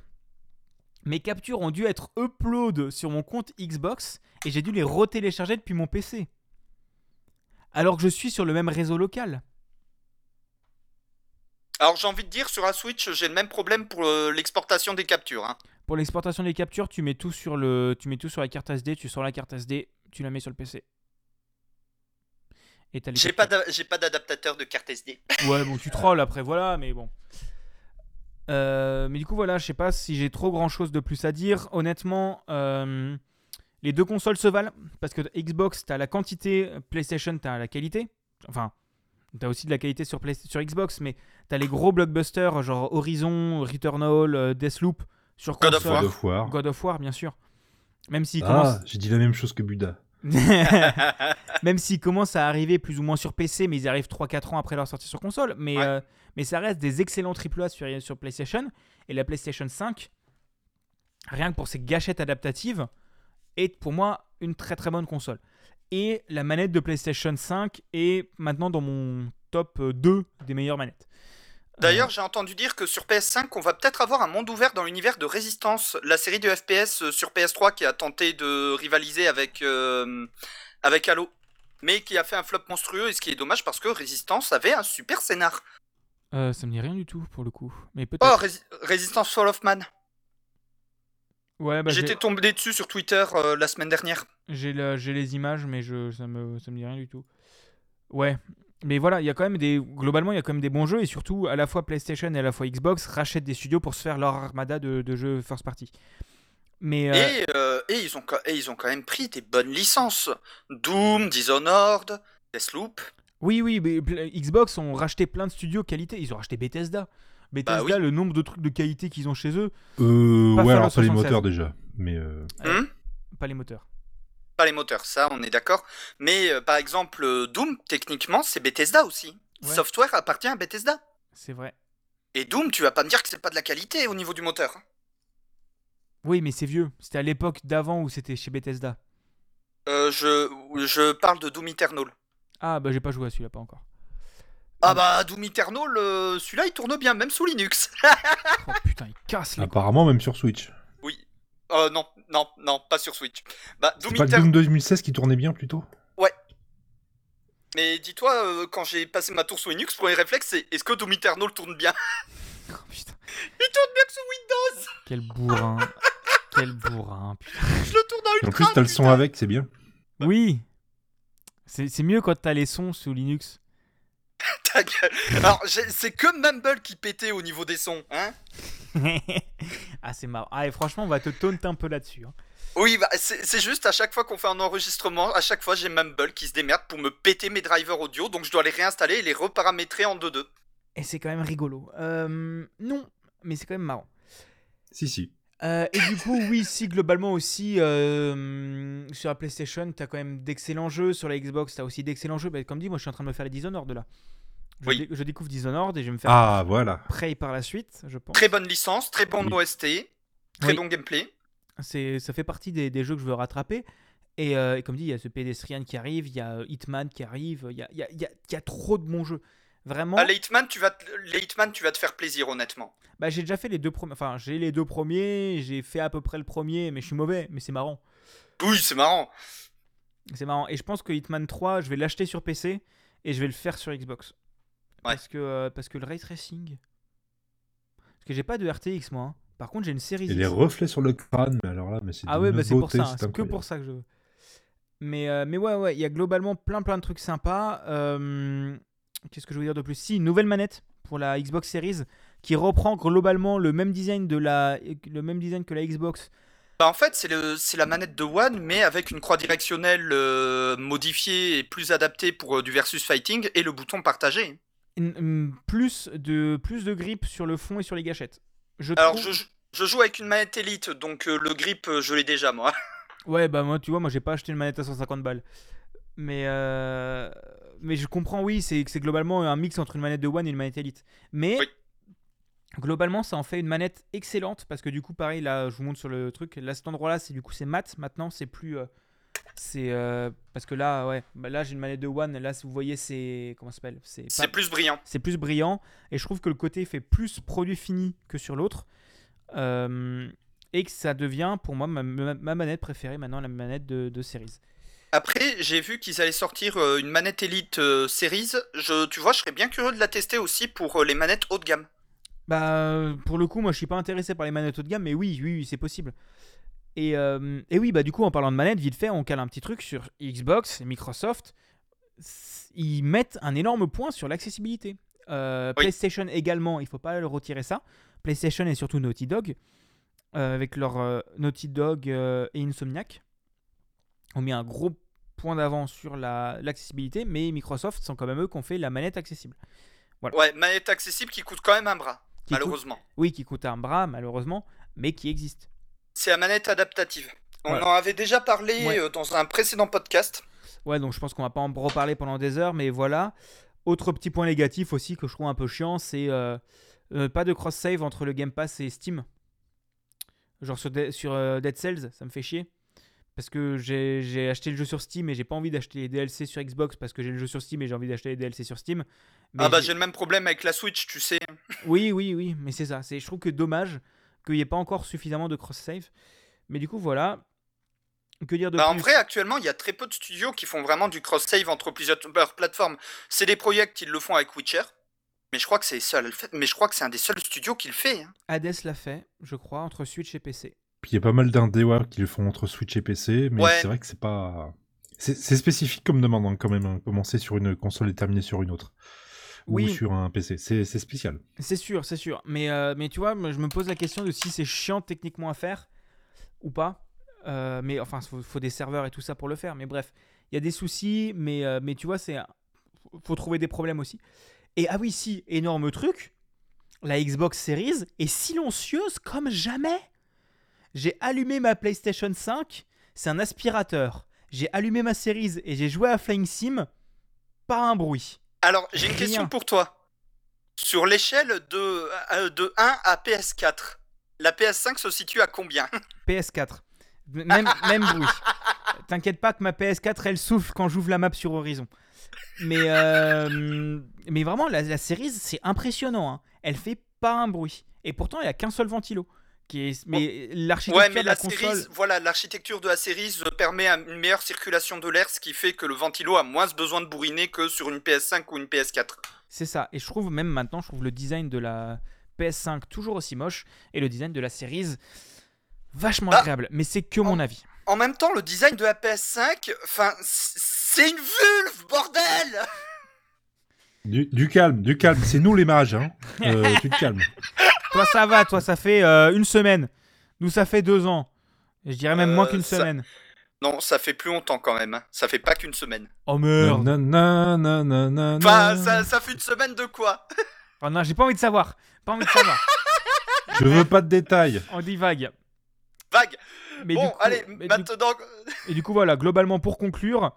mes captures ont dû être upload sur mon compte Xbox et j'ai dû les retélécharger depuis mon PC. Alors que je suis sur le même réseau local. Alors j'ai envie de dire, sur la Switch, j'ai le même problème pour euh, l'exportation des captures. hein. Pour l'exportation des captures, tu mets tout sur le, tu mets tout sur la carte SD, tu sors la carte SD, tu la mets sur le PC. Et J'ai pas j'ai pas d'adaptateur de carte SD. Ouais, bon, tu trolls après, voilà, mais bon. Euh, mais du coup, voilà, je sais pas si j'ai trop grand chose de plus à dire. Honnêtement, euh, les deux consoles se valent parce que Xbox, t'as la quantité, PlayStation, t'as la qualité. Enfin, t'as aussi de la qualité sur, Play- sur Xbox, mais t'as les gros blockbusters genre Horizon, Returnal, euh, Deathloop sur God of console. War. God of War. God of War, bien sûr. Même s'il commence. Ah, j'ai dit la même chose que Buda. Même s'ils commencent à arriver plus ou moins sur PC, mais ils arrivent 3-4 ans après leur sortie sur console. Mais, Ouais. euh, mais ça reste des excellents AAA sur, sur PlayStation. Et la PlayStation 5, rien que pour ses gâchettes adaptatives, est pour moi une très très bonne console. Et la manette de PlayStation 5 est maintenant dans mon top euh, 2 des meilleures manettes. D'ailleurs, j'ai entendu dire que sur PS5, on va peut-être avoir un monde ouvert dans l'univers de Résistance, la série de FPS euh, sur PS3 qui a tenté de rivaliser avec, euh, avec Halo, mais qui a fait un flop monstrueux, et ce qui est dommage parce que Résistance avait un super scénar. Euh, ça me dit rien du tout pour le coup. Mais Oh, Résistance Fall of Man. ouais, bah, j'ai- J'étais tombé dessus sur Twitter euh, la semaine dernière. J'ai le- j'ai les images, mais je, ça, me, ça me dit rien du tout. Ouais. Mais voilà, il y a quand même des. Globalement, il y a quand même des bons jeux et surtout, à la fois PlayStation et à la fois Xbox rachètent des studios pour se faire leur armada de, de jeux first party. Mais. euh, Et, euh, et, ils ont, et ils ont quand même pris des bonnes licences. Doom, Dishonored, Deathloop. Oui, oui, mais Xbox ont racheté plein de studios qualité. Ils ont racheté Bethesda. Bethesda, Bah oui. le nombre de trucs de qualité qu'ils ont chez eux, Euh, ouais, alors pas les 76. moteurs déjà. Mais euh. Hmm? Pas les moteurs. Pas les moteurs, ça, on est d'accord. Mais euh, par exemple, euh, Doom, techniquement, c'est Bethesda aussi. Ouais. Software appartient à Bethesda. C'est vrai. Et Doom, tu vas pas me dire que c'est pas de la qualité au niveau du moteur. hein. Oui, mais c'est vieux. C'était à l'époque d'avant où c'était chez Bethesda. Euh, je, je parle de Doom Eternal. Ah, bah j'ai pas joué à celui-là, pas encore. Ah bah, Doom Eternal, euh, celui-là, il tourne bien, même sous Linux. Oh putain, il casse les apparemment même sur Switch. oui. Euh, non, non, non, pas sur Switch. Bah, Doom pas le. Doom 2016 qui tournait bien plutôt? Mais dis-toi, euh, quand j'ai passé ma tour sous Linux, premier réflexe, c'est est-ce que Doom Eternal tourne bien? Oh, putain, Il tourne bien que sous Windows quel bourrin. quel bourrin, putain. Je le tourne en En plus, t'as le son avec, c'est bien. Oui. C'est c'est mieux quand t'as les sons sous Linux. Ta gueule. Alors, c'est que Mumble qui pétait au niveau des sons, hein? Ah, c'est marrant. Ah, et franchement, on va te taunt un peu là-dessus. hein. Oui, bah, c'est c'est juste à chaque fois qu'on fait un enregistrement, à chaque fois j'ai Mumble qui se démerde pour me péter mes drivers audio, donc je dois les réinstaller et les reparamétrer en 2-2. Et c'est quand même rigolo. Euh, non, mais c'est quand même marrant. Si, si. Euh, et du coup, oui, si globalement aussi, euh, sur la PlayStation, t'as quand même d'excellents jeux. Sur la Xbox, t'as aussi d'excellents jeux. Bah, comme dit, moi, je suis en train de me faire les Dishonored là. Je, Oui. dé- je découvre Dishonored et je vais me faire Ah, voilà. Prey par la suite, je pense. Très bonne licence, très bon Oui. OST, très Oui. bon gameplay. C'est, ça fait partie des, des jeux que je veux rattraper. Et, euh, et comme dit, il y a ce Pedestrian qui arrive, il y a euh, Hitman qui arrive, il y a, il y a- il y a- y a trop de bons jeux. Vraiment. À Hitman, tu vas te... les Hitman, tu vas te faire plaisir, honnêtement. Bah, j'ai déjà fait les deux premiers. Enfin, j'ai les deux premiers, j'ai fait à peu près le premier, mais je suis mauvais, mais c'est marrant. Oui, c'est marrant. C'est marrant. Et je pense que Hitman 3, je vais l'acheter sur PC et je vais le faire sur Xbox. Parce, que, euh, parce que le ray tracing. Parce que j'ai pas de RTX, moi. hein. Par contre, j'ai une série Il y a des X. reflets sur le crâne, mais alors là, mais c'est Ah ouais, bah c'est pour ça. hein. C'est que pour ça que je veux. Mais, euh, mais ouais, ouais, il y a globalement plein plein de trucs sympas. Euh, Qu'est-ce que je veux dire de plus? Si, une nouvelle manette pour la Xbox Series qui reprend globalement le même design, de la, le même design que la Xbox. Bah, en fait, c'est le... c'est la manette de One, mais avec une croix directionnelle euh, modifiée et plus adaptée pour euh, du versus fighting et le bouton partagé. Plus, de, plus de grip sur le fond et sur les gâchettes. Je Alors, trouve- je, je joue avec une manette Elite, donc euh, le grip, euh, je l'ai déjà, moi. Ouais, bah moi, tu vois, moi j'ai pas acheté une manette à 150 balles. Mais, euh, mais je comprends, oui, c'est c'est globalement un mix entre une manette de One et une manette Elite. Mais Oui. globalement, ça en fait une manette excellente parce que du coup, pareil, là, je vous montre sur le truc. Là, cet endroit-là, c'est du coup, c'est mat. Maintenant, c'est plus. euh, C'est euh, parce que là, ouais, bah là j'ai une manette de One. Là, si vous voyez, c'est comment s'appelle? C'est pas- plus brillant. c'est plus brillant et je trouve que le côté fait plus produit fini que sur l'autre Euh, et que ça devient pour moi ma, ma- ma manette préférée maintenant la manette de, de Series. Après, j'ai vu qu'ils allaient sortir euh, une manette Elite Series. Je, tu vois, je serais bien curieux de la tester aussi pour les manettes haut de gamme. Bah pour le coup moi je suis pas intéressé par les manettes haut de gamme mais oui oui, oui, c'est possible. Et, euh, et oui bah du coup en parlant de manettes vite fait on cale un petit truc sur Xbox et Microsoft. Ils mettent un énorme point sur l'accessibilité. Euh, Oui. PlayStation également, il faut pas le retirer ça. PlayStation et surtout Naughty Dog, euh, avec leur Naughty Dog et Insomniac, ont mis un gros point d'avance sur la- l'accessibilité, mais Microsoft sont quand même eux qui ont fait la manette accessible. Ouais, manette accessible qui coûte quand même un bras, Qui malheureusement. Oui, qui coûte un bras malheureusement, mais qui existe. C'est la manette adaptative. On Voilà. en avait déjà parlé Ouais. euh, dans un précédent podcast. Ouais, donc je pense qu'on va pas en reparler pendant des heures, mais voilà. Autre petit point négatif aussi que je trouve un peu chiant, c'est euh, euh, pas de cross-save entre le Game Pass et Steam. Genre sur, De- sur euh, Dead Cells, ça me fait chier. Parce que j'ai acheté le jeu sur Steam et j'ai pas envie d'acheter les DLC sur Xbox parce que j'ai le jeu sur Steam et j'ai envie d'acheter les DLC sur Steam. Mais ah bah j'ai- le même problème avec la Switch, tu sais. Oui, oui, oui, mais c'est ça. Je trouve que dommage qu'il n'y ait pas encore suffisamment de cross-save. Mais du coup, voilà. Que dire de Bah, en vrai, actuellement, il y a très peu de studios qui font vraiment du cross-save entre plusieurs plateformes. C'est des projets qui le font avec Witcher. Mais je crois que c'est seul. Mais je crois que c'est un des seuls studios qui le fait. hein. Hades l'a fait, je crois, entre Switch et PC. Puis il y a pas mal d'indés ouais, qui le font entre Switch et PC, mais Ouais. c'est vrai que c'est pas. C'est c'est spécifique comme demande hein, quand même, hein, commencer sur une console et terminer sur une autre. Oui. Ou sur un PC. C'est spécial. C'est sûr, c'est sûr. Mais, euh, mais tu vois, je me pose la question de si c'est chiant techniquement à faire ou pas. Euh, mais enfin, il faut, faut des serveurs et tout ça pour le faire. Mais bref, il y a des soucis, mais, euh, mais tu vois, c'est faut trouver des problèmes aussi. Et ah oui, si, énorme truc, la Xbox Series est silencieuse comme jamais. J'ai allumé ma PlayStation 5, c'est un aspirateur. J'ai allumé ma Series et j'ai joué à Flying Sim, pas un bruit. Alors, j'ai une question pour toi. Sur l'échelle de, euh, de 1 à PS4, la PS5 se situe à combien? PS4. Même, même bruit. T'inquiète pas que ma PS4 elle souffle quand j'ouvre la map sur Horizon. Mais, euh, mais vraiment, la, la série c'est impressionnant. hein. Elle fait pas un bruit. Et pourtant, il n'y a qu'un seul ventilo. Qui est, mais l'architecture Ouais, mais de la, la console. série, voilà, l'architecture de la série permet un- une meilleure circulation de l'air, ce qui fait que le ventilo a moins besoin de bourriner que sur une PS5 ou une PS4. C'est ça. Et je trouve même maintenant, je trouve le design de la PS5 toujours aussi moche. Et le design de la série vachement Ah. agréable. Mais c'est que mon avis. En même temps, le design de la PS5, enfin, c'est une vulve, bordel Du, du calme, du calme. C'est nous les mages, hein. Euh, tu te calmes. Toi, ça va. Toi, ça fait euh, une semaine. Nous, ça fait deux ans. Je dirais même moins Euh, qu'une ça- semaine. Non, ça fait plus longtemps quand même. hein. Ça fait pas qu'une semaine. Oh merde. Nanana, nanana, Enfin, ça, ça fait une semaine de quoi? Oh non, j'ai pas envie de savoir. Pas envie de savoir. Je veux pas de détails. On dit vague. Vague. Mais bon, du coup, allez, mais du- maintenant. et du coup, voilà, globalement, pour conclure,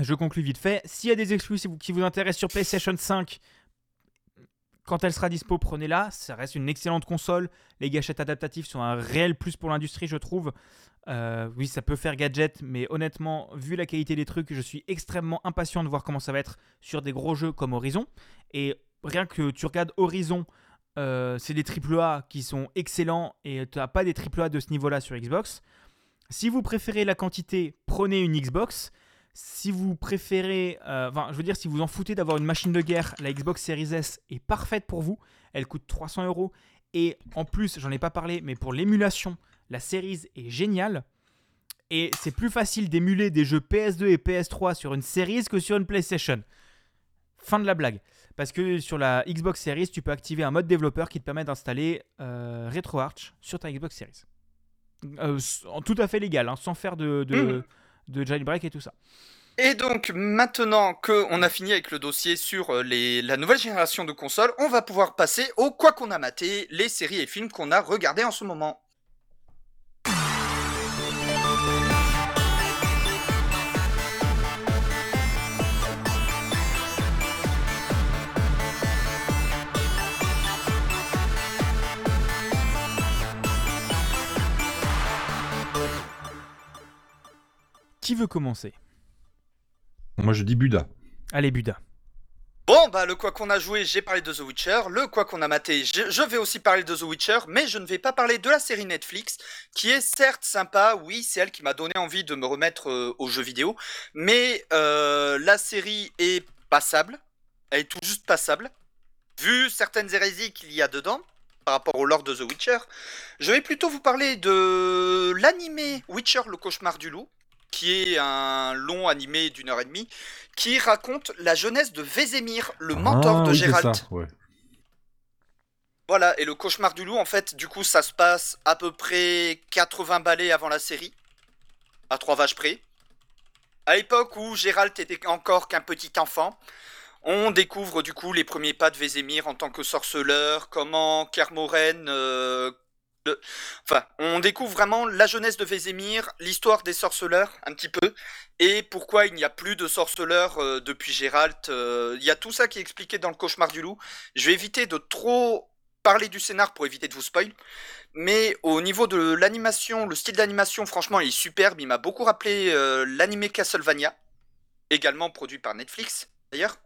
je conclus vite fait. S'il y a des exclus qui vous intéressent sur PlayStation 5, quand elle sera dispo, prenez-la. Ça reste une excellente console. Les gâchettes adaptatifs sont un réel plus pour l'industrie, je trouve. Euh, oui, ça peut faire gadget, mais honnêtement, vu la qualité des trucs, je suis extrêmement impatient de voir comment ça va être sur des gros jeux comme Horizon. Et rien que tu regardes Horizon, euh, c'est des AAA qui sont excellents et tu n'as pas des AAA de ce niveau-là sur Xbox. Si vous préférez la quantité, prenez une Xbox. Si vous préférez, euh, je veux dire, si vous en foutez d'avoir une machine de guerre, la Xbox Series S est parfaite pour vous. Elle coûte 300 euros. Et en plus, j'en ai pas parlé, mais pour l'émulation, la Series est géniale. Et c'est plus facile d'émuler des jeux PS2 et PS3 sur une Series que sur une PlayStation. Fin de la blague. Parce que sur la Xbox Series, tu peux activer un mode développeur qui te permet d'installer euh, RetroArch sur ta Xbox Series. Euh, tout à fait légal, hein, sans faire de, Mhm. De jailbreak et tout ça. Et donc, maintenant qu'on a fini avec le dossier sur euh, les, la nouvelle génération de consoles, on va pouvoir passer au quoi qu'on a maté, les séries et films qu'on a regardés en ce moment. Qui veut commencer? Moi, je dis Buda. Allez, Buda. Bon, bah, le quoi qu'on a joué, j'ai parlé de The Witcher. Le quoi qu'on a maté, je, je vais aussi parler de The Witcher, mais je ne vais pas parler de la série Netflix, qui est certes sympa. Oui, c'est elle qui m'a donné envie de me remettre euh, aux jeux vidéo, mais euh, la série est passable. Elle est tout juste passable. Vu certaines hérésies qu'il y a dedans, par rapport au lore de The Witcher, je vais plutôt vous parler de l'animé Witcher, le cauchemar du loup, qui est un long animé d'une heure et demie, qui raconte la jeunesse de Vézémir, le mentor Ah, de oui, c'est Gérald. ça, ouais. Voilà, et le cauchemar du loup, en fait, du coup, ça se passe à peu près 80 balais avant la série, à trois vaches près. À l'époque où Gérald était encore qu'un petit enfant, on découvre du coup les premiers pas de Vézémir en tant que sorceleur, comment Kermoren... euh, Enfin, on découvre vraiment la jeunesse de Vézémir, l'histoire des sorceleurs, un petit peu, et pourquoi il n'y a plus de sorceleurs euh, depuis Gérald. euh, Il y a tout ça qui est expliqué dans le cauchemar du loup. Je vais éviter de trop parler du scénar pour éviter de vous spoil. Mais au niveau de l'animation, le style d'animation, franchement, il est superbe. Il m'a beaucoup rappelé euh, l'animé Castlevania, également produit par Netflix, d'ailleurs.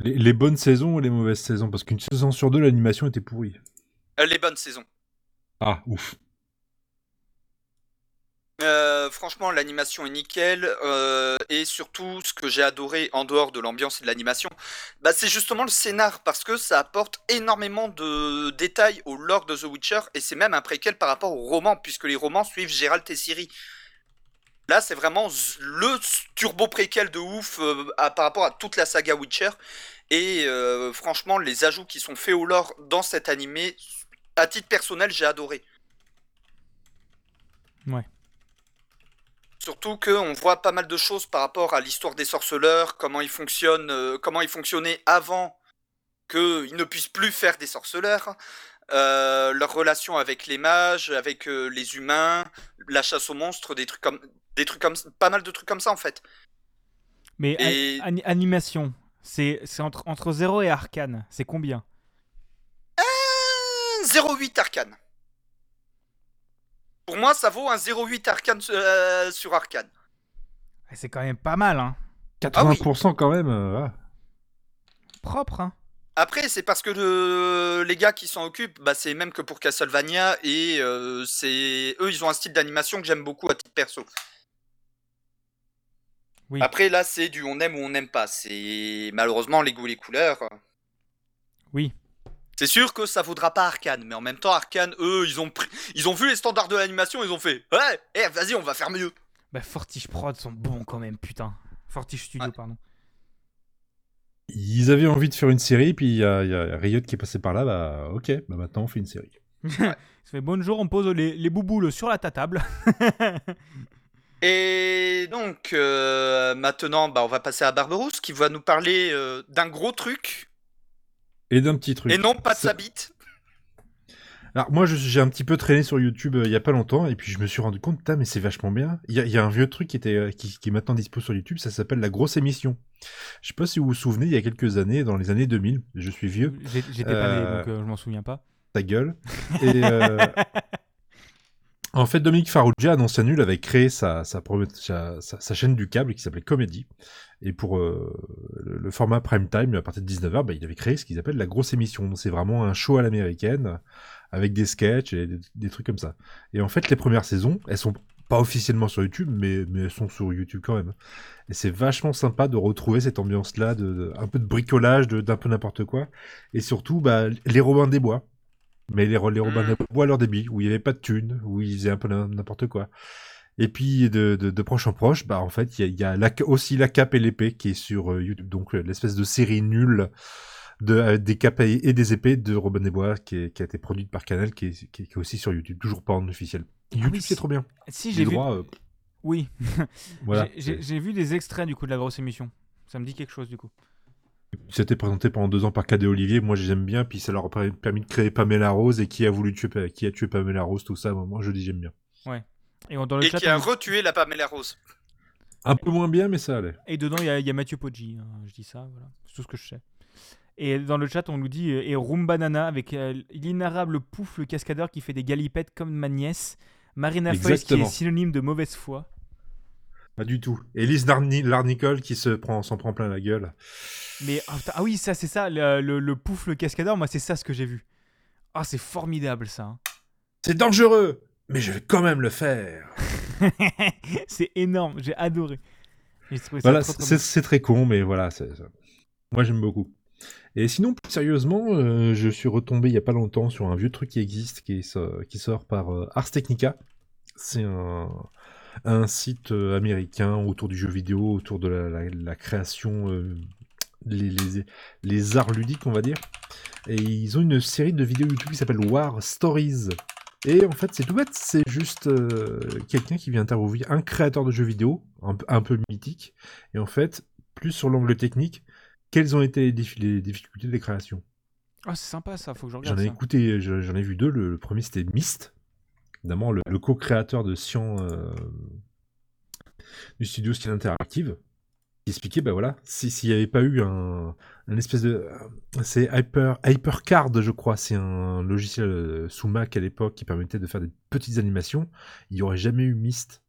Les, les bonnes saisons ou les mauvaises saisons? Parce qu'une saison sur deux, l'animation était pourrie. Euh, les bonnes saisons. Ah, ouf. Euh, franchement, l'animation est nickel. euh, et surtout, ce que j'ai adoré en dehors de l'ambiance et de l'animation, bah, c'est justement le scénar. Parce que ça apporte énormément de détails au lore de The Witcher. Et c'est même un préquel par rapport aux romans, puisque les romans suivent Gérald et Ciri. Là, c'est vraiment le turbo préquel de ouf euh, par rapport à toute la saga Witcher. Et franchement, les ajouts qui sont faits au lore dans cet animé, à titre personnel, j'ai adoré. Ouais. Surtout qu'on voit pas mal de choses par rapport à l'histoire des sorceleurs, comment ils fonctionnent, euh, comment ils fonctionnaient avant qu'ils ne puissent plus faire des sorceleurs, euh, leur relation avec les mages, avec euh, les humains, la chasse aux monstres, des trucs comme, des trucs comme, pas mal de trucs comme ça en fait. Mais Et- animation, c'est c'est entre, entre 0 et Arcane. C'est combien? 0,8 arcane. Pour moi, ça vaut un 0,8 arcane euh, sur arcane. C'est quand même pas mal, hein. 80% quand même. euh, ah. Propre, hein. Après, c'est parce que le- les gars qui s'en occupent, bah, c'est même que pour Castlevania et euh, c'est eux, ils ont un style d'animation que j'aime beaucoup à titre perso. Oui. Après, là, c'est du on aime ou on n'aime pas. C'est malheureusement les goûts, les couleurs. Oui. C'est sûr que ça vaudra pas Arkane, mais en même temps, Arkane, eux, ils ont pris, ils ont vu les standards de l'animation, ils ont fait, ouais, eh, vas-y, on va faire mieux. Bah, Fortiche Prod sont bons quand même, putain. Fortiche Studio, Ouais. pardon. Ils avaient envie de faire une série, puis il y, a il y a Riot qui est passé par là. Bah, ok, bah maintenant on fait une série. Ça fait bonjour, on pose les, les bouboules sur la ta table. Et donc, euh, maintenant, bah, on va passer à Barberousse qui va nous parler euh, d'un gros truc Et d'un petit truc. et non pas de Ça- sa bite. Alors moi je- j'ai un petit peu traîné sur YouTube euh, il y a pas longtemps et puis je me suis rendu compte, putain mais c'est vachement bien. Il y a, il y a un vieux truc qui, était, euh, qui, qui est maintenant dispo sur YouTube, ça s'appelle La Grosse Émission. Je sais pas si vous vous souvenez, il y a quelques années, dans les années 2000, je suis vieux, J'ai- J'étais pas né, Euh, donc euh, je m'en souviens pas. ta gueule. Et euh, en fait Dominique Farrugia, annonce nul, avait créé sa, chaîne du câble qui s'appelait Comédie. Et pour euh, le, format prime time, à partir de 19h, bah, il avait créé ce qu'ils appellent La Grosse Émission. C'est vraiment un show à l'américaine avec des sketchs et des, trucs comme ça. Et en fait, les premières saisons, elles sont pas officiellement sur YouTube, mais, elles sont sur YouTube quand même. Et c'est vachement sympa de retrouver cette ambiance-là, de, un peu de bricolage, d'un peu n'importe quoi. Et surtout, bah, les Robins des Bois. Mais les, les Robins Mm. des Bois à leur débit, où il n'y avait pas de thunes, où ils faisaient un peu n'importe quoi. Et puis de, de, de proche en proche, bah en fait, il y a, il y a la- aussi la cape et l'épée qui est sur euh, YouTube, donc euh, l'espèce de série nulle de euh, des capes et des épées de Robin des Bois qui, est- qui a été produite par Canal, qui est, qui est- qui est aussi sur YouTube, toujours pas en officiel. YouTube, oui, c'est trop bien. Si, j'ai vu. euh, Oui, voilà. J'ai vu des extraits du coup de la grosse émission. Ça me dit quelque chose du coup. C'était présenté pendant deux ans par Cadet Olivier. Moi, j'aime bien. Puis ça leur a per- permis de créer Pamela Rose et qui a voulu tuer, qui a tué Pamela Rose, tout ça. Moi, je dis j'aime bien. Et on- dans le Et chat, qui a on- retué la Pamela Rose. Un peu moins bien, mais ça allait. Et dedans, il y, a- il y a Mathieu Poggi. hein, je dis ça, voilà. C'est tout ce que je sais. Et dans le chat, on nous dit euh, et Rumba Nana avec euh, l'inarrable pouf, le cascadeur qui fait des galipettes comme ma nièce. Marina Foïs qui est synonyme de mauvaise foi. Pas du tout. Elise Larni- Larnicole qui se prend, s'en prend plein la gueule. Mais ah, ah oui, ça c'est ça, le, le, le pouf, le cascadeur, moi c'est ça ce que j'ai vu. Ah, c'est formidable ça. hein. C'est dangereux, mais je vais quand même le faire. c'est énorme, j'ai adoré. Voilà, c'est très con, mais voilà, moi j'aime beaucoup. Et sinon, plus sérieusement, euh, je suis retombé il y a pas longtemps sur un vieux truc qui existe, qui, est so- qui sort par euh, Ars Technica. C'est un, un site euh, américain autour du jeu vidéo, autour de la, la- la création, euh, les, les- les arts ludiques, on va dire. Et ils ont une série de vidéos YouTube qui s'appelle War Stories. Et en fait, c'est tout bête, c'est juste euh, quelqu'un qui vient interviewer un créateur de jeux vidéo, un, peu- un peu mythique, et en fait, plus sur l'angle technique, quelles ont été les, dif- les difficultés des créations Ah, c'est sympa ça, faut que je J'en regarde ai ça. écouté, je- j'en ai vu deux. Le, le premier c'était Myst, évidemment le, le co-créateur de Cyan euh, du studio Style Interactive, qui expliquait, ben voilà, si- s'il n'y avait pas eu un, un espèce de, c'est Hyper HyperCard, je crois, c'est un logiciel euh, sous Mac à l'époque qui permettait de faire des petites animations, il n'y aurait jamais eu Myst.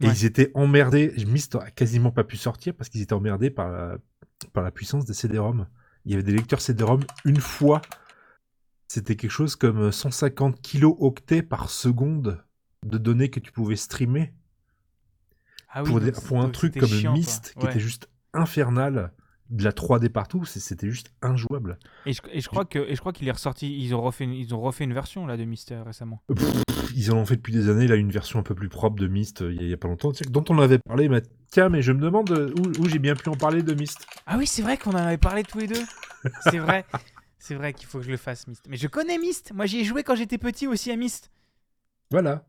Et Ouais. ils étaient emmerdés. Myst a quasiment pas pu sortir parce qu'ils étaient emmerdés par la, par la puissance des CD-ROM. Il y avait des lecteurs CD-ROM une fois c'était quelque chose comme 150 kilooctets par seconde de données que tu pouvais streamer Ah oui, pour, des- pour un truc comme chiant. Myst qui était juste infernal, de la 3D partout, c'était juste injouable. Et je, et je crois que et je crois qu'il est ressorti, ils ont refait une, ils ont refait une version là de Myster récemment. Pff, Ils en ont fait depuis des années, là, une version un peu plus propre de Myst, euh, il y a- il y, a pas longtemps, dont on avait parlé, mais tiens, mais je me demande euh, où, où j'ai bien pu en parler de Myst. Ah oui, c'est vrai qu'on en avait parlé tous les deux. c'est vrai. C'est vrai qu'il faut que je le fasse Myst. Mais je connais Myst. Moi j'y ai joué quand j'étais petit aussi à Myst. Voilà.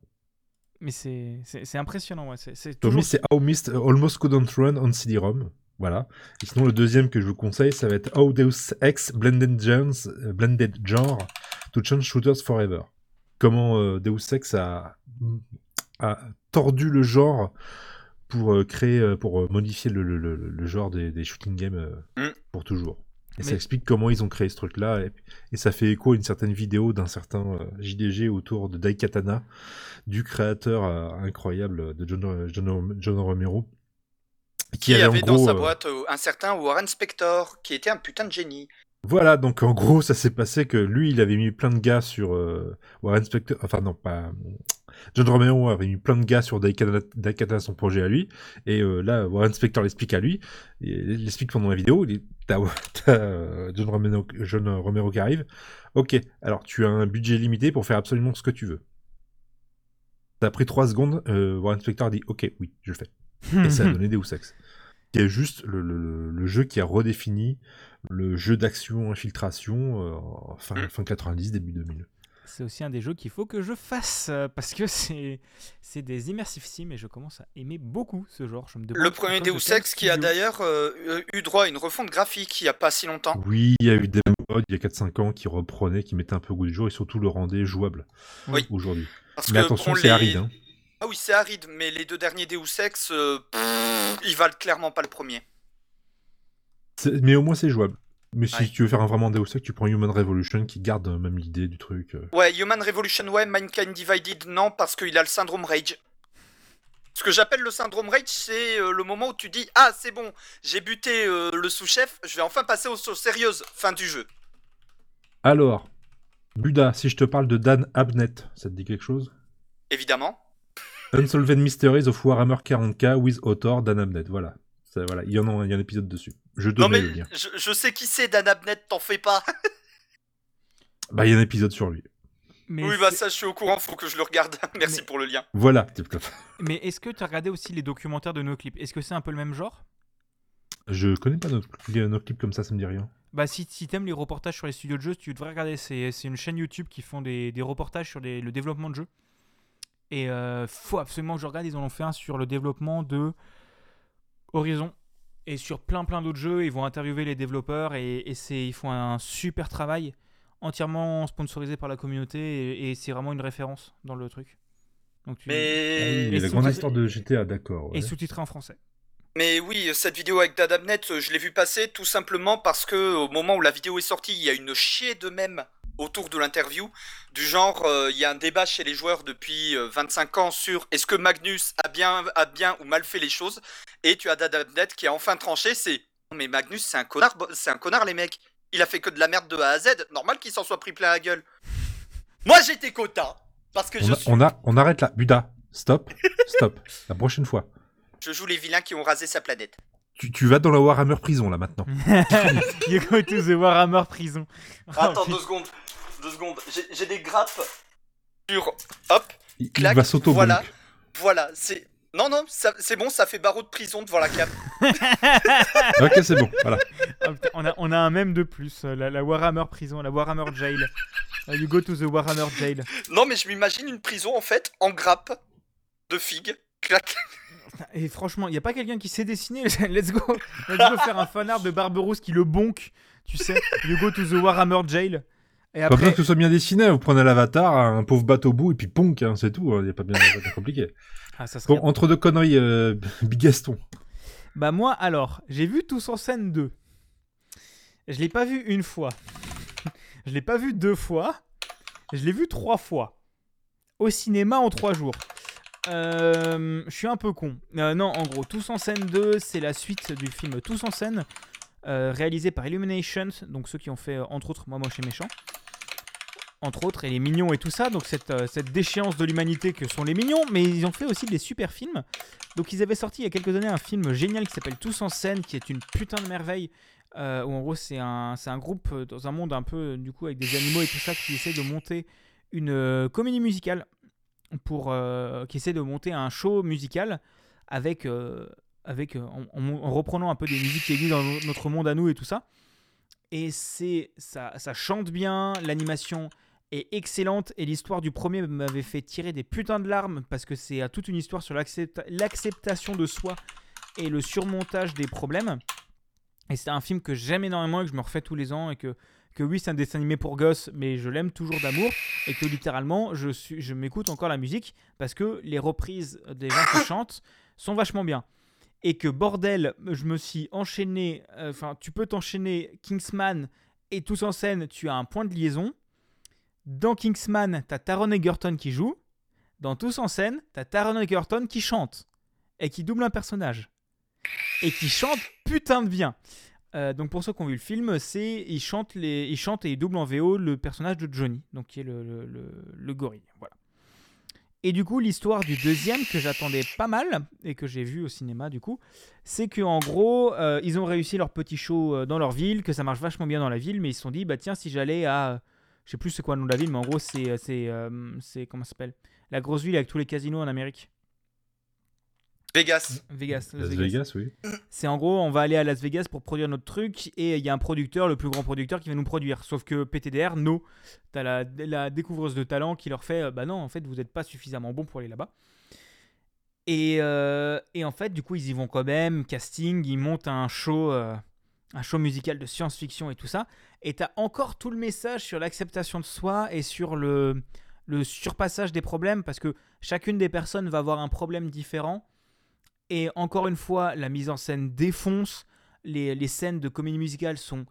Mais c'est c'est c'est impressionnant, ouais. C'est c'est Donc toujours. Myst, c'est How Myst uh, Almost Couldn't Run on CD-ROM. Voilà. Et sinon, le deuxième que je vous conseille, ça va être How Deus Ex Blended Genres, euh, Blended Genre to Change Shooters Forever. Comment euh, Deus Ex a, a tordu le genre pour euh, créer, euh, pour euh, modifier le, le- le- le genre des, des shooting games euh, Mm. pour toujours. Et ça explique comment ils ont créé ce truc-là. Et, et ça fait écho à une certaine vidéo d'un certain euh, JDG autour de Daikatana, du créateur euh, incroyable de John, John, John Romero. Qui avait, en avait dans sa euh, boîte euh, un certain Warren Spector, qui était un putain de génie. Voilà, donc en gros, ça s'est passé que lui, il avait mis plein de gars sur euh, Warren Spector, enfin non, pas... John Romero avait mis plein de gars sur Daikatana, son projet à lui, et euh, là, Warren Spector l'explique à lui, il l'explique pendant la vidéo, il dit, t'as t'as, euh, John, Romero, John Romero qui arrive, ok, alors tu as un budget limité pour faire absolument ce que tu veux. Ça a pris 3 secondes, euh, Warren Spector a dit, ok, oui, je le fais. Et ça a donné Deus Ex. Qui est juste le, le- le jeu qui a redéfini le jeu d'action infiltration euh, fin, Mm. fin 90, début 2000. C'est aussi un des jeux qu'il faut que je fasse euh, parce que c'est c'est des immersive sim et je commence à aimer beaucoup ce genre. Je me demande Le premier Deus Ex qui a d'ailleurs euh, eu droit à une refonte graphique il y a pas si longtemps. Oui, il y a eu des mods il y a 4-5 ans qui reprenaient, qui mettaient un peu au goût du jour et surtout le rendaient jouable Oui. aujourd'hui. Parce Mais que, attention, c'est les- aride. Hein. Ah oui, c'est aride, mais les deux derniers Deus Ex, euh, pff, ils valent clairement pas le premier. Mais au moins c'est jouable. Mais si Ouais. tu veux faire un vraiment Deus Ex, tu prends Human Revolution qui garde même l'idée du truc. euh. Ouais, Human Revolution, ouais, Mankind Divided, non, parce qu'il a le syndrome Rage. Ce que j'appelle le syndrome Rage, c'est euh, le moment où tu dis Ah, c'est bon, j'ai buté euh, le sous-chef, je vais enfin passer aux choses sérieuses. Fin du jeu. Alors, Buda, si je te parle de Dan Abnett, ça te dit quelque chose? Évidemment. Unsolved Mysteries of Warhammer 40k with author Dan Abnett, voilà. Ça, voilà. Il y en a, il y a un épisode dessus. Je Non, mais le lien. je, je sais qui c'est, Dan Abnett, t'en fais pas. Bah, il y a un épisode sur lui. Mais, oui, bah ça, je suis au courant, faut que je le regarde. Merci Mais- pour le lien. Voilà. mais est-ce que tu as regardé aussi les documentaires de nos clips Est-ce que c'est un peu le même genre? Je connais pas notre clip comme ça, ça me dit rien. Bah si, si t'aimes les reportages sur les studios de jeux, tu devrais regarder. C'est c'est une chaîne YouTube qui font des, des reportages sur les- le développement de jeux. Et euh, faut absolument que je regarde. Ils en ont fait un sur le développement de Horizon. Et sur plein plein d'autres jeux, ils vont interviewer les développeurs et, et c'est, ils font un super travail entièrement sponsorisé par la communauté et, et c'est vraiment une référence dans le truc. Donc tu... Ah oui, Mais... Et la grande histoire de GTA, d'accord. ouais. Et sous-titré en français. Mais oui, cette vidéo avec Dadabnet, je l'ai vu passer tout simplement parce que au moment où la vidéo est sortie, il y a une chier de mèmes autour de l'interview, du genre, euh, il y a un débat chez les joueurs depuis euh, 25 ans sur est-ce que Magnus a bien, a bien ou mal fait les choses, et tu as Dadabnet qui a enfin tranché, c'est mais Magnus c'est un connard, c'est un connard les mecs, il a fait que de la merde de A à Z, normal qu'il s'en soit pris plein la gueule. Moi j'étais quota, parce que On, je, a- suis- on, a- on arrête là. Buda, stop, stop. La prochaine fois. je joue les vilains qui ont rasé sa planète. Tu, tu vas dans la Warhammer prison là maintenant. You go to the Warhammer prison. Oh, Attends putain. deux secondes, deux secondes, j'ai j'ai des grappes sur, hop, Il, va s'auto voilà. Voilà, c'est. Non, non, c'est bon, ça fait barreau de prison devant la cape. Ok, c'est bon. Voilà. Oh, putain, on, a, on a un même de plus, euh, la, la Warhammer prison, la Warhammer jail. Euh, you go to the Warhammer jail. Non, mais je m'imagine une prison en fait en grappe de figues. Clac. Et franchement, il y a pas quelqu'un qui sait dessiner Let's go, let's go faire un fanart de Barberousse qui le bonque, tu sais. You go to the Warhammer jail. Et Pas besoin que ce soit bien dessiné. Vous prenez l'avatar, un pauvre bateau au bout et puis ponk, hein, c'est tout. Il n'y a pas bien, pas compliqué. ah, ça serait Bon, entre deux conneries, euh, Big Gaston. Bah moi alors, j'ai vu Tous en scène 2. Je l'ai pas vu une fois. je l'ai pas vu deux fois. Je l'ai vu trois fois. Au cinéma en trois jours. Euh, je suis un peu con. Euh, non, en gros, Tous en scène 2, c'est la suite du film Tous en scène, euh, réalisé par Illumination, donc ceux qui ont fait, euh, entre autres, Moi Moche et Méchant. Entre autres, et les mignons et tout ça, donc cette, euh, cette déchéance de l'humanité que sont les mignons, mais ils ont fait aussi des super films. Donc ils avaient sorti il y a quelques années un film génial qui s'appelle Tous en scène, qui est une putain de merveille. où en gros c'est un, un groupe dans un monde un peu du coup avec des animaux et tout ça qui essaie de monter une comédie musicale pour euh, qui essaie de monter un show musical avec euh, avec euh, en, en- en reprenant un peu des musiques qui existent dans no- notre monde à nous et tout ça. Et c'est ça, ça chante bien, l'animation est excellente et l'histoire du premier m'avait fait tirer des putains de larmes parce que c'est toute une histoire sur l'accepta- l'acceptation de soi et le surmontage des problèmes. Et c'est un film que j'aime énormément et que je me refais tous les ans et que, que oui, c'est un dessin animé pour gosses, mais je l'aime toujours d'amour et que littéralement, je, suis, je m'écoute encore la musique parce que les reprises des gens qui chantent sont vachement bien. Et que bordel, je me suis enchaîné, euh, enfin, tu peux t'enchaîner Kingsman et tous en scène, tu as un point de liaison. Dans Kingsman, t'as Taron Egerton qui joue. Dans Tous en scène, t'as Taron Egerton qui chante et qui double un personnage et qui chante putain de bien. Euh, donc pour ceux qui ont vu le film, c'est il chante les, il chante et il double en VO le personnage de Johnny, donc qui est le, le, le- le gorille. Voilà. Et du coup, l'histoire du deuxième que j'attendais pas mal et que j'ai vu au cinéma du coup, c'est que en gros, euh, ils ont réussi leur petit show euh, dans leur ville, que ça marche vachement bien dans la ville, mais ils se sont dit bah tiens si j'allais à, je sais plus c'est quoi le nom de la ville, mais en gros c'est c'est euh, comment s'appelle, la grosse ville avec tous les casinos en Amérique, Vegas. Vegas. Las Vegas, oui. C'est en gros, on va aller à Las Vegas pour produire notre truc et il y a un producteur, le plus grand producteur, qui va nous produire. Sauf que PTDR, no. T'as la, la découvreuse de talent qui leur fait euh, Bah non, en fait, vous n'êtes pas suffisamment bon pour aller là-bas. Et, euh, et en fait, du coup, ils y vont quand même. Casting, ils montent un show, euh, un show musical de science-fiction et tout ça. Et t'as encore tout le message sur l'acceptation de soi et sur le, le surpassage des problèmes parce que chacune des personnes va avoir un problème différent. Et encore une fois, la mise en scène défonce. Les, les scènes de comédie musicale sont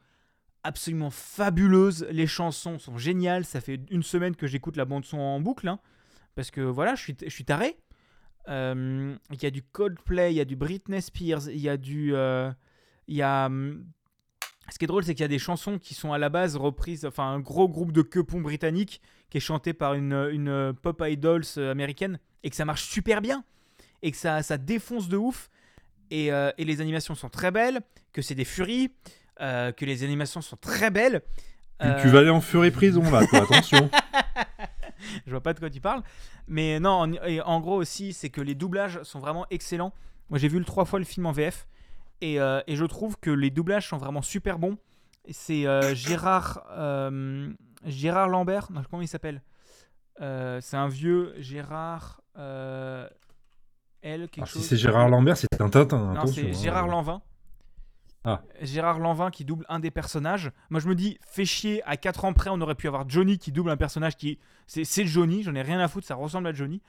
absolument fabuleuses. Les chansons sont géniales. Ça fait une semaine que j'écoute la bande-son en boucle. hein, parce que voilà, je suis, je suis taré. Euh, Il y a du Coldplay, il y a du Britney Spears, il y a du. euh, y a. hum, Ce qui est drôle, c'est qu'il y a des chansons qui sont à la base reprises. Enfin, un gros groupe de quepons britannique qui est chanté par une, une pop idols euh, américaine et que ça marche super bien et que ça, ça défonce de ouf. Et, euh, et les animations sont très belles, que c'est des furies, euh, que les animations sont très belles. Tu, Euh, tu vas aller en furie prison là, toi, attention. je vois pas de quoi tu parles. Mais non, en, et en gros aussi, c'est que les doublages sont vraiment excellents. Moi, j'ai vu le trois fois le film en VF. Et, et je trouve que les doublages sont vraiment super bons. C'est Gérard, Gérard Lambert. Non, comment il s'appelle? C'est un vieux Gérard. L, quelque Alors, si c'est Gérard Lambert, c'est un Tintin. Non, c'est hein. Gérard Lanvin. Ah. Gérard Lanvin qui double un des personnages. Moi, je me dis, fait chier, à 4 ans près, on aurait pu avoir Johnny qui double un personnage qui. C'est c'est Johnny, j'en ai rien à foutre, ça ressemble à Johnny.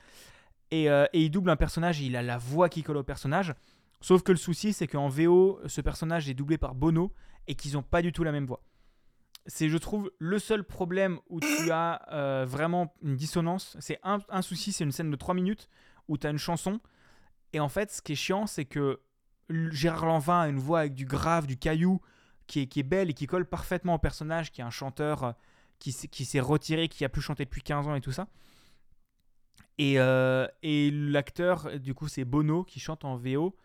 Et, euh, et il double un personnage et il a la voix qui colle au personnage. Sauf que le souci, c'est qu'en VO, ce personnage est doublé par Bono et qu'ils n'ont pas du tout la même voix. c'est, je trouve, le seul problème où tu as euh, vraiment une dissonance. C'est un, un souci, c'est une scène de 3 minutes où tu as une chanson. Et en fait, ce qui est chiant, c'est que Gérard Lanvin a une voix avec du grave, du caillou, qui est, qui est belle et qui colle parfaitement au personnage, qui est un chanteur euh, qui, qui s'est retiré, qui a plus chanté depuis 15 ans et tout ça. Et, euh, et l'acteur, du coup, c'est Bono qui chante en VO,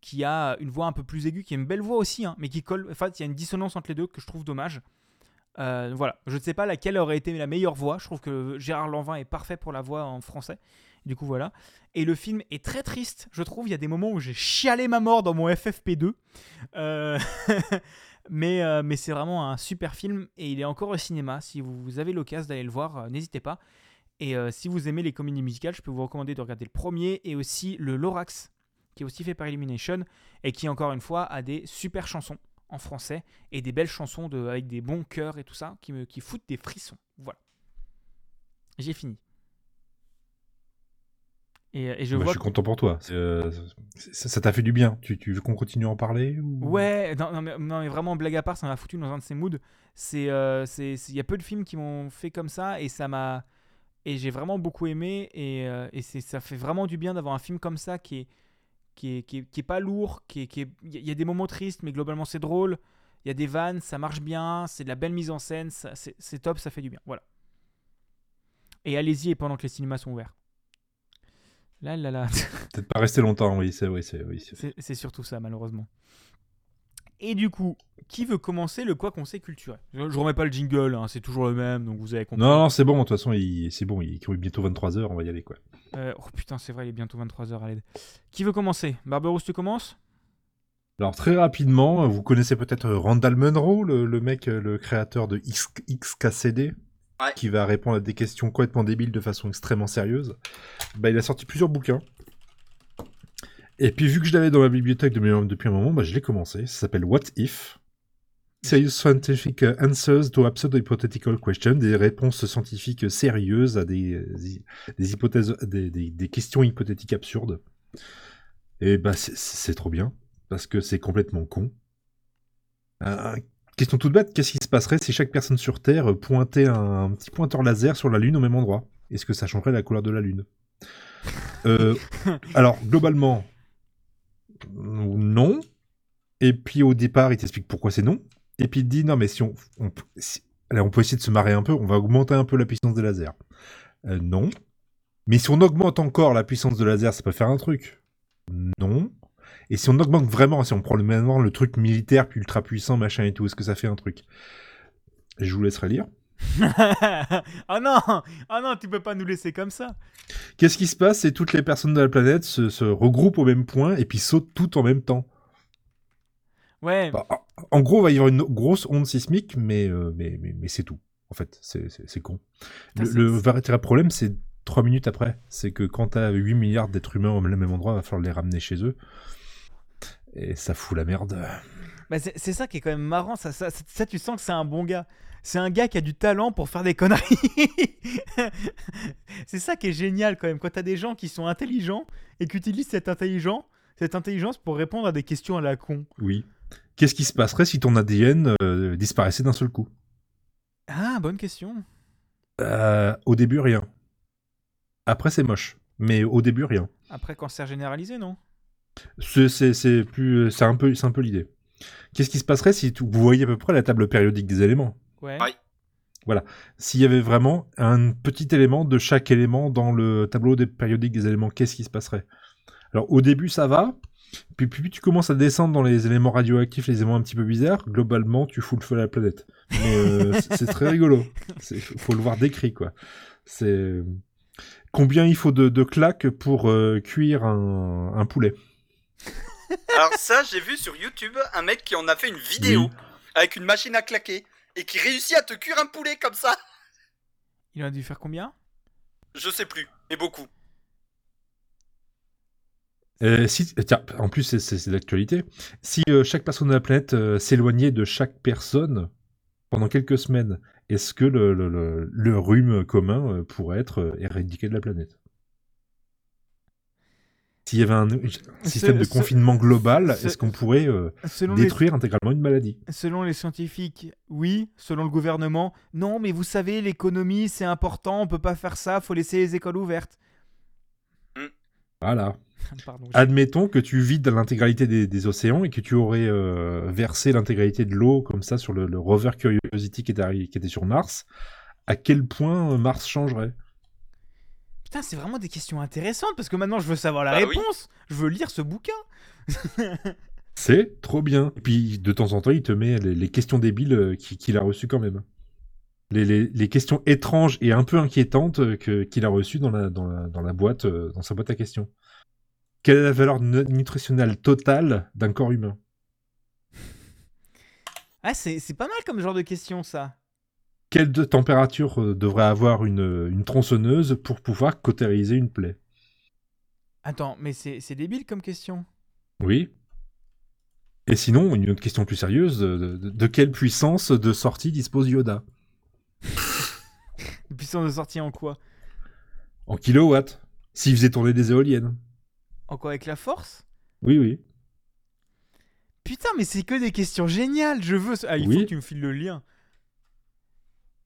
qui a une voix un peu plus aiguë, qui a une belle voix aussi, hein, mais qui colle. En fait, il y a une dissonance entre les deux que je trouve dommage. Euh, voilà, je ne sais pas laquelle aurait été la meilleure voix. Je trouve que Gérard Lanvin est parfait pour la voix en français. Du coup, voilà. Et le film est très triste, je trouve. Il y a des moments où j'ai chialé ma mort dans mon FFP2. Euh, mais euh, mais c'est vraiment un super film et il est encore au cinéma. Si vous avez l'occasion d'aller le voir, euh, n'hésitez pas. Et si vous aimez les comédies musicales, je peux vous recommander de regarder le premier et aussi le Lorax, qui est aussi fait par Illumination et qui, encore une fois, a des super chansons en français et des belles chansons de, avec des bons chœurs et tout ça qui me qui foutent des frissons. Voilà. J'ai fini. Et, et je Bah, je suis content pour toi. Euh, ça t'a fait du bien. Tu, tu veux qu'on continue à en parler ou... Ouais, non, non, mais, non, mais vraiment, blague à part, ça m'a foutu dans un de ces moods. Euh, il y a peu de films qui m'ont fait comme ça et ça m'a, et j'ai vraiment beaucoup aimé et, euh, et ça fait vraiment du bien d'avoir un film comme ça qui est, qui est, qui est, qui est pas lourd, qui est, qui est- il y a- il des moments tristes, mais globalement c'est drôle. Il y a des vannes, ça marche bien, c'est de la belle mise en scène, c'est, c'est top, ça fait du bien. Voilà. Et allez-y et pendant que les cinémas sont ouverts. Là, là, là. Peut-être pas rester longtemps, oui, c'est oui, c'est oui. c'est- surtout ça, malheureusement. Et du coup, qui veut commencer le quoi qu'on sait culturel? Je, je remets pas le jingle, hein, c'est toujours le même, donc vous avez compris. Non, non, c'est bon. De toute façon, il- c'est bon. Il est bientôt 23h. On va y aller, quoi. Euh, oh putain, c'est vrai, il est bientôt 23h à l'aide. Qui veut commencer? Barberousse, tu commences? Alors très rapidement, vous connaissez peut-être Randall Munro, le, le mec, le créateur de X, XKCD, Qui va répondre à des questions complètement débiles de façon extrêmement sérieuse. Bah, il a sorti plusieurs bouquins. Et puis vu que je l'avais dans ma bibliothèque depuis, un moment, bah, je l'ai commencé. Ça s'appelle What If? Serious Scientific Answers to Absurd Hypothetical Questions, des réponses scientifiques sérieuses à des, des hypothèses, des, des- questions hypothétiques absurdes. Et bah c'est- trop bien parce que c'est complètement con. Euh, question toute bête, qu'est-ce qui se passerait si chaque personne sur Terre pointait un, petit pointeur laser sur la Lune au même endroit? Est-ce que ça changerait la couleur de la Lune? Euh, Alors, globalement, non. Et puis au départ, il t'explique pourquoi c'est non. Et puis il dit, non, mais si on, on, on peut essayer de se marrer un peu, on va augmenter un peu la puissance des lasers. Euh, non. Mais si on augmente encore la puissance de laser, ça peut faire un truc. Non. Et si on augmente vraiment, si on prend le maintenant le truc militaire puis ultra puissant, machin et tout, est-ce que ça fait un truc? Je vous laisserai lire. Ah non Ah non, tu peux pas nous laisser comme ça Qu'est-ce qui se passe? C'est toutes les personnes de la planète se, se regroupent au même point et puis sautent toutes en même temps. Ouais, Bah, en gros, il va y avoir une grosse onde sismique, mais, euh, mais, mais, mais c'est tout. En fait, c'est con. Putain, Le, c'est- le véritable problème, c'est trois minutes après. C'est que quand t'as 8 milliards d'êtres humains au même endroit, il va falloir les ramener chez eux. Et ça fout la merde. Bah, c'est ça qui est quand même marrant, ça, ça, ça, tu sens que c'est un bon gars. C'est un gars qui a du talent pour faire des conneries. c'est ça qui est génial quand même, quand t'as des gens qui sont intelligents et qui utilisent cette, intelligent, cette intelligence pour répondre à des questions à la con. Oui. Qu'est-ce qui se passerait si ton ADN euh, disparaissait d'un seul coup? Ah, bonne question. Euh, Au début, rien. Après, c'est moche. Mais au début, rien. Après, cancer généralisé, non? C'est c'est- c'est plus, c'est un peu, c'est un peu l'idée. Qu'est-ce qui se passerait si tu- vous voyez à peu près la table périodique des éléments? Ouais. Ouais. S'il y avait vraiment un petit élément de chaque élément dans le tableau des périodiques des éléments, qu'est-ce qui se passerait? Alors au début ça va, puis plus tu commences à descendre dans les éléments radioactifs, les éléments un petit peu bizarres, globalement tu fous le feu à la planète. Mais euh, c'est c'est très rigolo. Il faut le voir décrit quoi. C'est combien il faut de, de claques pour euh, cuire un, un poulet? Alors ça, j'ai vu sur YouTube un mec qui en a fait une vidéo Oui. avec une machine à claquer et qui réussit à te cuire un poulet comme ça. Il en a dû faire combien? Je sais plus, mais beaucoup. Euh, si, tiens, en plus, c'est- c'est c'est d'actualité. Si euh, chaque personne de la planète euh, s'éloignait de chaque personne pendant quelques semaines, est-ce que le, le, le- le rhume commun euh, pourrait être euh, éradiqué de la planète? S'il y avait un, système de confinement global, ce- est-ce qu'on pourrait euh, les, détruire intégralement une maladie? Selon les scientifiques, oui. Selon le gouvernement, non, mais vous savez, l'économie, c'est important, on peut pas faire ça, faut laisser les écoles ouvertes. Voilà. Pardon. j'ai- Admettons que tu vides l'intégralité des, des océans et que tu aurais euh, versé l'intégralité de l'eau comme ça sur le, le rover Curiosity qui était, arri- qui était sur Mars. À quel point euh, Mars changerait? Putain, c'est vraiment des questions intéressantes parce que maintenant je veux savoir la Bah oui. réponse. Je veux lire ce bouquin. C'est trop bien. Et puis de temps en temps, il te met les, les questions débiles euh, qui- qu'il a reçues quand même. Les, les- les questions étranges et un peu inquiétantes euh, qu'il a reçues dans la, dans, la, dans la boîte, euh, dans sa boîte à questions. Quelle est la valeur nu- nutritionnelle totale d'un corps humain? Ah, c'est c'est pas mal comme genre de question ça. Quelle de température euh, devrait avoir une, une tronçonneuse pour pouvoir cautériser une plaie? Attends, mais c'est débile comme question. Oui. Et sinon, une autre question plus sérieuse, de, de- de quelle puissance de sortie dispose Yoda? Puissance de sortie en quoi? En kilowatts S'il faisait tourner des éoliennes En quoi avec la force? Oui, oui. Putain, mais c'est que des questions géniales. Je veux. ce- Ah, il Oui. faut que tu me files le lien.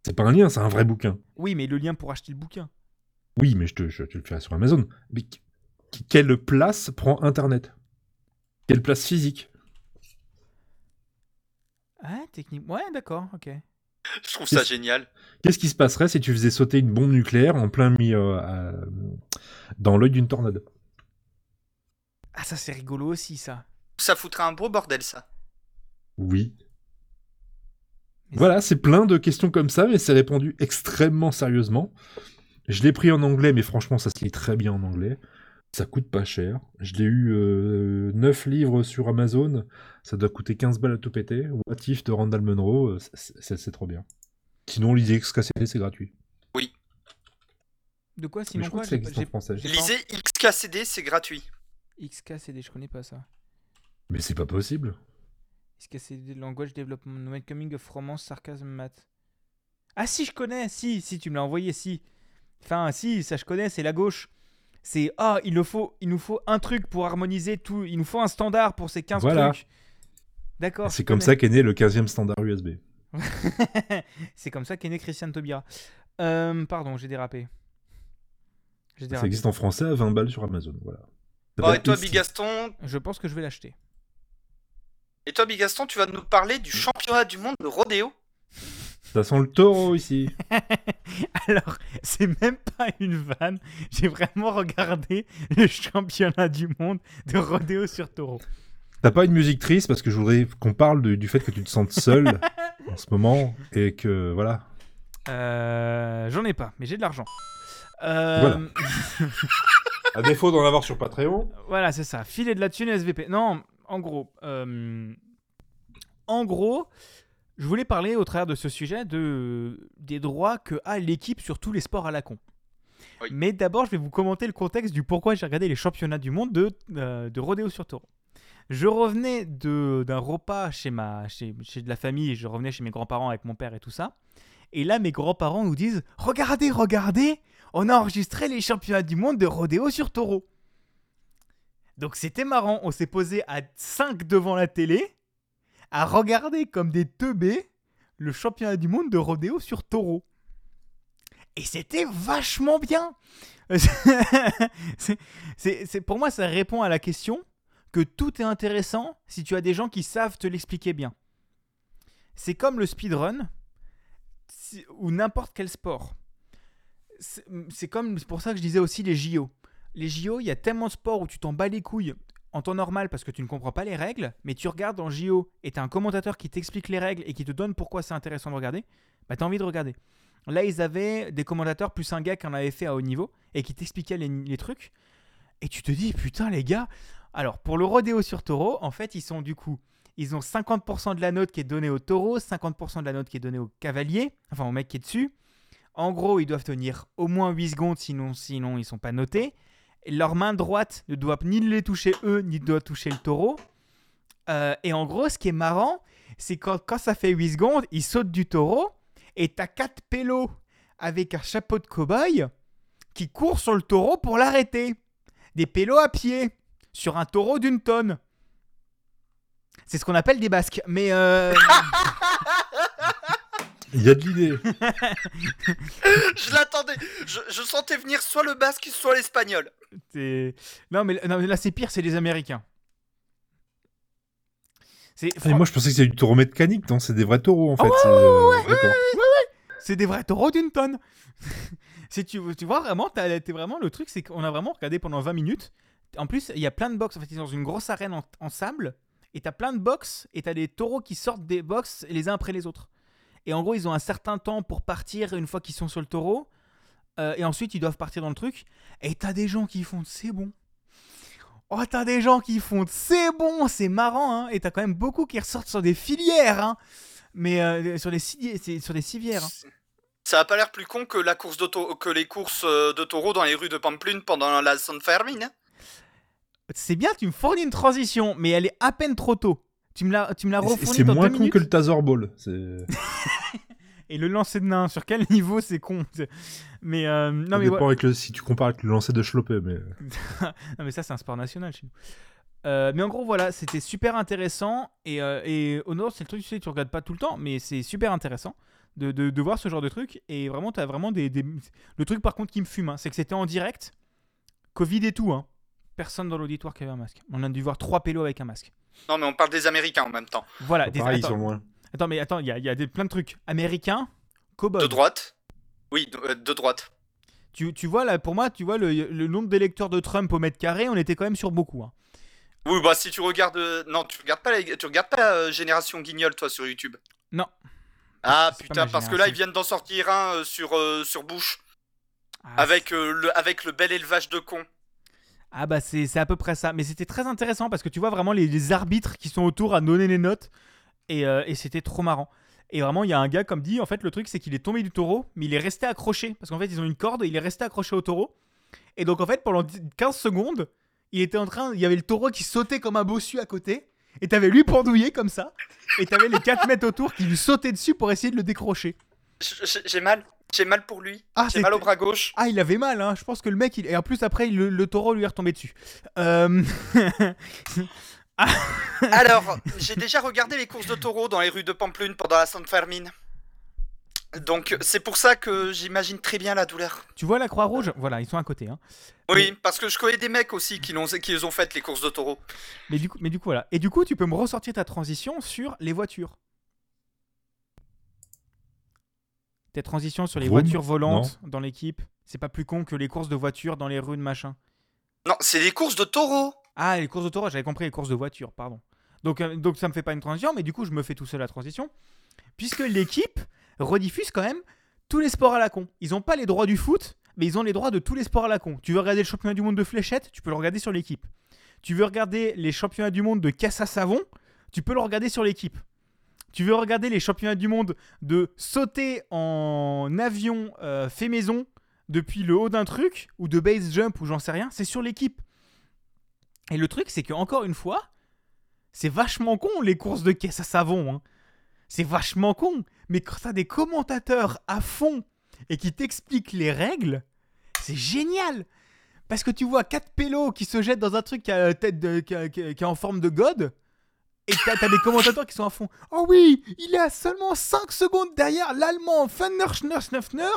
C'est pas un lien, c'est un vrai bouquin. Oui, mais le lien pour acheter le bouquin. Oui, mais je te, je te le ferai sur Amazon. Mais qu- quelle place prend Internet? Quelle place physique? Ah, technique. Ouais, d'accord, ok. Je trouve ça génial. Qu'est-ce qui se passerait si tu faisais sauter une bombe nucléaire en plein milieu à- dans l'œil d'une tornade? Ah, ça c'est rigolo aussi, ça. Ça foutrait un beau bordel, ça. Oui. Voilà, c'est plein de questions comme ça, mais c'est répondu extrêmement sérieusement. Je l'ai pris en anglais, mais franchement, ça se lit très bien en anglais. Ça coûte pas cher. Je l'ai eu euh, 9 livres sur Amazon. Ça doit coûter 15 balles à tout péter. What If de Randall Munro, euh, c'est- trop bien. Sinon, lisez XKCD, c'est gratuit. De quoi Mais sinon je crois quoi que ça en français. Lisez XKCD, c'est gratuit. XKCD, je connais pas ça. Mais c'est pas possible. XKCD, Language Development, Welcoming of Romance, Sarcasm, Math. Ah si, je connais, si, si, tu me l'as envoyé, si. Enfin, si, ça je connais, c'est la gauche. C'est, ah, il, nous faut, il nous faut un truc pour harmoniser tout, il nous faut un standard pour ces 15 Voilà. trucs. D'accord. c'est comme connais. ça qu'est né le 15e standard USB. c'est comme ça qu'est né Christian Taubira. Euh, pardon, j'ai dérapé. Ça existe en français à 20 balles sur Amazon. Voilà. Bon, s'appelle et toi. Bigaston, Je pense que je vais l'acheter. Et toi, Bigaston, tu vas nous parler du championnat du monde de rodéo Ça sent le taureau ici. Alors, c'est même pas une vanne. J'ai vraiment regardé le championnat du monde de rodéo sur taureau. T'as pas une musique triste parce que je voudrais qu'on parle de- du fait que tu te sentes seul en ce moment et que voilà. Euh, J'en ai pas, mais j'ai de l'argent. Euh, Voilà. À défaut d'en avoir sur Patreon. Voilà, c'est ça. Filer de la thune SVP. Non, en gros. euh, En gros, je voulais parler au travers de ce sujet de, des droits que a l'équipe sur tous les sports à la con. Oui. Mais d'abord, je vais vous commenter le contexte du pourquoi j'ai regardé les championnats du monde de, euh, de rodéo sur taureau. Je revenais de- d'un repas chez, ma, chez, chez de la famille, je revenais chez mes grands-parents avec mon père et tout ça. Et là, mes grands-parents nous disent Regardez, regardez, on a enregistré les championnats du monde de rodéo sur taureau. Donc c'était marrant, on s'est posé à 5 devant la télé, à regarder comme des teubés le championnat du monde de rodéo sur taureau. Et c'était vachement bien. C'est- pour moi, ça répond à la question que tout est intéressant si tu as des gens qui savent te l'expliquer bien. C'est comme le speedrun ou n'importe quel sport. C'est comme c'est pour ça que je disais aussi les JO. Les JO, il y a tellement de sports où tu t'en bats les couilles en temps normal parce que tu ne comprends pas les règles, mais tu regardes en JO et tu as un commentateur qui t'explique les règles et qui te donne pourquoi c'est intéressant de regarder, bah tu as envie de regarder. Là, ils avaient des commentateurs plus un gars qui en avait fait à haut niveau et qui t'expliquait les, trucs. Et tu te dis, putain, les gars. Alors, pour le rodéo sur taureau, en fait, ils sont du coup. Ils ont 50% de la note qui est donnée au taureau, 50% de la note qui est donnée au cavalier, enfin au mec qui est dessus. En gros, ils doivent tenir au moins 8 secondes, sinon, sinon ils sont pas notés. Leur main droite ne doit ni les toucher eux, ni doit toucher le taureau. Euh, et en gros, ce qui est marrant, c'est quand, quand ça fait 8 secondes, ils sautent du taureau et t'as 4 pélos avec un chapeau de cow-boy qui courent sur le taureau pour l'arrêter. des pélos à pied sur un taureau d'une tonne. C'est ce qu'on appelle des basques. Mais euh, Il y a de l'idée. Je l'attendais. Je, je sentais venir soit le basque, soit l'espagnol. non, mais, non, mais là, c'est pire, c'est les Américains. Et moi, je pensais que c'était du taureau mécanique, non C'est des vrais taureaux, en fait. c'est, euh, D'accord. c'est des vrais taureaux d'une tonne. si tu, tu vois vraiment, t'es vraiment le truc, c'est qu'on a vraiment regardé pendant 20 minutes. En plus, il y a plein de box. En fait, ils sont dans une grosse arène en, en sable. Et t'as plein de box. Et t'as des taureaux qui sortent des box les uns après les autres. Et en gros, ils ont un certain temps pour partir une fois qu'ils sont sur le taureau. Euh, et ensuite, ils doivent partir dans le truc. Et t'as des gens qui font c'est bon. Oh, t'as des gens qui font c'est bon, c'est marrant. Hein. Et t'as quand même beaucoup qui ressortent sur des filières. Hein. Mais euh, sur, les des civières. hein. Ça a pas l'air plus con que la course de tau- que les courses euh, de taureaux dans les rues de Pamplune pendant la San Fermin. hein. C'est bien, tu me fournis une transition, mais elle est à peine trop tôt. Tu me l'as, tu me l'as Et c'est- moins con minutes. que le Tazor Ball. Et le lancer de nain, sur quel niveau c'est con Mais euh, non, ça mais dépend ouais. avec le... si tu compares avec le lancer de Schlopé, mais... non, mais ça c'est un sport national chez nous. Euh, mais en gros voilà, c'était super intéressant et, euh, et au nord c'est le truc tu sais tu regardes pas tout le temps, mais c'est super intéressant de, de, de voir ce genre de truc et vraiment t'as vraiment des, des- le truc par contre qui me fume, hein, c'est que c'était en direct, Covid et tout, hein. personne dans l'auditoire qui avait un masque. On a dû voir trois pélos avec un masque. Non, mais on parle des Américains en même temps. Voilà, des, Pareil, attends, sur moins. attends, mais attends, il y a, il y a des, plein de trucs américains, cow De droite. Oui, de, euh, de droite. Tu, tu vois là, pour moi, tu vois le, le nombre d'électeurs de Trump au mètre carré, on était quand même sur beaucoup. hein. Oui, bah si tu regardes, euh, non, tu regardes pas, la... tu regardes pas la euh, génération Guignol toi sur YouTube? Non. Ah putain, parce que là ils viennent d'en sortir un euh, sur euh, sur Bush Ah, avec euh, le avec le bel élevage de cons. Ah bah c'est à peu près ça. Mais c'était très intéressant parce que tu vois vraiment les, arbitres qui sont autour à donner les notes. Et, euh, et c'était trop marrant. Et vraiment, il y a un gars, comme dit, en fait, le truc, c'est qu'il est tombé du taureau, mais il est resté accroché. Parce qu'en fait, ils ont une corde il est resté accroché au taureau. Et donc, en fait, pendant 10 15 secondes, il était en train. Il y avait le taureau qui sautait comme un bossu à côté. Et t'avais lui pendouillé comme ça. Et t'avais les 4 mètres autour qui lui sautaient dessus pour essayer de le décrocher. J'ai mal, j'ai mal pour lui. Ah, j'ai mal au bras gauche. Ah, il avait mal, hein. Je pense que le mec, il... et en plus, après, le, le taureau lui est retombé dessus. Euh... Alors, j'ai déjà regardé les courses de taureaux dans les rues de Pamplune pendant la Sainte Fermine. Donc c'est pour ça que j'imagine très bien la douleur. tu vois la Croix-Rouge Voilà, ils sont à côté. Hein. Oui, parce que je connais des mecs aussi qui les ont faites les courses de taureaux. Mais du coup, mais du coup, voilà. Et du coup, tu peux me ressortir ta transition sur les voitures. Tes transitions sur les Vroom voitures volantes dans l'équipe. C'est pas plus con que les courses de voitures dans les rues de machin. Non, c'est des courses de taureaux. Ah, les courses de taureau, j'avais compris les courses de voitures, pardon. Donc, euh, donc ça me fait pas une transition, mais du coup, je me fais tout seul la transition. Puisque l'équipe rediffuse quand même tous les sports à la con. Ils ont pas les droits du foot, mais ils ont les droits de tous les sports à la con. Tu veux regarder le championnat du monde de fléchettes, tu peux le regarder sur l'équipe. Tu veux regarder les championnats du monde de casse à savon, tu peux le regarder sur l'équipe. Tu veux regarder les championnats du monde de sauter en avion euh, fait maison depuis le haut d'un truc, ou de base jump, ou j'en sais rien, c'est sur l'équipe. Et le truc, c'est que encore une fois, c'est vachement con les courses de caisse à savon. C'est vachement con. Mais quand t'as des commentateurs à fond et qui t'expliquent les règles, c'est génial. Parce que tu vois quatre pélos qui se jettent dans un truc qui a, tête qui en forme de god. Et t'as des commentateurs qui sont à fond. Oh oui, il est à seulement 5 secondes derrière l'allemand Fannerschnersnefner.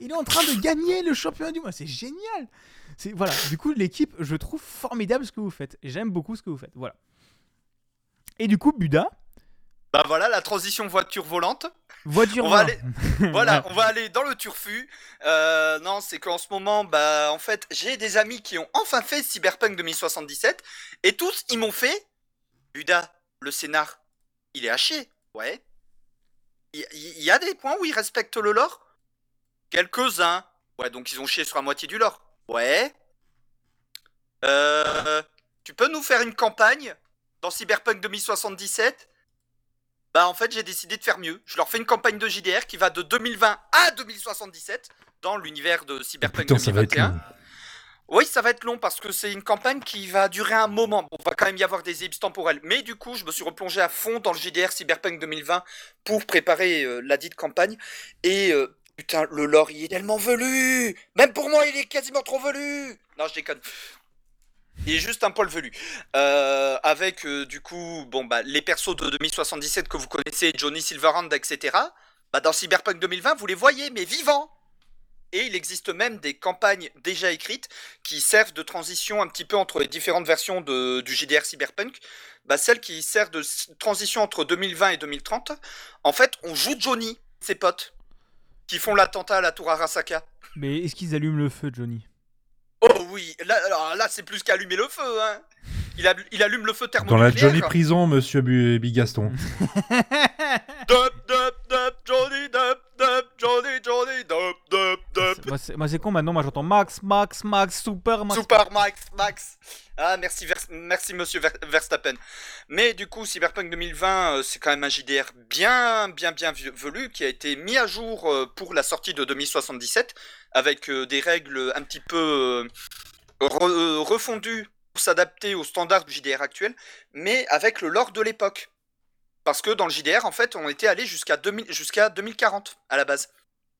Il est en train de gagner le championnat du monde. C'est génial. C'est voilà. Du coup, l'équipe, je trouve formidable ce que vous faites. J'aime beaucoup ce que vous faites. Voilà. Et du coup, Buda, Bah voilà la transition voiture volante. voiture. On va volante. Voilà, on va aller dans le turfu. Euh, non, c'est qu'en ce moment, bah en fait, j'ai des amis qui ont enfin fait Cyberpunk 2077 et tous ils m'ont fait Buda, le scénar, il est haché. Ouais. Il y, a des points où ils respectent le lore Quelques-uns. Ouais, donc ils ont chié sur la moitié du lore. Ouais. Euh, tu peux nous faire une campagne dans Cyberpunk 2077 Bah en fait j'ai décidé de faire mieux. Je leur fais une campagne de JDR qui va de 2020 à 2077 dans l'univers de Cyberpunk Putain, ça va être 2021. long. Oui, ça va être long parce que c'est une campagne qui va durer un moment. Bon, va quand même y avoir des ellipses temporelles. Mais du coup, je me suis replongé à fond dans le JDR Cyberpunk 2020 pour préparer euh, la dite campagne. Et euh, putain, le lore, il est tellement velu Même pour moi, il est quasiment trop velu Non, je déconne. Il est juste un poil velu. Euh, avec du coup, bon bah les persos de 2077 que vous connaissez, Johnny Silverhand, etc. Bah dans Cyberpunk 2020, vous les voyez, mais vivants. Et il existe même des campagnes déjà écrites qui servent de transition un petit peu entre les différentes versions de, du JDR Cyberpunk. Bah celle qui sert de transition entre 2020 et 2030. En fait, on joue Johnny, ses potes, qui font l'attentat à la tour Arasaka. Mais est-ce qu'ils allument le feu, Johnny? Oh oui, là, alors là c'est plus qu'allumer le feu. Hein. Il, a- il allume le feu Dans thermonucléaire. la Johnny Prison, monsieur Bigaston. Dup, dup, dup, Johnny, dup, dup, Johnny, Johnny, dup, dup. Moi, c'est con maintenant, moi j'entends Max, Max, Max, Super, Max. Super Max, Max. Ah, merci, Vers- merci monsieur Ver- Verstappen. Mais du coup, Cyberpunk 2020, euh, c'est quand même un JDR bien, bien, bien velu qui a été mis à jour euh, pour la sortie de 2077 avec euh, des règles un petit peu re- refondues pour s'adapter aux standards du JDR actuel, mais avec le lore de l'époque. Parce que dans le JDR, en fait, on était allé jusqu'à 2000 jusqu'à 2040 à la base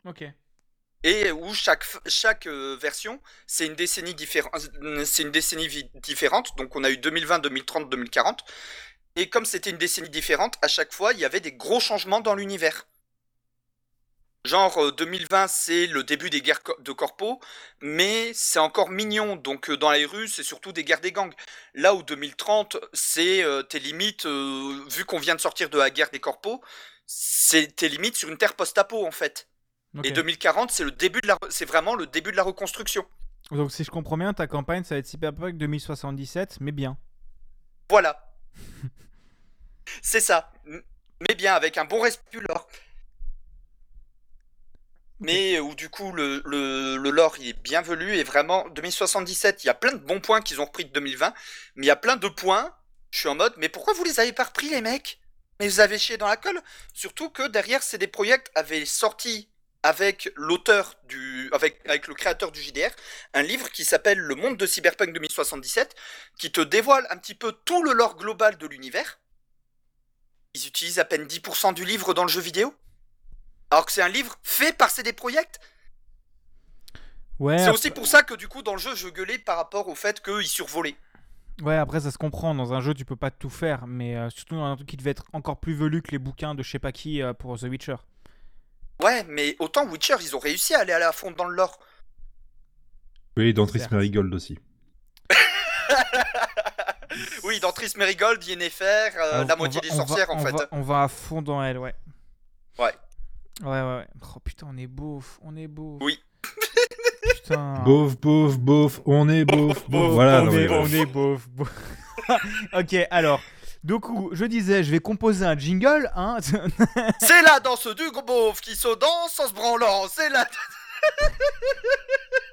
Ok. Et où chaque, euh, version, c'est une décennie vi- différente. Donc on a eu 2020, 2030, 2040. Et comme c'était une décennie différente, à chaque fois, il y avait des gros changements dans l'univers. Genre euh, 2020, c'est le début des guerres de corpo, mais c'est encore mignon. Donc euh, dans les rues, c'est surtout des guerres des gangs. Là où 2030, c'est euh, tes limites, euh, vu qu'on vient de sortir de la guerre des corpos, c'est tes limites sur une terre post-apo en fait. Et 2040, c'est le début de la, c'est vraiment le début de la reconstruction. Donc si je comprends bien, ta campagne ça va être Cyberpunk 2077, mais bien. Voilà. c'est ça. Mais bien, avec un bon respect du lore. Mais euh, où du coup le, le, le lore il est bien velu et vraiment 2077 il y a plein de bons points qu'ils ont repris de 2020 mais il y a plein de points je suis en mode mais pourquoi vous les avez pas repris les mecs? Mais vous avez chié dans la colle surtout que derrière CD Projekt avait sorti avec l'auteur du avec avec le créateur du JDR un livre qui s'appelle Le monde de Cyberpunk 2077 qui te dévoile un petit peu tout le lore global de l'univers ils utilisent à peine 10% du livre dans le jeu vidéo alors que c'est un livre fait par CD Projekt Ouais, c'est aussi pour ça que du coup dans le jeu je gueulais par rapport au fait qu'ils survolaient. ouais, après ça se comprend. Dans un jeu, tu peux pas tout faire, mais euh, surtout dans un truc qui devait être encore plus velu que les bouquins de je sais pas qui euh, pour The Witcher. Ouais, mais autant Witcher ils ont réussi à aller à la fond dans le lore. Oui, dans Tris Certes. Marigold aussi. oui, dans Tris Merigold, Yennefer, euh, Ah, la on moitié va- des on va- sorcières en on fait. va- on va à fond dans elle, ouais. Ouais. Ouais, ouais, ouais. Oh putain, on est beauf, on est beauf. Oui. putain. Beauf, beauf, beauf, on est beauf, beauf. beauf, Voilà, on, non, est, mais- on est beauf. beauf. ok, alors. Du coup, je disais, je vais composer un jingle, hein. C'est la danse du gros beauf qui se danse en se branlant. C'est la.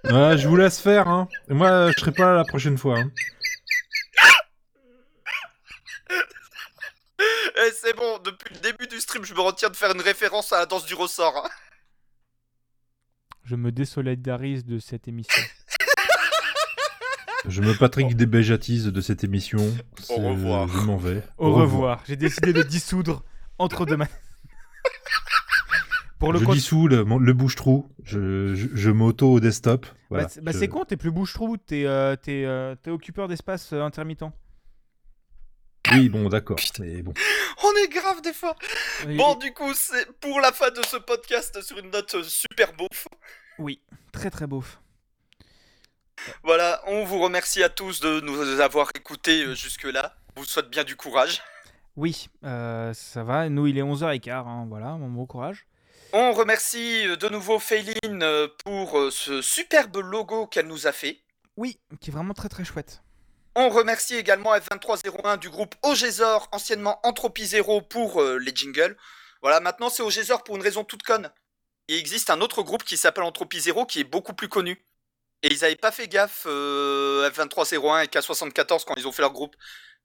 Ouais, je vous laisse faire, hein. Et moi, je serai pas là la prochaine fois. Hein. Eh, c'est bon, depuis le début du stream, je me retiens de faire une référence à la danse du ressort. hein. je me désolidarise de cette émission. Je me Patrick débéjatise de cette émission. C'est- revoir. Je m'en vais. Au, revoir. J'ai décidé de dissoudre entre deux mains. Pour le je compte- dissous le, bouche-trou. Je, je, je m'auto au desktop. Voilà. Bah, c'est- bah, Je- c'est con, t'es plus bouche-trou, t'es euh, t'es, euh, t'es occupeur d'espace euh, intermittent. Oui, bon, d'accord. Mais bon. On est grave des fois. Et- Bon, du coup, c'est pour la fin de ce podcast sur une note euh, super beauf. Oui, très très beauf. Voilà, on vous remercie à tous de nous avoir écoutés euh, jusque-là. On vous souhaite bien du courage. Oui, euh, ça va. Nous, il est 11h15, hein, voilà, mon bon courage. On remercie euh, de nouveau Feiline euh, pour ce superbe logo qu'elle nous a fait. Oui, qui est vraiment très très chouette. On remercie également F2301 du groupe Ogezor, anciennement Entropie Zero, pour euh, les jingles. Voilà, maintenant c'est Ogezor pour une raison toute conne. Il existe un autre groupe qui s'appelle Entropie Zero qui est beaucoup plus connu. Et ils avaient pas fait gaffe euh, F2301 et K74 quand ils ont fait leur groupe.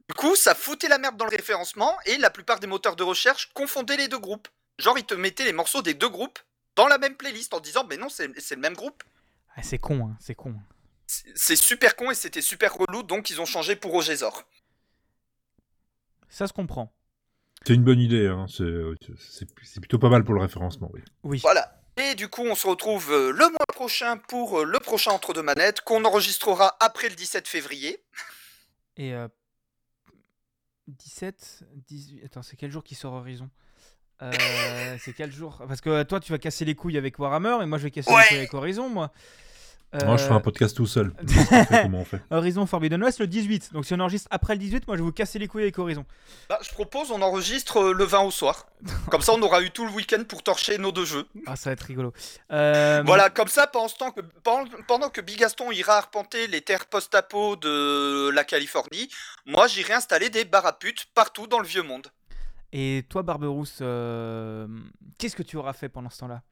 Du coup, ça foutait la merde dans le référencement et la plupart des moteurs de recherche confondaient les deux groupes. Genre, ils te mettaient les morceaux des deux groupes dans la même playlist en disant, mais non, c'est c'est le même groupe. Ah, c'est con, hein, c'est con. C'est super con et c'était super relou, donc ils ont changé pour Ogezor. Ça se comprend. C'est une bonne idée. Hein. C'est plutôt pas mal pour le référencement. Oui. Oui. Voilà. Et du coup, on se retrouve euh, le mois prochain pour euh, le prochain Entre deux manettes qu'on enregistrera après le 17 février. Et euh, 17, 18. Attends, c'est quel jour qui sort Horizon? Euh, C'est quel jour? Parce que toi, tu vas casser les couilles avec Warhammer et moi, je vais casser Ouais. les couilles avec Horizon, moi. Moi, je Euh, fais un podcast tout seul. Comment on fait. Horizon Forbidden West le 18. Donc si on enregistre après le 18, moi je vais vous casser les couilles avec Horizon. Bah, je propose, on enregistre euh, le 20 au soir. Comme ça, on aura eu tout le week-end pour torcher nos deux jeux. Ah, ça va être rigolo. Euh, Voilà, comme ça, pendant, ce temps que, pendant, pendant que Bigaston ira arpenter les terres post-apo de la Californie, moi j'irai installer des baraputes partout dans le vieux monde. Et toi, Barberousse, euh, qu'est-ce que tu auras fait pendant ce temps-là?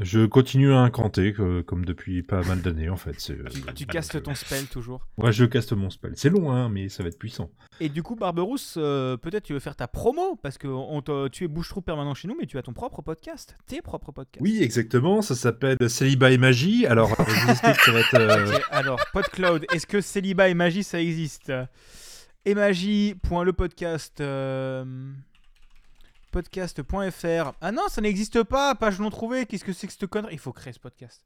Je continue à incanter, que- comme depuis pas mal d'années, en fait. euh, Tu, castes euh, ton spell toujours. Ouais, je caste mon spell. C'est long, hein, mais ça va être puissant. Et du coup, Barberousse, euh, peut-être tu veux faire ta promo parce que on tu es bouche-trou permanent chez nous, mais tu as ton propre podcast, tes propres podcasts. Oui, exactement. Ça s'appelle Célibat et Magie. Alors, je vous explique, ça va être. alors, PodCloud, est-ce que célibat et magie ça existe? Et magie.lepodcast. Euh... Podcast.fr. Ah non, ça n'existe pas, page non trouvée. Qu'est-ce que c'est que cette connerie? Il faut créer ce podcast.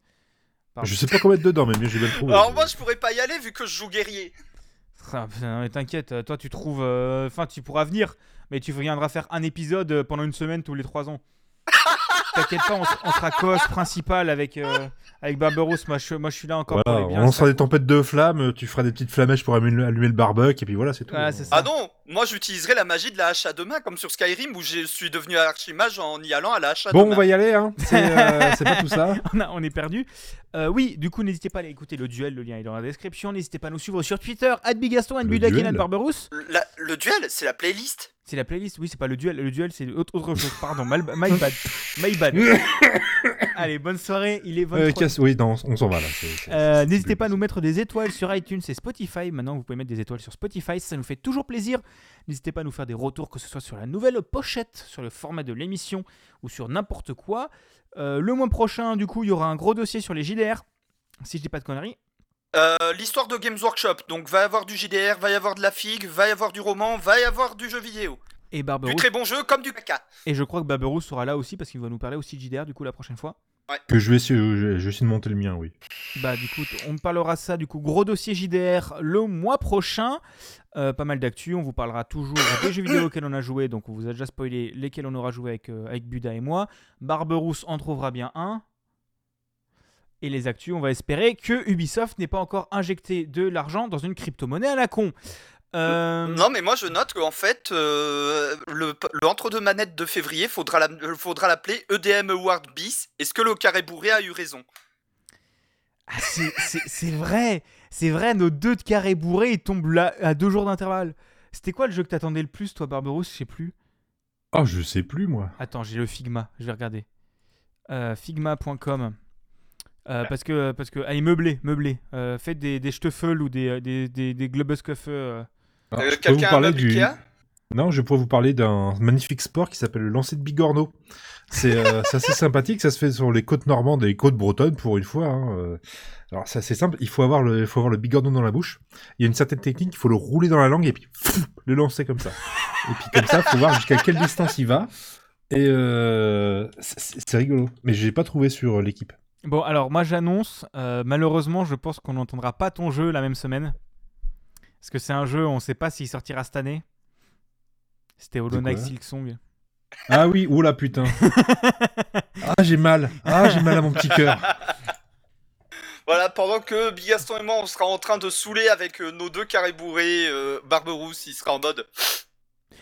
Pardon. Je sais pas quoi mettre dedans, mais mieux je vais le trouver. Alors moi je pourrais pas y aller vu que je joue guerrier. Ah, putain, mais t'inquiète, toi tu trouves. euh, Enfin, tu pourras venir, mais tu viendras faire un épisode euh, pendant une semaine tous les trois ans. T'inquiète pas, on, on sera co principal avec, euh, avec Barberousse. Moi je, moi, je suis là encore Voilà, pour les on lancera des tempêtes de flammes, tu feras des petites flamèches pour allumer, allumer le barbecue, et puis voilà, c'est tout. Voilà. Ah non, moi j'utiliserai la magie de la hache à deux mains comme sur Skyrim où je suis devenu archimage en y allant à la hache à Bon, deux on mains. va y aller, hein. C'est euh, pas tout ça. on, a- on est perdu. Euh, oui, du coup, n'hésitez pas à aller écouter le duel. Le lien est dans la description. N'hésitez pas à nous suivre sur Twitter, Bigaston, Le Budakin, duel. Barberousse. Le duel, c'est la playlist. C'est la playlist. Oui, c'est pas le duel. Le duel, c'est autre, autre chose. Pardon, my bad. My bad. Allez, bonne soirée. Il est 23 Euh, casse- Oui, non, on s'en va là. Euh, N'hésitez pas à nous mettre des étoiles sur iTunes et Spotify. Maintenant, vous pouvez mettre des étoiles sur Spotify, ça nous fait toujours plaisir. N'hésitez pas à nous faire des retours, que ce soit sur la nouvelle pochette, sur le format de l'émission ou sur n'importe quoi. Euh, le mois prochain, du coup, il y aura un gros dossier sur les JDR, si je dis pas de conneries. Euh, L'histoire de Games Workshop, donc va y avoir du JDR, va y avoir de la figue, va y avoir du roman, va y avoir du jeu vidéo. Et Du Barberousse. très bon jeu comme du caca. Et je crois que Barberousse sera là aussi parce qu'il va nous parler aussi de JDR du coup la prochaine fois. Que je vais essayer, je vais je vais essayer de monter le mien, oui. Bah du coup, on parlera de ça du coup gros dossier JDR le mois prochain. Euh, pas mal d'actu, on vous parlera toujours des jeux vidéo auxquels on a joué, donc on vous a déjà spoilé lesquels on aura joué avec, euh, avec Buda et moi. Barberousse en trouvera bien un. Et les actus, on va espérer que Ubisoft n'ait pas encore injecté de l'argent dans une crypto-monnaie à la con. Euh, Non, mais moi je note qu'en fait, euh, le, le entre-deux manettes de février, faudra la- euh, faudra l'appeler EDM Award bis. Est-ce que le carré bourré a eu raison? Ah, c'est- vrai, c'est vrai, nos deux de carré bourrés, ils tombent là à deux jours d'intervalle. C'était quoi le jeu que t'attendais le plus, toi, Barberousse Je sais plus. Ah, je sais plus, moi. Attends, j'ai le Figma, je vais regarder. Euh, Figma.com. Euh, parce que, parce que, allez, meublé, meublé. Euh, faites des, des Stoffel ou des, des, des, des Globuscuffe, euh. Alors, Euh, je peux vous Quelqu'un du. Ikea? Non, je pourrais vous parler d'un magnifique sport qui s'appelle le lancer de bigorneau. C'est euh, c'est assez sympathique, ça se fait sur les côtes normandes et les côtes bretonnes pour une fois. hein, euh. Alors c'est assez simple, il faut avoir le, il faut avoir le bigorneau dans la bouche. Il y a une certaine technique, il faut le rouler dans la langue et puis le lancer comme ça. Et puis comme ça, il faut voir jusqu'à quelle distance il va. Et euh, c'est rigolo, mais j'ai pas trouvé sur euh, l'équipe. Bon, alors, moi, j'annonce. euh, malheureusement, je pense qu'on n'entendra pas ton jeu la même semaine. Parce que c'est un jeu, on sait pas s'il sortira cette année. C'était Hollow Knight Silksong. Ah oui, oh la putain. Ah j'ai mal, ah j'ai mal à mon petit cœur. Voilà, pendant que Bigaston et moi on sera en train de saouler avec euh, nos deux carrés bourrés, euh, Barberousse il sera en mode.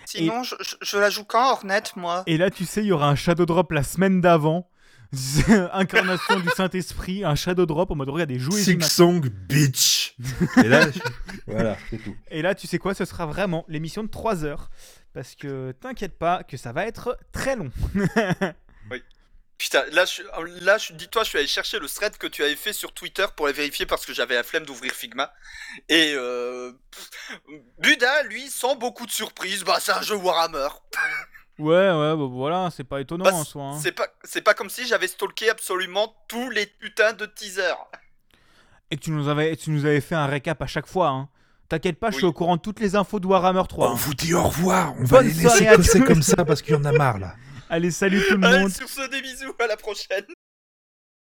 Sinon, je, je- je la joue quand, Hornet, moi? Et là, tu sais, il y aura un Shadow Drop la semaine d'avant. Incarnation du Saint-Esprit, un Shadow Drop en mode regardez, jouez Six song bitch. Et là, je- voilà, c'est tout. Et là, tu sais quoi, ce sera vraiment l'émission de 3 heures. Parce que t'inquiète pas que ça va être très long. Putain, là, je, là je, dis-toi, je suis allé chercher le thread que tu avais fait sur Twitter pour les vérifier parce que j'avais la flemme d'ouvrir Figma. Et euh, Buda, lui, sans beaucoup de surprise, bah c'est un jeu Warhammer. Ouais, ouais, bah voilà, c'est pas étonnant Bah, en soi. hein. C'est pas, c'est pas comme si j'avais stalké absolument tous les putains de teasers. Et que tu nous, avais, tu nous avais fait un récap à chaque fois. Hein. T'inquiète pas, je suis au courant de toutes les infos de Warhammer 3. On hein. vous dit au revoir. On va les laisser tous. comme ça parce qu'il y en a marre là. Allez, salut tout le Allez, monde. sur ce, des bisous, à la prochaine.